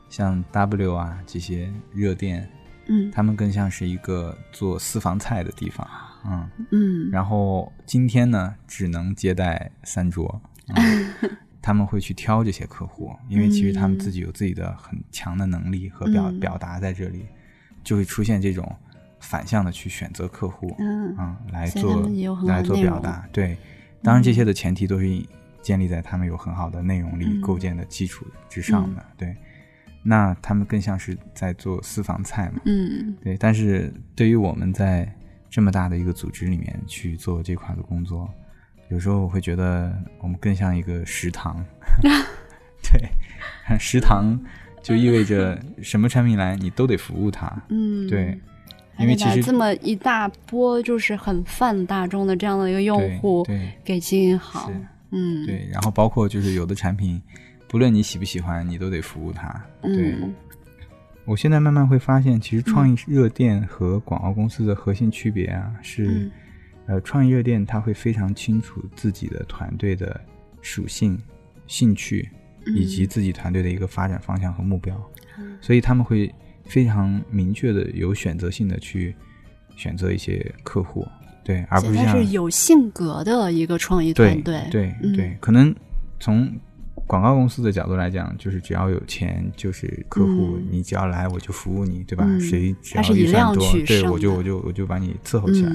Speaker 3: 像 W 啊这些热店，
Speaker 1: 嗯。
Speaker 3: 他们更像是一个做私房菜的地方，嗯，
Speaker 1: 嗯。
Speaker 3: 然后今天呢只能接待三桌。嗯他们会去挑这些客户，因为其实他们自己有自己的很强的能力和表、
Speaker 1: 嗯
Speaker 3: 表达在这里，就会出现这种反向的去选择客户，
Speaker 1: 嗯
Speaker 3: 嗯，来做来做表达。对，当然这些的前提都是建立在他们有很好的内容力
Speaker 1: 嗯
Speaker 3: 构建的基础之上的。对，那他们更像是在做私房菜嘛。
Speaker 1: 嗯
Speaker 3: 对，但是对于我们在这么大的一个组织里面去做这块的工作，有时候我会觉得我们更像一个食堂。对，食堂就意味着什么产品来你都得服务它。
Speaker 1: 嗯，
Speaker 3: 对，因为其实
Speaker 1: 这么一大波就是很泛大众的这样的一个用户给经营好，嗯，
Speaker 3: 对，然后包括就是有的产品，不论你喜不喜欢，你都得服务它。对，
Speaker 1: 嗯
Speaker 3: 我现在慢慢会发现，其实创意热电和广告公司的核心区别啊，是、
Speaker 1: 嗯
Speaker 3: 呃，创意热店它会非常清楚自己的团队的属性、兴趣，以及自己团队的一个发展方向和目标，
Speaker 1: 嗯
Speaker 3: 所以他们会非常明确的、有选择性的去选择一些客户，对，而不是像
Speaker 1: 是有性格的一个创意团队，
Speaker 3: 对
Speaker 1: 嗯
Speaker 3: 对，可能从广告公司的角度来讲，就是只要有钱就是客户，
Speaker 1: 嗯
Speaker 3: 你只要来我就服务你，对吧？
Speaker 1: 嗯
Speaker 3: 谁只要预算多，对我就我就我就把你伺候起来。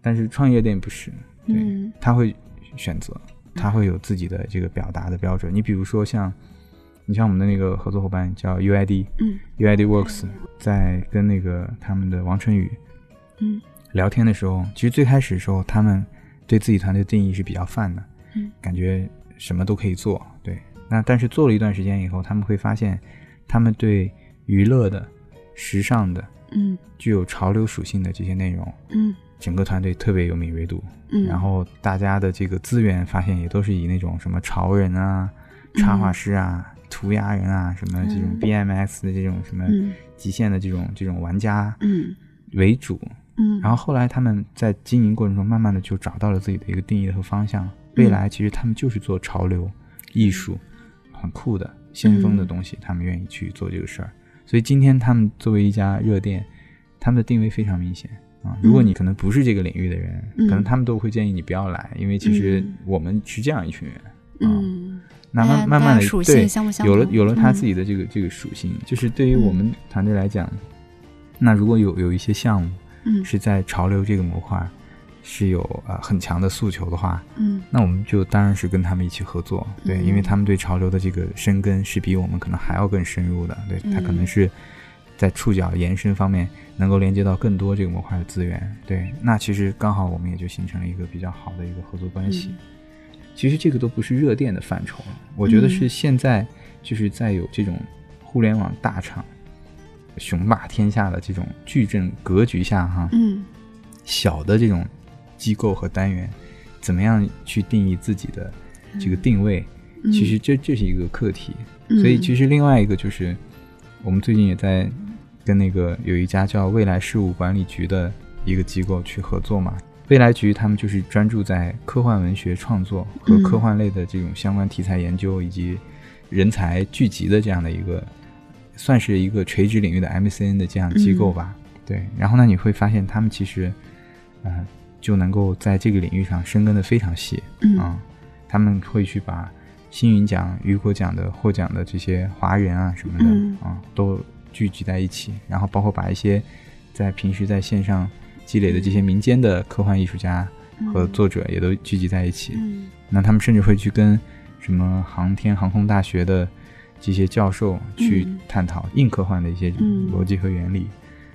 Speaker 1: 嗯
Speaker 3: 但是创业店不是，对，
Speaker 1: 嗯。
Speaker 3: 他会选择，他会有自己的这个表达的标准。你比如说像，你像我们的那个合作伙伴叫 UID，
Speaker 1: 嗯。
Speaker 3: UID Works，在跟那个他们的王春雨
Speaker 1: 嗯。
Speaker 3: 聊天的时候，其实最开始的时候，他们对自己团队定义是比较泛的，
Speaker 1: 嗯，
Speaker 3: 感觉什么都可以做，对。那但是做了一段时间以后，他们会发现，他们对娱乐的、时尚的、
Speaker 1: 嗯。
Speaker 3: 具有潮流属性的这些内容，
Speaker 1: 嗯
Speaker 3: 整个团队特别有敏锐度。
Speaker 1: 嗯，
Speaker 3: 然后大家的这个资源发现也都是以那种什么潮人啊、插画师啊、涂鸦人啊、什么这种
Speaker 1: 嗯
Speaker 3: BMX 的这种什么
Speaker 1: 嗯
Speaker 3: 极限的这种这种玩家
Speaker 1: 嗯
Speaker 3: 为主。
Speaker 1: 嗯，
Speaker 3: 然后后来他们在经营过程中，慢慢的就找到了自己的一个定义和方向。未来其实他们就是做潮流、艺术，很酷的、先锋的东西，他们愿意去做这个事儿。所以今天他们作为一家热店，他们的定位非常明显啊。如果你可能不是这个领域的人，
Speaker 1: 嗯。
Speaker 3: 可能他们都会建议你不要来，因为其实
Speaker 1: 嗯。
Speaker 3: 我们是这样一群人。啊。
Speaker 1: 嗯。
Speaker 3: 那慢慢慢的
Speaker 1: 属性
Speaker 3: 对
Speaker 1: 相不相
Speaker 3: 有了有了他
Speaker 1: 嗯
Speaker 3: 自己的这个、这个属性，就是对于我们团队来讲，那如果有有一些项目
Speaker 1: 嗯。
Speaker 3: 是在潮流这个模块是有呃很强的诉求的话，
Speaker 1: 嗯。
Speaker 3: 那我们就当然是跟他们一起合作，对，
Speaker 1: 嗯。
Speaker 3: 因为他们对潮流的这个深根是比我们可能还要更深入的，对，他可能
Speaker 1: 嗯。
Speaker 3: 是在触角延伸方面能够连接到更多这个模块的资源，对，那其实刚好我们也就形成了一个比较好的一个合作关系。
Speaker 1: 嗯
Speaker 3: 其实这个都不是热电的范畴，我觉得
Speaker 1: 嗯
Speaker 3: 是现在就是在有这种互联网大厂雄霸天下的这种矩阵格局下，哈，
Speaker 1: 嗯
Speaker 3: 小的这种机构和单元，怎么样去定义自己的这个定位？
Speaker 1: 嗯
Speaker 3: 其实这这是一个课题。
Speaker 1: 嗯
Speaker 3: 所以其实另外一个就是，我们最近也在跟那个有一家叫未来事务管理局的一个机构去合作嘛。未来局他们就是专注在科幻文学创作和
Speaker 1: 嗯。
Speaker 3: 科幻类的这种相关题材研究以及人才聚集的这样的一个，算是一个垂直领域的 MCN 的这样机构吧。对，然后呢，你会发现他们其实，呃，就能够在这个领域上深耕的非常细。
Speaker 1: 嗯。
Speaker 3: 啊、他们会去把星云奖、雨果奖的获奖的这些华人啊什么的啊、
Speaker 1: 嗯
Speaker 3: 都聚集在一起，然后包括把一些在平时在线上积累的这些民间的科幻艺术家和作者也都聚集在一起。
Speaker 1: 嗯
Speaker 3: 那他们甚至会去跟什么航天航空大学的这些教授去
Speaker 1: 嗯
Speaker 3: 探讨硬科幻的一些
Speaker 1: 嗯
Speaker 3: 逻辑和原理。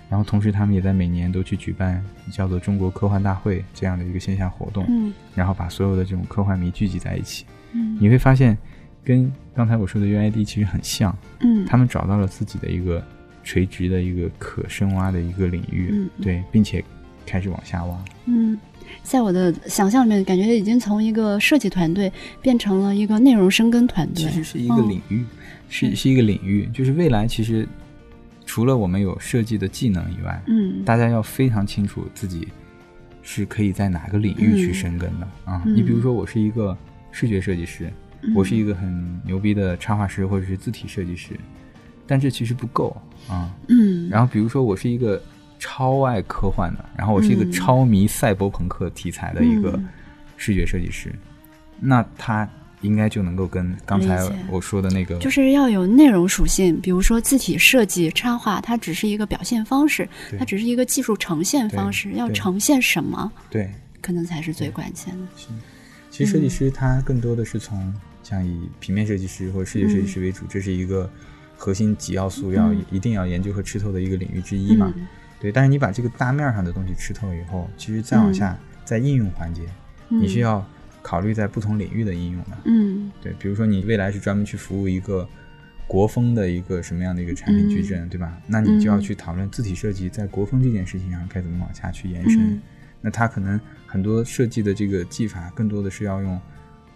Speaker 3: 然后同时，他们也在每年都去举办叫做“中国科幻大会”这样的一个线下活动，
Speaker 1: 嗯
Speaker 3: 然后把所有的这种科幻迷聚集在一起。
Speaker 1: 嗯
Speaker 3: 你会发现，跟刚才我说的 UID 其实很像，
Speaker 1: 嗯
Speaker 3: 他们找到了自己的一个垂直的一个可深挖的一个领域，
Speaker 1: 嗯
Speaker 3: 对，并且开始往下挖。
Speaker 1: 嗯，在我的想象里面，感觉已经从一个设计团队变成了一个内容深耕团队。
Speaker 3: 其实是一个
Speaker 1: 哦
Speaker 3: 领域，是
Speaker 1: 是
Speaker 3: 是一个领域，就是未来其实除了我们有设计的技能以外，
Speaker 1: 嗯
Speaker 3: 大家要非常清楚自己是可以在哪个领域去
Speaker 1: 嗯
Speaker 3: 深耕的、啊。
Speaker 1: 嗯
Speaker 3: 你比如说，我是一个视觉设计师，我是一个很牛逼的插画师或者是字体设计师，但这其实不够啊。
Speaker 1: 嗯，
Speaker 3: 然后比如说，我是一个超爱科幻的，然后我是一个
Speaker 1: 嗯
Speaker 3: 超迷赛博朋克题材的一个
Speaker 1: 嗯
Speaker 3: 视觉设计师，那他应该就能够跟刚才我说的那个
Speaker 1: 就是要有内容属性，比如说字体设计、插画，它只是一个表现方式，它只是一个技术呈现方式，要呈现什么，
Speaker 3: 对。
Speaker 1: 可能才是最关键的。
Speaker 3: 其实设计师他更多的是从像以平面设计师或者视觉设计师为主，这是一个核心几要素要、
Speaker 1: 嗯
Speaker 3: 一定要研究和吃透的一个领域之一嘛。
Speaker 1: 嗯
Speaker 3: 对，但是你把这个大面上的东西吃透以后，其实再往下，在应用环节，
Speaker 1: 嗯
Speaker 3: 你是要考虑在不同领域的应用的。
Speaker 1: 嗯
Speaker 3: 对，比如说你未来是专门去服务一个国风的一个什么样的一个产品矩阵，对吧？那你就要去讨论字体设计在国风这件事情上该怎么往下去延伸。
Speaker 1: 嗯
Speaker 3: 那它可能很多设计的这个技法，更多的是要用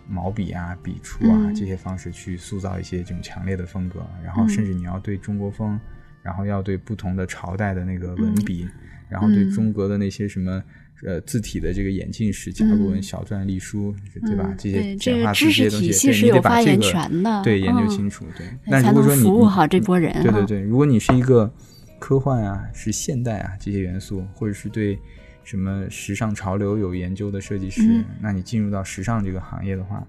Speaker 3: 毛笔啊、笔触啊、
Speaker 1: 嗯
Speaker 3: 这些方式去塑造一些这种强烈的风格，然后
Speaker 1: 嗯
Speaker 3: 甚至你要对中国风，然后要对不同的朝代的那个文笔，然后对
Speaker 1: 嗯
Speaker 3: 中国的那些什么。呃，字体的这个演进史、甲骨文、
Speaker 1: 嗯
Speaker 3: 小篆隶书，对吧？
Speaker 1: 嗯
Speaker 3: 这些简化字这些东西，你得把这个对，研究
Speaker 1: 嗯
Speaker 3: 清楚，对。那如果说你
Speaker 1: 服务好这波人
Speaker 3: 对对对，如果你是一个科幻啊，是现代啊这些元素，或者是对什么时尚潮流有研究的设计师，
Speaker 1: 嗯
Speaker 3: 那你进入到时尚这个行业的话，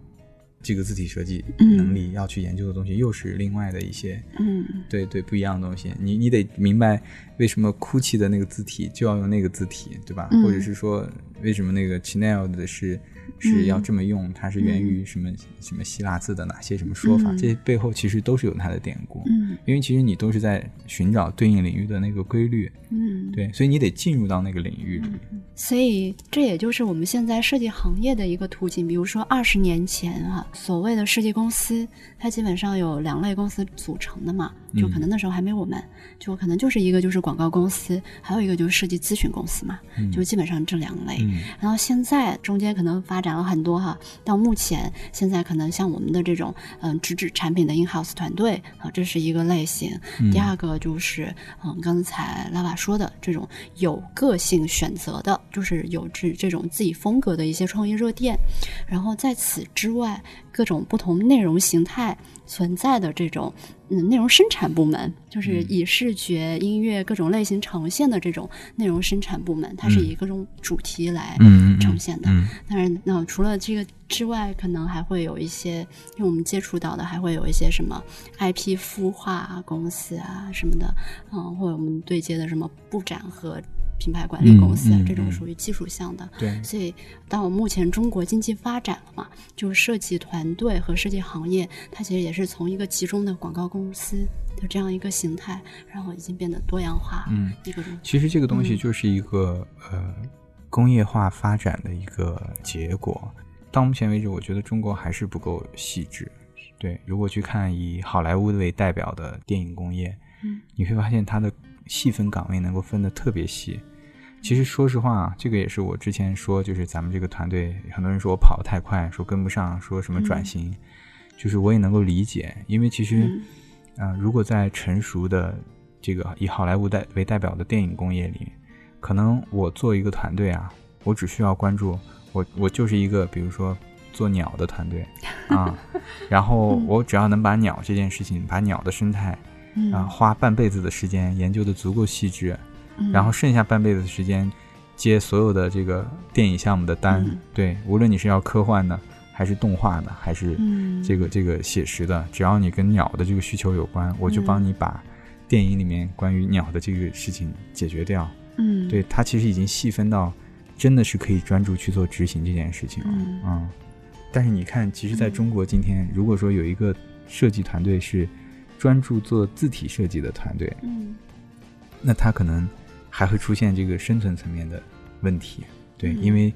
Speaker 3: 这个字体设计
Speaker 1: 嗯
Speaker 3: 能力要去研究的东西，又是另外的一些。
Speaker 1: 嗯
Speaker 3: 对对，不一样的东西，你你得明白为什么 GUCCI 的那个字体就要用那个字体，对吧？
Speaker 1: 嗯
Speaker 3: 或者是说为什么那个 Chanel 的是是要这么用，它是源于什么、什么希腊字的哪些什么说法？
Speaker 1: 嗯
Speaker 3: 这些背后其实都是有它的典故。
Speaker 1: 嗯
Speaker 3: 因为其实你都是在寻找对应领域的那个规律，
Speaker 1: 嗯，
Speaker 3: 对，所以你得进入到那个领域里。
Speaker 1: 所以这也就是我们现在设计行业的一个途径。比如说二十年前啊，所谓的设计公司，它基本上有两类公司组成的嘛，就可能那时候还没我们，就可能就是一个就是广告公司，还有一个就是设计咨询公司嘛，就基本上这两类。
Speaker 3: 嗯
Speaker 1: 然后现在中间可能发展了很多哈，到目前现在可能像我们的这种嗯直指产品的 in house 团队啊，这是一个类型。第二个就是嗯刚才拉瓦说的这种有个性选择的，就是有这这种自己风格的一些创业热店。然后在此之外，各种不同内容形态存在的这种嗯内容生产部门，就是以视觉、音乐各种类型呈现的这种内容生产部门，它是以各种主题来呈现的。
Speaker 3: 嗯。
Speaker 1: 当然，那除了这个之外，可能还会有一些，因为我们接触到的还会有一些什么 IP 孵化公司啊什么的，嗯，或者我们对接的什么布展和品牌管理公司啊，
Speaker 3: 嗯嗯
Speaker 1: 这种
Speaker 3: 嗯
Speaker 1: 属于技术项的。
Speaker 3: 对，
Speaker 1: 所以，到目前中国经济发展了嘛，就是设计团队和设计行业，它其实也是从一个集中的广告公司的这样一个形态，然后已经变得多样化，
Speaker 3: 嗯，
Speaker 1: 一个东西。
Speaker 3: 其实这个东西
Speaker 1: 嗯
Speaker 3: 就是一个、呃工业化发展的一个结果。到目前为止，我觉得中国还是不够细致。对，如果去看以好莱坞为代表的电影工业，
Speaker 1: 嗯，
Speaker 3: 你会发现它的细分岗位能够分得特别细。其实说实话啊，这个也是我之前说，就是咱们这个团队，很多人说我跑得太快，说跟不上，说什么转型，就是我也能够理解，因为其实，
Speaker 1: 嗯。
Speaker 3: 啊、如果在成熟的这个以好莱坞代为代表的电影工业里，可能我做一个团队啊，我只需要关注我，我就是一个比如说做鸟的团队啊，然后我只要能把鸟这件事情，把鸟的生态
Speaker 1: 嗯
Speaker 3: 啊，花半辈子的时间研究的足够细致，
Speaker 1: 嗯
Speaker 3: 然后剩下半辈子的时间接所有的这个电影项目的单，
Speaker 1: 嗯
Speaker 3: 对，无论你是要科幻的，还是动画的，还是
Speaker 1: 嗯
Speaker 3: 这个这个写实的，只要你跟鸟的这个需求有关，我就
Speaker 1: 嗯
Speaker 3: 帮你把电影里面关于鸟的这个事情解决掉。
Speaker 1: 嗯
Speaker 3: 对，它其实已经细分到真的是可以专注去做执行这件事情了。
Speaker 1: 嗯
Speaker 3: 但是你看，其实在中国今天，如果说有一个设计团队是专注做字体设计的团队，
Speaker 1: 嗯
Speaker 3: 那它可能还会出现这个生存层面的问题。对，
Speaker 1: 嗯
Speaker 3: 因为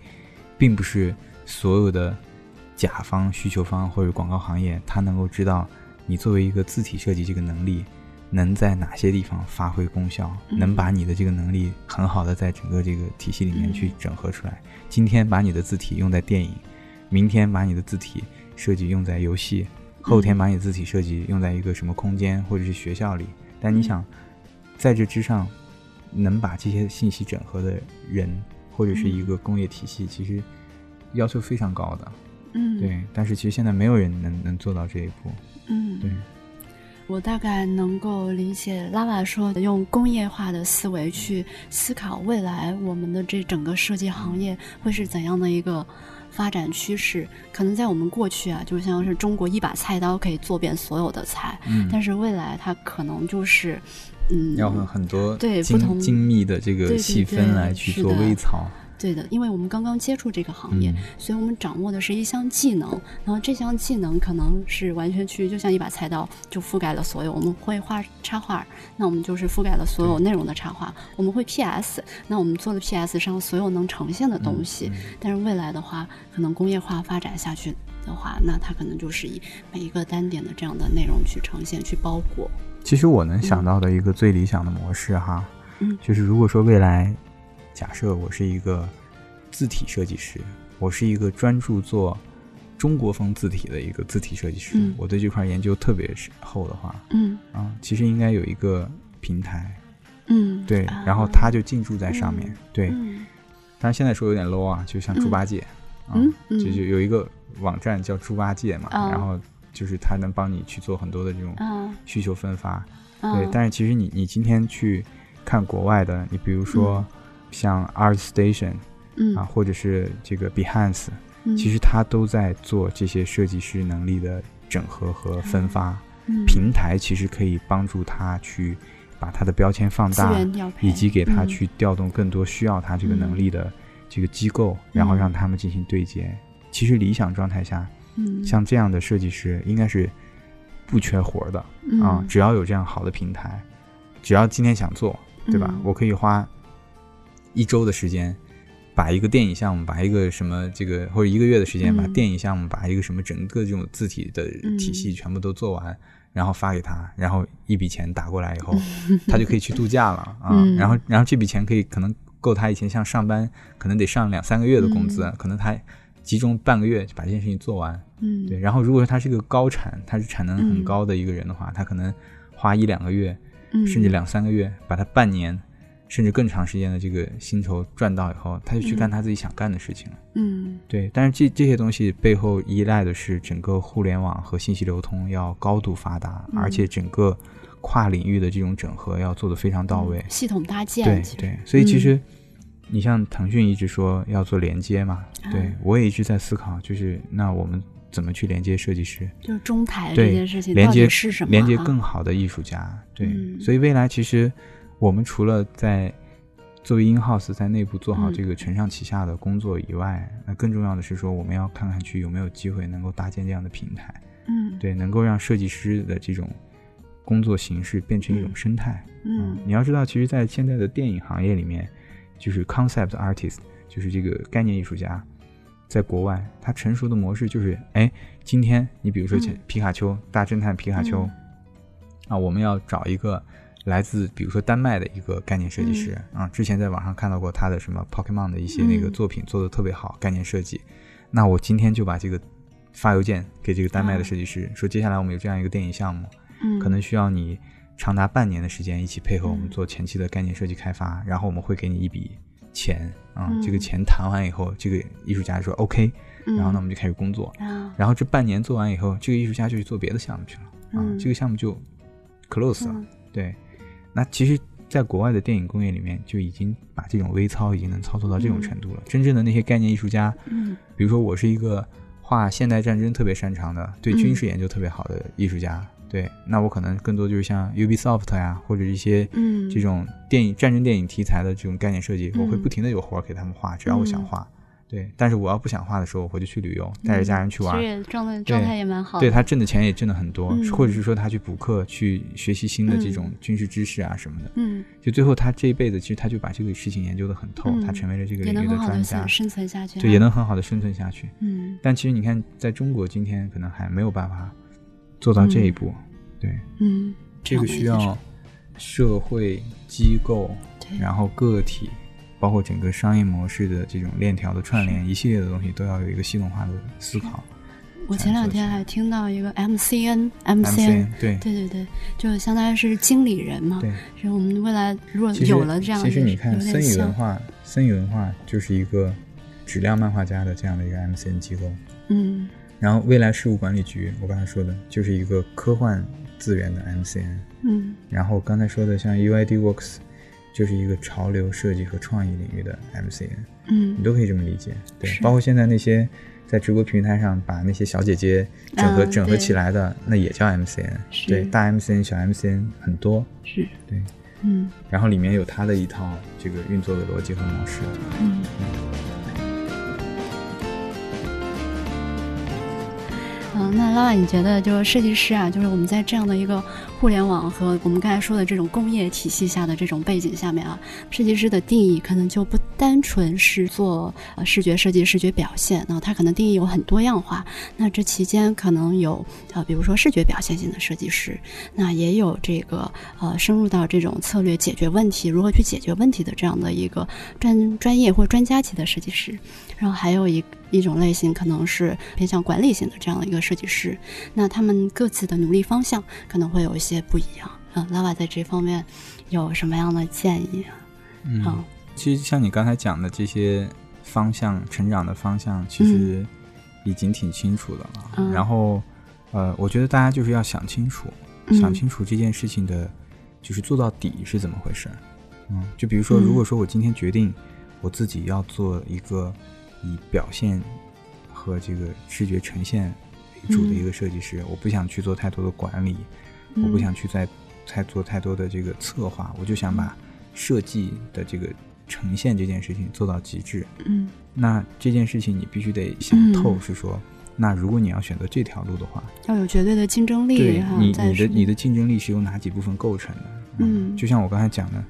Speaker 3: 并不是所有的甲方、需求方或者广告行业，他能够知道你作为一个字体设计这个能力。能在哪些地方发挥功效？
Speaker 1: 嗯
Speaker 3: 能把你的这个能力很好的在整个这个体系里面去
Speaker 1: 嗯
Speaker 3: 整合出来。今天把你的字体用在电影，明天把你的字体设计用在游戏，后天
Speaker 1: 嗯
Speaker 3: 把你的字体设计用在一个什么空间或者是学校里。但你
Speaker 1: 嗯
Speaker 3: 想，在这之上，能把这些信息整合的人或者是一个工业体系，其实要求非常高的。
Speaker 1: 嗯
Speaker 3: 对，但是其实现在没有人能能做到这一步。
Speaker 1: 嗯
Speaker 3: 对，
Speaker 1: 我大概能够理解拉瓦说的，用工业化的思维去思考未来我们的这整个设计行业会是怎样的一个发展趋势。可能在我们过去啊，就像是中国一把菜刀可以做遍所有的菜，
Speaker 3: 嗯
Speaker 1: 但是未来它可能就是，嗯，
Speaker 3: 要很很多
Speaker 1: 对不同
Speaker 3: 精精密的这个细分来去做微操。
Speaker 1: 对的，因为我们刚刚接触这个行业，
Speaker 3: 嗯
Speaker 1: 所以我们掌握的是一项技能，然后这项技能可能是完全去，就像一把菜刀，就覆盖了所有。我们会画插画，那我们就是覆盖了所有内容的插画。我们会 PS，那我们做了 PS 上所有能呈现的东西。
Speaker 3: 嗯
Speaker 1: 但是未来的话，可能工业化发展下去，的话，那它可能就是以每一个单点的这样的内容去呈现、去包裹。
Speaker 3: 其实我能想到的一个最理想的模式哈，
Speaker 1: 嗯
Speaker 3: 就是如果说未来，假设我是一个字体设计师，我是一个专注做中国风字体的一个字体设计师，
Speaker 1: 嗯
Speaker 3: 我对这块研究特别深厚的话，
Speaker 1: 嗯
Speaker 3: 啊，其实应该有一个平台，
Speaker 1: 嗯，
Speaker 3: 对，
Speaker 1: 啊
Speaker 3: 然后他就进驻在上面，
Speaker 1: 嗯
Speaker 3: 对。
Speaker 1: 嗯
Speaker 3: 当然现在说有点 low 啊，就像猪八戒，啊
Speaker 1: 嗯嗯
Speaker 3: 就就有一个网站叫猪八戒嘛，
Speaker 1: 啊
Speaker 3: 然后就是它能帮你去做很多的这种
Speaker 1: 啊
Speaker 3: 需求分发，
Speaker 1: 啊，
Speaker 3: 对。但是其实你你今天去看国外的，你比如说像 ArtStation
Speaker 1: 嗯。
Speaker 3: 啊，或者是这个 Behance，
Speaker 1: 嗯。
Speaker 3: 其实它都在做这些设计师能力的整合和分发。
Speaker 1: 嗯。
Speaker 3: 平台其实可以帮助他去把他的标签放大，以及给他
Speaker 1: 嗯。
Speaker 3: 去调动更多需要他这个能力的这个机构，然后让他们进行对接。其实理想状态下，
Speaker 1: 嗯。
Speaker 3: 像这样的设计师应该是不缺活儿的
Speaker 1: 嗯。
Speaker 3: 啊，只要有这样好的平台，只要今天想做，对吧？
Speaker 1: 嗯。
Speaker 3: 我可以花一周的时间。把一个电影项目，把一个什么这个，或者一个月的时间，
Speaker 1: 嗯
Speaker 3: 把电影项目，把一个什么整个这种字体的体系
Speaker 1: 嗯
Speaker 3: 全部都做完，然后发给他，然后一笔钱打过来以后，他就可以去度假了啊。
Speaker 1: 嗯
Speaker 3: 然后，然后这笔钱可以可能够他以前像上班，可能得上两三个月的工资，
Speaker 1: 嗯
Speaker 3: 可能他集中半个月就把这件事情做完。
Speaker 1: 嗯
Speaker 3: 对，然后如果说他是个高产，他是产能很
Speaker 1: 嗯
Speaker 3: 高的一个人的话，他可能花一两个月，
Speaker 1: 嗯
Speaker 3: 甚至两三个月，把他半年甚至更长时间的这个薪酬赚到以后，他就去干
Speaker 1: 嗯
Speaker 3: 他自己想干的事情了。
Speaker 1: 嗯
Speaker 3: 对，但是这这些东西背后依赖的是整个互联网和信息流通要高度发达，
Speaker 1: 嗯
Speaker 3: 而且整个跨领域的这种整合要做得非常到位。
Speaker 1: 系统搭建
Speaker 3: 对对，所以其
Speaker 1: 嗯
Speaker 3: 实你像腾讯一直说要做连接嘛，对
Speaker 1: 啊
Speaker 3: 我也一直在思考，就是那我们怎么去连接设计师，
Speaker 1: 就是中台这
Speaker 3: 对
Speaker 1: 件事情
Speaker 3: 连接
Speaker 1: 是什么啊？
Speaker 3: 连接更好的艺术家。对，
Speaker 1: 嗯
Speaker 3: 所以未来其实我们除了在作为 in house 在内部做好
Speaker 1: 嗯。
Speaker 3: 这个承上启下的工作以外，那更重要的是说，我们要看看去有没有机会能够搭建这样的平台，
Speaker 1: 嗯。
Speaker 3: 对，能够让设计师的这种工作形式变成一种
Speaker 1: 嗯。
Speaker 3: 生态。
Speaker 1: 嗯。
Speaker 3: 你要知道，其实，在现在的电影行业里面，就是 concept artist，就是这个概念艺术家，在国外，它成熟的模式就是，哎，今天你比如说
Speaker 1: 嗯。
Speaker 3: 皮卡丘、大侦探皮卡丘，
Speaker 1: 嗯。
Speaker 3: 啊，我们要找一个来自比如说丹麦的一个概念设计师、啊，之前在网上看到过他的什么 Pokemon 的一些那个
Speaker 1: 嗯。
Speaker 3: 作品做的特别好，概念设计，那我今天就把这个发邮件给这个丹麦的
Speaker 1: 啊
Speaker 3: 设计师，说接下来我们有这样一个电影项目，
Speaker 1: 嗯。
Speaker 3: 可能需要你长达半年的时间一起配合我们
Speaker 1: 嗯。
Speaker 3: 做前期的概念设计开发，然后我们会给你一笔钱啊，
Speaker 1: 嗯。
Speaker 3: 这个钱谈完以后，这个艺术家说 OK，
Speaker 1: 嗯。
Speaker 3: 然后呢我们就开始工作，
Speaker 1: 啊。
Speaker 3: 然后这半年做完以后，这个艺术家就去做别的项目去了啊，
Speaker 1: 嗯
Speaker 3: 这个项目就 close 了。
Speaker 1: 嗯。
Speaker 3: 对，那其实，在国外的电影工业里面，就已经把这种微操已经能操作到这种程度了。真正的那些概念艺术家，
Speaker 1: 嗯。
Speaker 3: 比如说我是一个画现代战争特别擅长的，对
Speaker 1: 嗯。
Speaker 3: 军事研究特别好的艺术家，对，那我可能更多就是像 Ubisoft 呀，或者一些
Speaker 1: 嗯。
Speaker 3: 这种电影战争电影题材的这种概念设计，我会
Speaker 1: 嗯。
Speaker 3: 不停的有活儿给他们画，只要我想
Speaker 1: 嗯。
Speaker 3: 画。对，但是我要不想画的时候，我就去旅游，带着家人去玩
Speaker 1: 状态状态也蛮好。
Speaker 3: 对他挣的钱也挣的很多，
Speaker 1: 嗯
Speaker 3: 或者是说他去补课、去学习新的这种
Speaker 1: 嗯
Speaker 3: 军事知识啊什么的，
Speaker 1: 嗯，
Speaker 3: 就最后他这一辈子其实他就把这个事情研究的很透，
Speaker 1: 嗯
Speaker 3: 他成为了这个领域
Speaker 1: 的
Speaker 3: 专家，
Speaker 1: 生存下去啊，
Speaker 3: 就也能很好的生存下去。
Speaker 1: 嗯
Speaker 3: 但其实你看，在中国今天可能还没有办法做到这一步，对，
Speaker 1: 嗯，
Speaker 3: 这个需要社会机构，然后个体，包括整个商业模式的这种链条的串联，一系列的东西都要有一一个系统化的思考。
Speaker 1: 我前两天还听到一个 MCN
Speaker 3: MCN 对
Speaker 1: 对对对，就相当于是经理人嘛。
Speaker 3: 对，
Speaker 1: 是我们未来如果有了这样的，
Speaker 3: 其实你看森宇文化，森宇文化就是一个质量漫画家的这样的一个 MCN 机构。
Speaker 1: 嗯
Speaker 3: 然后未来事务管理局，我刚才说的就是一个科幻资源的 MCN。
Speaker 1: 嗯
Speaker 3: 然后刚才说的像 UID Works，就是一个潮流设计和创意领域的 MCN，
Speaker 1: 嗯
Speaker 3: 你都可以这么理解。对，包括现在那些在直播平台上把那些小姐姐整合、
Speaker 1: 嗯
Speaker 3: 整合起来的，那也叫 MCN。对，大 MCN、小 MCN 很多。
Speaker 1: 是
Speaker 3: 对，
Speaker 1: 嗯
Speaker 3: 然后里面有它的一套这个运作的逻辑和模式。
Speaker 1: 嗯。嗯，那拉拉，你觉得就是设计师啊，就是我们在这样的一个互联网和我们刚才说的这种工业体系下的这种背景下面啊，设计师的定义可能就不单纯是做呃视觉设计、视觉表现，那它可能定义有很多样化。那这期间可能有呃，比如说视觉表现型的设计师，那也有这个呃深入到这种策略解决问题、如何去解决问题的这样的一个专专业或专家级的设计师，然后还有一。一种类型可能是偏向管理型的这样的一个设计师，那他们各自的努力方向可能会有一些不一样。嗯，拉瓦在这方面有什么样的建议啊？
Speaker 3: 嗯，其实像你刚才讲的这些方向，成长的方向其实已经挺清楚的了。然后，呃，我觉得大家就是要想清楚，想清楚这件事情的，就是做到底是怎么回事。嗯，就比如说，如果说我今天决定我自己要做一个。以表现和这个视觉呈现为主的一个设计师，我不想去做太多的管理，我不想去再再做太多的这个策划，我就想把设计的这个呈现这件事情做到极致。
Speaker 1: 嗯，
Speaker 3: 那这件事情你必须得想透，是说，那如果你要选择这条路的话，
Speaker 1: 要有绝对的竞争力。
Speaker 3: 对你，你的你的竞争力是由哪几部分构成的？
Speaker 1: 嗯，
Speaker 3: 就像我刚才讲的，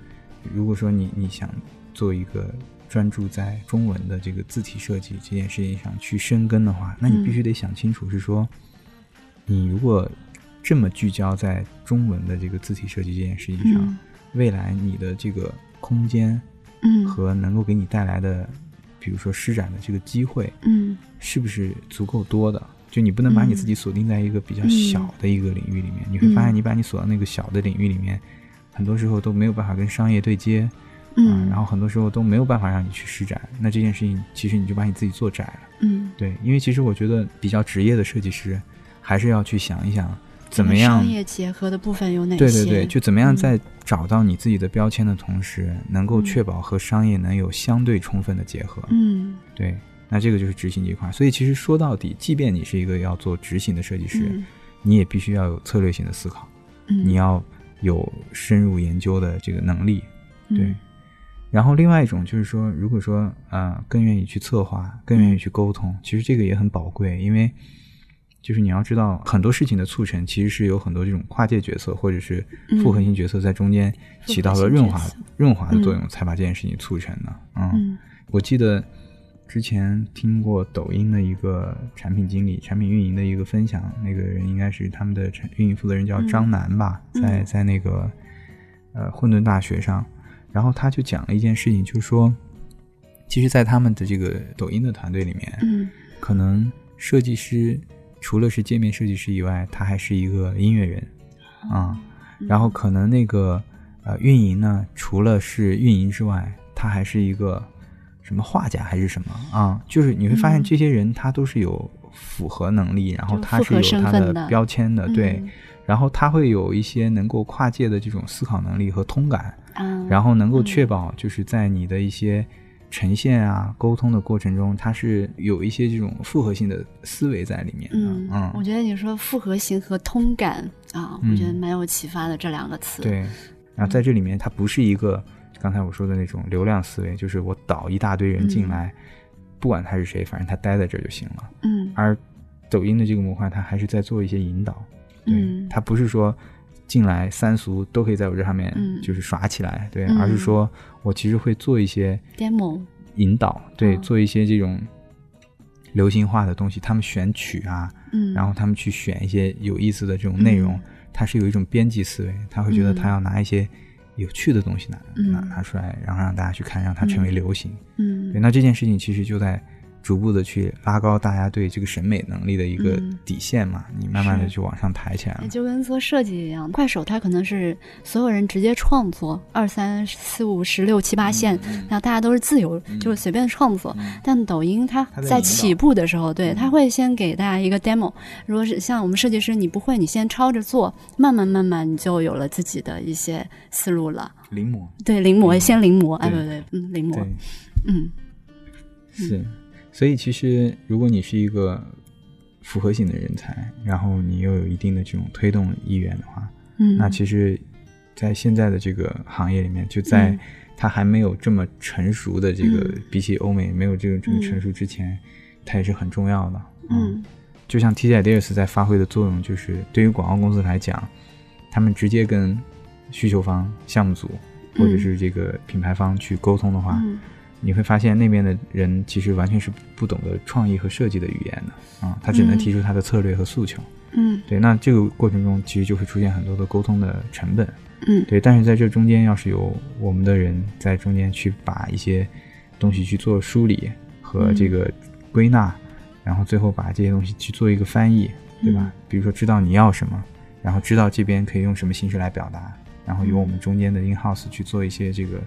Speaker 3: 如果说你你想做一个。专注在中文的这个字体设计这件事情上去深耕的话，那你必须得想清楚，是说，你如果这么聚焦在中文的这个字体设计这件事情上，未来你的这个空间，
Speaker 1: 嗯，
Speaker 3: 和能够给你带来的，比如说施展的这个机会，
Speaker 1: 嗯，
Speaker 3: 是不是足够多的？就你不能把你自己锁定在一个比较小的一个领域里面，你会发现，你把你锁到那个小的领域里面，很多时候都没有办法跟商业对接。
Speaker 1: 嗯，
Speaker 3: 然后很多时候都没有办法让你去施展，那这件事情其实你就把你自己做窄了。
Speaker 1: 嗯，
Speaker 3: 对，因为其实我觉得比较职业的设计师，还是要去想一想，怎么样
Speaker 1: 商业结合的部分有哪些？
Speaker 3: 对对对，就怎么样在找到你自己的标签的同时，能够确保和商业能有相对充分的结合。
Speaker 1: 嗯，
Speaker 3: 对，那这个就是执行这块。所以其实说到底，即便你是一个要做执行的设计师，你也必须要有策略性的思考，你要有深入研究的这个能力。对。然后另外一种就是说，如果说呃更愿意去策划，更愿意去沟通，其实这个也很宝贵，因为就是你要知道很多事情的促成，其实是有很多这种跨界角色或者是复合型角色在中间起到了润滑润滑的作用，才把这件事情促成的。
Speaker 1: 嗯，
Speaker 3: 我记得之前听过抖音的一个产品经理、产品运营的一个分享，那个人应该是他们的产运营负责人叫张楠吧，在在那个呃混沌大学上。然后他就讲了一件事情，就是说，其实，在他们的这个抖音的团队里面，
Speaker 1: 嗯，
Speaker 3: 可能设计师除了是界面设计师以外，他还是一个音乐人，啊，然后可能那个呃运营呢，除了是运营之外，他还是一个什么画家还是什么啊？就是你会发现这些人他都是有符合能力，然后他是有他的标签的，对，然后他会有一些能够跨界的这种思考能力和通感。然后能够确保，就是在你的一些呈现啊、沟通的过程中，它是有一些这种复合性的思维在里面。嗯嗯，
Speaker 1: 我觉得你说复合性和通感啊，我觉得蛮有启发的这两个词。
Speaker 3: 对，然后在这里面，它不是一个刚才我说的那种流量思维，就是我导一大堆人进来，不管他是谁，反正他待在这儿就行了。
Speaker 1: 嗯，
Speaker 3: 而抖音的这个模块，它还是在做一些引导。对，它不是说。进来三俗都可以在我这上面，就是耍起来，对，而是说我其实会做一些
Speaker 1: demo
Speaker 3: 引导，对，做一些这种流行化的东西，他们选曲啊，
Speaker 1: 嗯，
Speaker 3: 然后他们去选一些有意思的这种内容，他是有一种编辑思维，他会觉得他要拿一些有趣的东西拿拿拿出来，然后让大家去看，让它成为流行，
Speaker 1: 嗯，
Speaker 3: 对，那这件事情其实就在。逐步的去拉高大家对这个审美能力的一个底线嘛，你慢慢的去往上抬起来了。
Speaker 1: 就跟做设计一样，快手它可能是所有人直接创作，二三四五十六七八线，然后大家都是自由，就是随便创作。但抖音它在起步的时候，对，它会先给大家一个 demo。如果是像我们设计师，你不会，你先抄着做，慢慢慢慢你就有了自己的一些思路了。
Speaker 3: 临摹，
Speaker 1: 对，临摹，先临摹，哎，对。对，嗯，临摹，嗯，
Speaker 3: 是。所以，其实如果你是一个复合型的人才，然后你又有一定的这种推动意愿的话，
Speaker 1: 嗯，
Speaker 3: 那其实，在现在的这个行业里面，就在它还没有这么成熟的这个，比起欧美没有这个这个成熟之前，它也是很重要的。
Speaker 1: 嗯，
Speaker 3: 就像 TJ Ideas 在发挥的作用，就是对于广告公司来讲，他们直接跟需求方、项目组或者是这个品牌方去沟通的话，
Speaker 1: 嗯
Speaker 3: 你会发现那边的人其实完全是不懂得创意和设计的语言的啊，他只能
Speaker 1: 嗯
Speaker 3: 提出他的策略和诉求。
Speaker 1: 嗯
Speaker 3: 对，那这个过程中其实就会出现很多的沟通的成本。
Speaker 1: 嗯
Speaker 3: 对，但是在这中间，要是有我们的人在中间去把一些东西去做梳理和这个归纳，然后最后把这些东西去做一个翻译，对吧？
Speaker 1: 嗯
Speaker 3: 比如说知道你要什么，然后知道这边可以用什么形式来表达，然后由我们中间的 in house 去做一些这个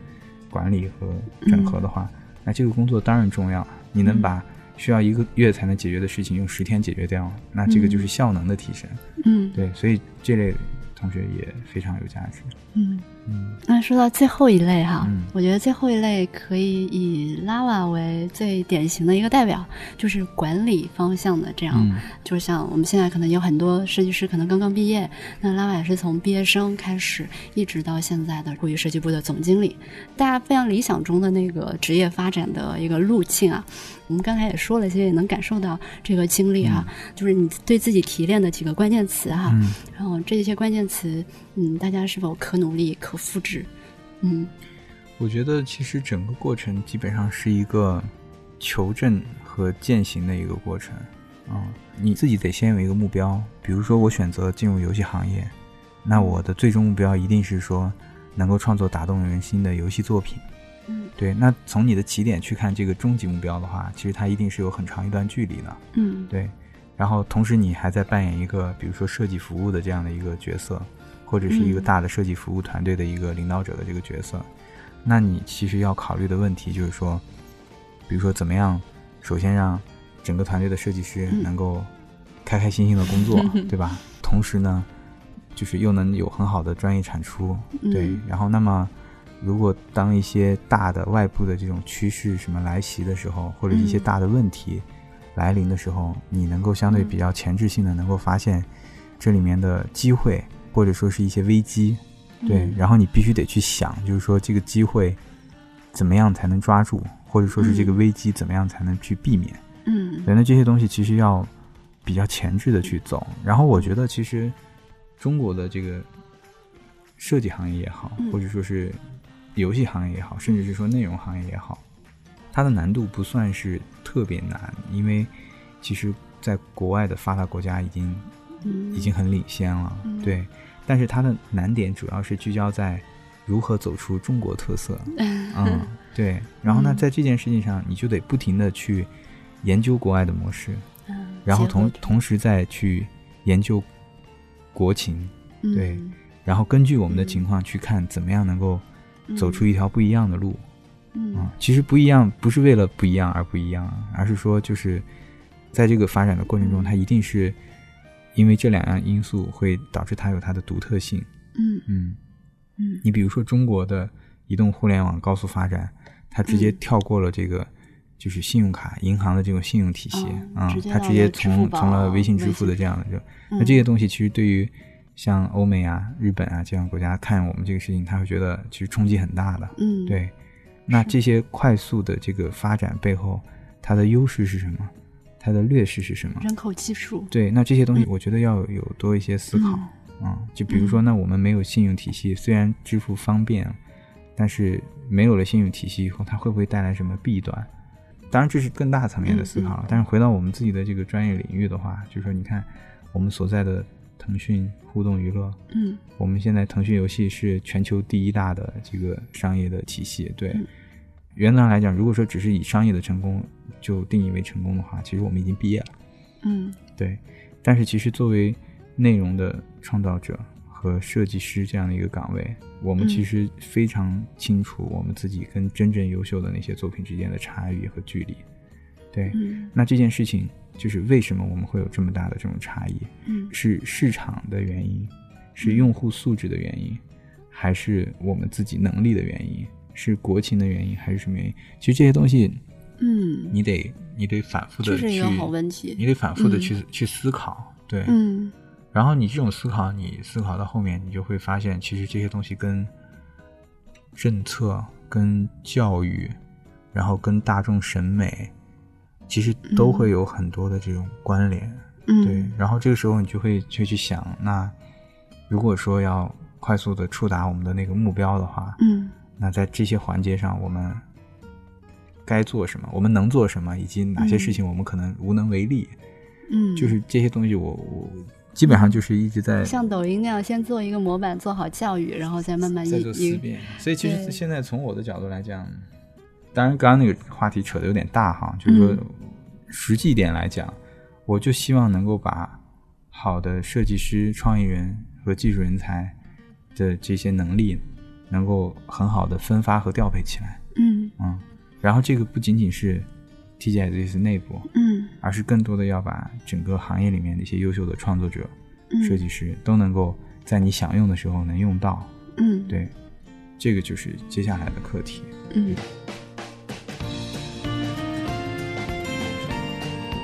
Speaker 3: 管理和整合的话，那这个工作当然重要。你能
Speaker 1: 嗯
Speaker 3: 把需要一个月才能解决的事情用十天解决掉，那这个就是效能的提升。
Speaker 1: 嗯
Speaker 3: 对，所以这类同学也非常有价值。
Speaker 1: 嗯。
Speaker 3: 嗯
Speaker 1: 那说到最后一类哈，
Speaker 3: 嗯
Speaker 1: 我觉得最后一类可以以 Lava 为最典型的一个代表，就是管理方向的这样。
Speaker 3: 嗯
Speaker 1: 就像我们现在可能有很多设计师可能刚刚毕业，那 Lava 也是从毕业生开始，一直到现在的互娱设计部的总经理，大家非常理想中的那个职业发展的一个路径啊。我们刚才也说了，其实也能感受到这个经历哈、就是你对自己提炼的几个关键词哈，
Speaker 3: 嗯，
Speaker 1: 然后这些关键词，嗯，大家是否可努力、可复制？嗯
Speaker 3: 我觉得其实整个过程基本上是一个求证和践行的一个过程。啊、你自己得先有一个目标，比如说我选择进入游戏行业，那我的最终目标一定是说能够创作打动人心的游戏作品。
Speaker 1: 嗯
Speaker 3: 对，那从你的起点去看这个终极目标的话，其实它一定是有很长一段距离的。
Speaker 1: 嗯
Speaker 3: 对，然后同时你还在扮演一个，比如说设计服务的这样的一个角色，或者是一个
Speaker 1: 嗯
Speaker 3: 大的设计服务团队的一个领导者的这个角色，那你其实要考虑的问题就是说，比如说怎么样，首先让整个团队的设计师
Speaker 1: 嗯
Speaker 3: 能够开开心心的工作，对吧？同时呢，就是又能有很好的专业产出，对，
Speaker 1: 嗯
Speaker 3: 然后那么。如果当一些大的外部的这种趋势什么来袭的时候，或者一些
Speaker 1: 嗯。
Speaker 3: 大的问题来临的时候，你能够相对比较前置性的能够发现这里面的机会，或者说是一些危机，对，
Speaker 1: 嗯
Speaker 3: 然后你必须得去想，就是说这个机会怎么样才能抓住，或者说是这个
Speaker 1: 嗯。
Speaker 3: 危机怎么样才能去避免。
Speaker 1: 嗯。
Speaker 3: 对，那这些东西其实要比较前置的去走。然后我觉得，其实中国的这个设计行业也好，
Speaker 1: 嗯。
Speaker 3: 或者说是游戏行业也好，甚至是说内容行业也好，它的难度不算是特别难，因为其实在国外的发达国家已经
Speaker 1: 嗯。
Speaker 3: 已经很领先了，
Speaker 1: 嗯。
Speaker 3: 对。但是它的难点主要是聚焦在如何走出中国特色，嗯，对。然后呢，
Speaker 1: 嗯
Speaker 3: 在这件事情上，你就得不停的去研究国外的模式，
Speaker 1: 嗯
Speaker 3: 然后同同时再去研究国情，对。
Speaker 1: 嗯。
Speaker 3: 然后根据我们的
Speaker 1: 嗯。
Speaker 3: 情况去看怎么样能够走出一条不一样的路。
Speaker 1: 嗯。
Speaker 3: 啊，其实不一样不是为了不一样而不一样，而是说就是在这个发展的过程中，
Speaker 1: 嗯。
Speaker 3: 它一定是因为这两样因素会导致它有它的独特性。
Speaker 1: 嗯。
Speaker 3: 嗯，
Speaker 1: 嗯。
Speaker 3: 你比如说中国的移动互联网高速发展，它直接
Speaker 1: 嗯。
Speaker 3: 跳过了这个。就是信用卡、银行的这种信用体系啊它直接从从了微信支付的这样的就，那
Speaker 1: 嗯。
Speaker 3: 这些东西其实对于像欧美啊、日本啊这样国家看我们这个事情，他会觉得其实冲击很大的。
Speaker 1: 嗯
Speaker 3: 对，那这些快速的这个发展背后，它的优势是什么？它的劣势是什么？
Speaker 1: 人口基数
Speaker 3: 对，那这些东西
Speaker 1: 嗯
Speaker 3: 我觉得要有多一些思考
Speaker 1: 嗯
Speaker 3: 啊、就比如说，那我们没有信用体系，虽然支付方便，但是没有了信用体系以后，它会不会带来什么弊端？当然，这是更大层面的思考了。但是回到我们自己的这个专业领域的话，就是说，你看我们所在的腾讯互动娱乐，
Speaker 1: 嗯。
Speaker 3: 我们现在腾讯游戏是全球第一大的这个商业的体系。对，
Speaker 1: 嗯。
Speaker 3: 原则上来讲，如果说只是以商业的成功就定义为成功的话，其实我们已经毕业了。
Speaker 1: 嗯。
Speaker 3: 对，但是其实作为内容的创造者和设计师这样的一个岗位，我们
Speaker 1: 嗯。
Speaker 3: 其实非常清楚我们自己跟真正优秀的那些作品之间的差异和距离。对，
Speaker 1: 嗯。
Speaker 3: 那这件事情就是为什么我们会有这么大的这种差异？
Speaker 1: 嗯
Speaker 3: 是市场的原因，是用户素质的原因，还是我们自己能力的原因？是国情的原因，还是什么原因？其实这些东西，
Speaker 1: 嗯，
Speaker 3: 你得你得反复的去，
Speaker 1: 这是一个好问题
Speaker 3: 你得反复的
Speaker 1: 嗯
Speaker 3: 去、去思考，对，
Speaker 1: 嗯
Speaker 3: 然后你这种思考，你思考到后面，你就会发现，其实这些东西跟政策、跟教育，然后跟大众审美，其实都
Speaker 1: 嗯
Speaker 3: 会有很多的这种关联。
Speaker 1: 嗯，
Speaker 3: 对，然后这个时候你就会就去想，那如果说要快速的触达我们的那个目标的话，
Speaker 1: 嗯
Speaker 3: 那在这些环节上，我们该做什么，我们能做什么，以及哪些事情我们可能无能为力，
Speaker 1: 嗯，
Speaker 3: 就是这些东西我，我基本上就是一直在
Speaker 1: 像抖音那样，先做一个模板，做好教育，然后再慢慢一
Speaker 3: 在做思
Speaker 1: 一
Speaker 3: 辨。所以其实现在从我的角度来讲，当然刚刚那个话题扯的有点大哈，就是说
Speaker 1: 嗯
Speaker 3: 实际一点来讲，我就希望能够把好的设计师、创意人和技术人才的这些能力，能够很好的分发和调配起来。
Speaker 1: 嗯
Speaker 3: 嗯，然后这个不仅仅是 TGS 内部，
Speaker 1: 嗯
Speaker 3: 而是更多的要把整个行业里面的一些优秀的创作者、
Speaker 1: 嗯
Speaker 3: 设计师都能够在你想用的时候能用到。
Speaker 1: 嗯，
Speaker 3: 对，这个就是接下来的课题。
Speaker 1: 嗯。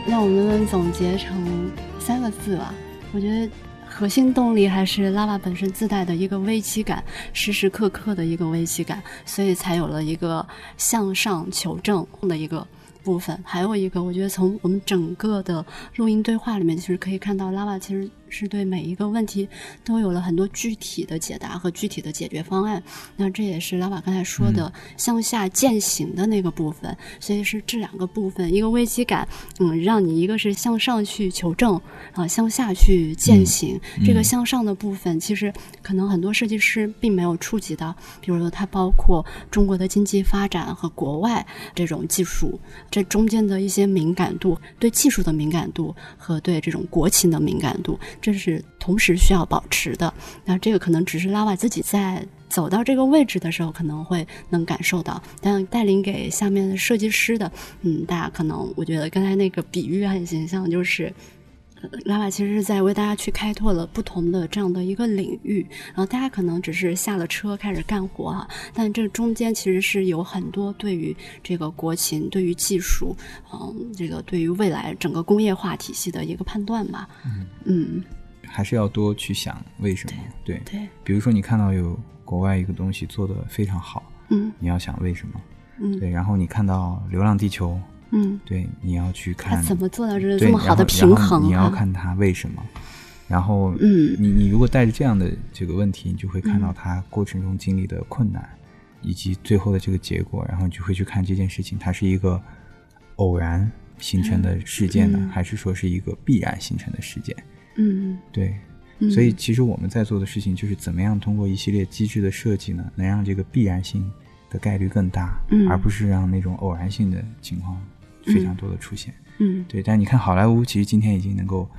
Speaker 1: 那我们总结成三个字吧，我觉得核心动力还是拉瓦本身自带的一个危机感，时时刻刻的一个危机感，所以才有了一个向上求证的一个部分。还有一个，我觉得从我们整个的录音对话里面，其实可以看到拉瓦其实是对每一个问题都有了很多具体的解答和具体的解决方案。那这也是老瓦刚才说的向下践行的那个部分，所以是这两个部分，一个危机感，嗯，让你一个是向上去求证啊，向下去践行。
Speaker 3: 嗯
Speaker 1: 这个向上的部分，其实可能很多设计师并没有触及到，比如说它包括中国的经济发展和国外这种技术这中间的一些敏感度，对技术的敏感度和对这种国情的敏感度，这是同时需要保持的。那这个可能只是拉瓦自己在走到这个位置的时候可能会能感受到，但带领给下面的设计师的，嗯，大家可能我觉得刚才那个比喻很形象，就是。呃拉瓦其实是在为大家去开拓了不同的这样的一个领域，然后大家可能只是下了车开始干活哈、但这中间其实是有很多对于这个国情、对于技术，嗯，这个对于未来整个工业化体系的一个判断吧。嗯
Speaker 3: 还是要多去想为什么。对，
Speaker 1: 对，
Speaker 3: 比如说你看到有国外一个东西做得非常好，
Speaker 1: 嗯
Speaker 3: 你要想为什么。
Speaker 1: 嗯
Speaker 3: 对，然后你看到《流浪地球》，
Speaker 1: 嗯，
Speaker 3: 对，你要去
Speaker 1: 他
Speaker 3: 看
Speaker 1: 怎么做到这
Speaker 3: 对
Speaker 1: 这么好的平衡、啊？
Speaker 3: 你要看他为什么。然后，
Speaker 1: 嗯。
Speaker 3: 你你如果带着这样的这个问题，你就会看到他过程中经历的困难，以及最后的这个结果，然后你就会去看这件事情，它是一个偶然形成的事件呢，
Speaker 1: 嗯。
Speaker 3: 还是说是一个必然形成的事件？
Speaker 1: 嗯。
Speaker 3: 对，
Speaker 1: 嗯，
Speaker 3: 所以其实我们在做的事情就是怎么样通过一系列机制的设计呢，能让这个必然性的概率更大，
Speaker 1: 嗯。
Speaker 3: 而不是让那种偶然性的情况非常多的出现。
Speaker 1: 嗯
Speaker 3: 对，但你看好莱坞，其实今天已经能够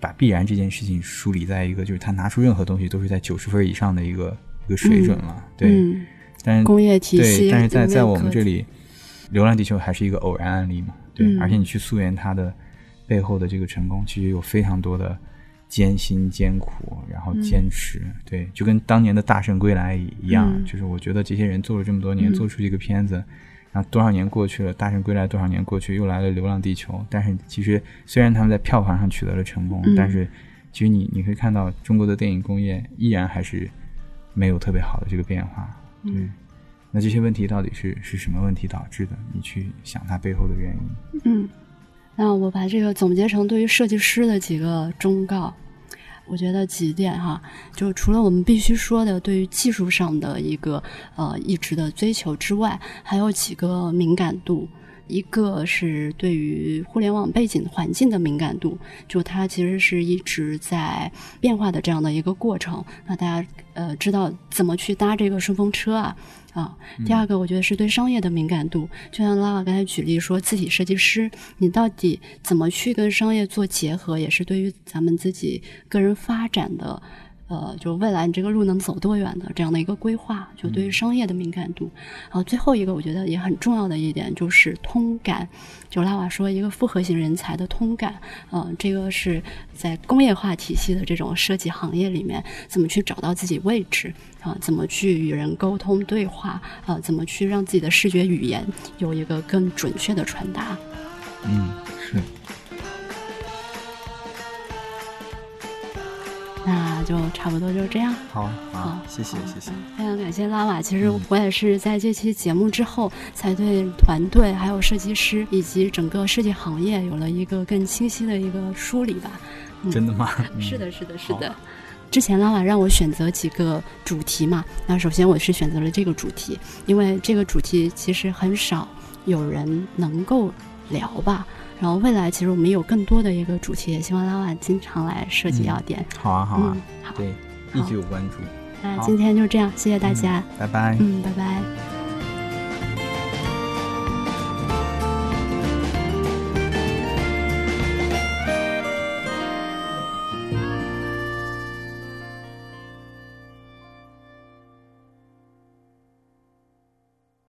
Speaker 3: 把必然这件事情梳理在一个，就是他拿出任何东西都是在九十分以上的一个一个水准了。对，
Speaker 1: 嗯
Speaker 3: 但是
Speaker 1: 工业体系
Speaker 3: 对，但是在在我们这里，《流浪地球》还是一个偶然案例嘛？对，
Speaker 1: 嗯
Speaker 3: 而且你去溯源它的背后的这个成功，其实有非常多的艰辛艰苦，然后坚持。对，就跟当年的《大圣归来》一样，
Speaker 1: 嗯
Speaker 3: 就是我觉得这些人做了这么多年，
Speaker 1: 嗯
Speaker 3: 做出一个片子。然后多少年过去了，《大圣归来》多少年过去，又来了《流浪地球》。但是其实虽然他们在票房上取得了成功，
Speaker 1: 嗯
Speaker 3: 但是其实你你会看到中国的电影工业依然还是没有特别好的这个变化。对，
Speaker 1: 嗯
Speaker 3: 那这些问题到底是是什么问题导致的？你去想它背后的原因。
Speaker 1: 嗯，那我把这个总结成对于设计师的几个忠告，我觉得几点哈，就除了我们必须说的对于技术上的一个呃一直的追求之外，还有几个敏感度。一个是对于互联网背景环境的敏感度，就它其实是一直在变化的这样的一个过程。那大家呃知道怎么去搭这个顺风车啊啊。第二个，我觉得是对商业的敏感度，就像拉拉刚才举例说，字体设计师你到底怎么去跟商业做结合，也是对于咱们自己个人发展的。呃，就未来你这个路能走多远的这样的一个规划，就对于商业的敏感度。然后最后一个，我觉得也很重要的一点就是通感。就拉瓦说，一个复合型人才的通感，呃，这个是在工业化体系的这种设计行业里面，怎么去找到自己位置啊、怎么去与人沟通对话啊、怎么去让自己的视觉语言有一个更准确的传达。
Speaker 3: 嗯，是。
Speaker 1: 那就差不多就这样。
Speaker 3: 好，
Speaker 1: 好
Speaker 3: 好，谢谢，谢谢。
Speaker 1: 非常感谢拉瓦。其实
Speaker 3: 嗯
Speaker 1: 我也是在这期节目之后，才对团队、还有设计师以及整个设计行业有了一个更清晰的一个梳理吧。嗯
Speaker 3: 真的吗？嗯
Speaker 1: 是的，是的，是的。之前拉瓦让我选择几个主题嘛，那首先我是选择了这个主题，因为这个主题其实很少有人能够聊吧。然后未来其实我们有更多的一个主题，也希望拉瓦经常来设计
Speaker 3: 嗯
Speaker 1: 要点。
Speaker 3: 好啊，好啊
Speaker 1: 嗯，，好，
Speaker 3: 对，一直有关注。
Speaker 1: 那今天就这样，谢谢大家。
Speaker 3: 拜拜。
Speaker 1: 嗯，拜拜。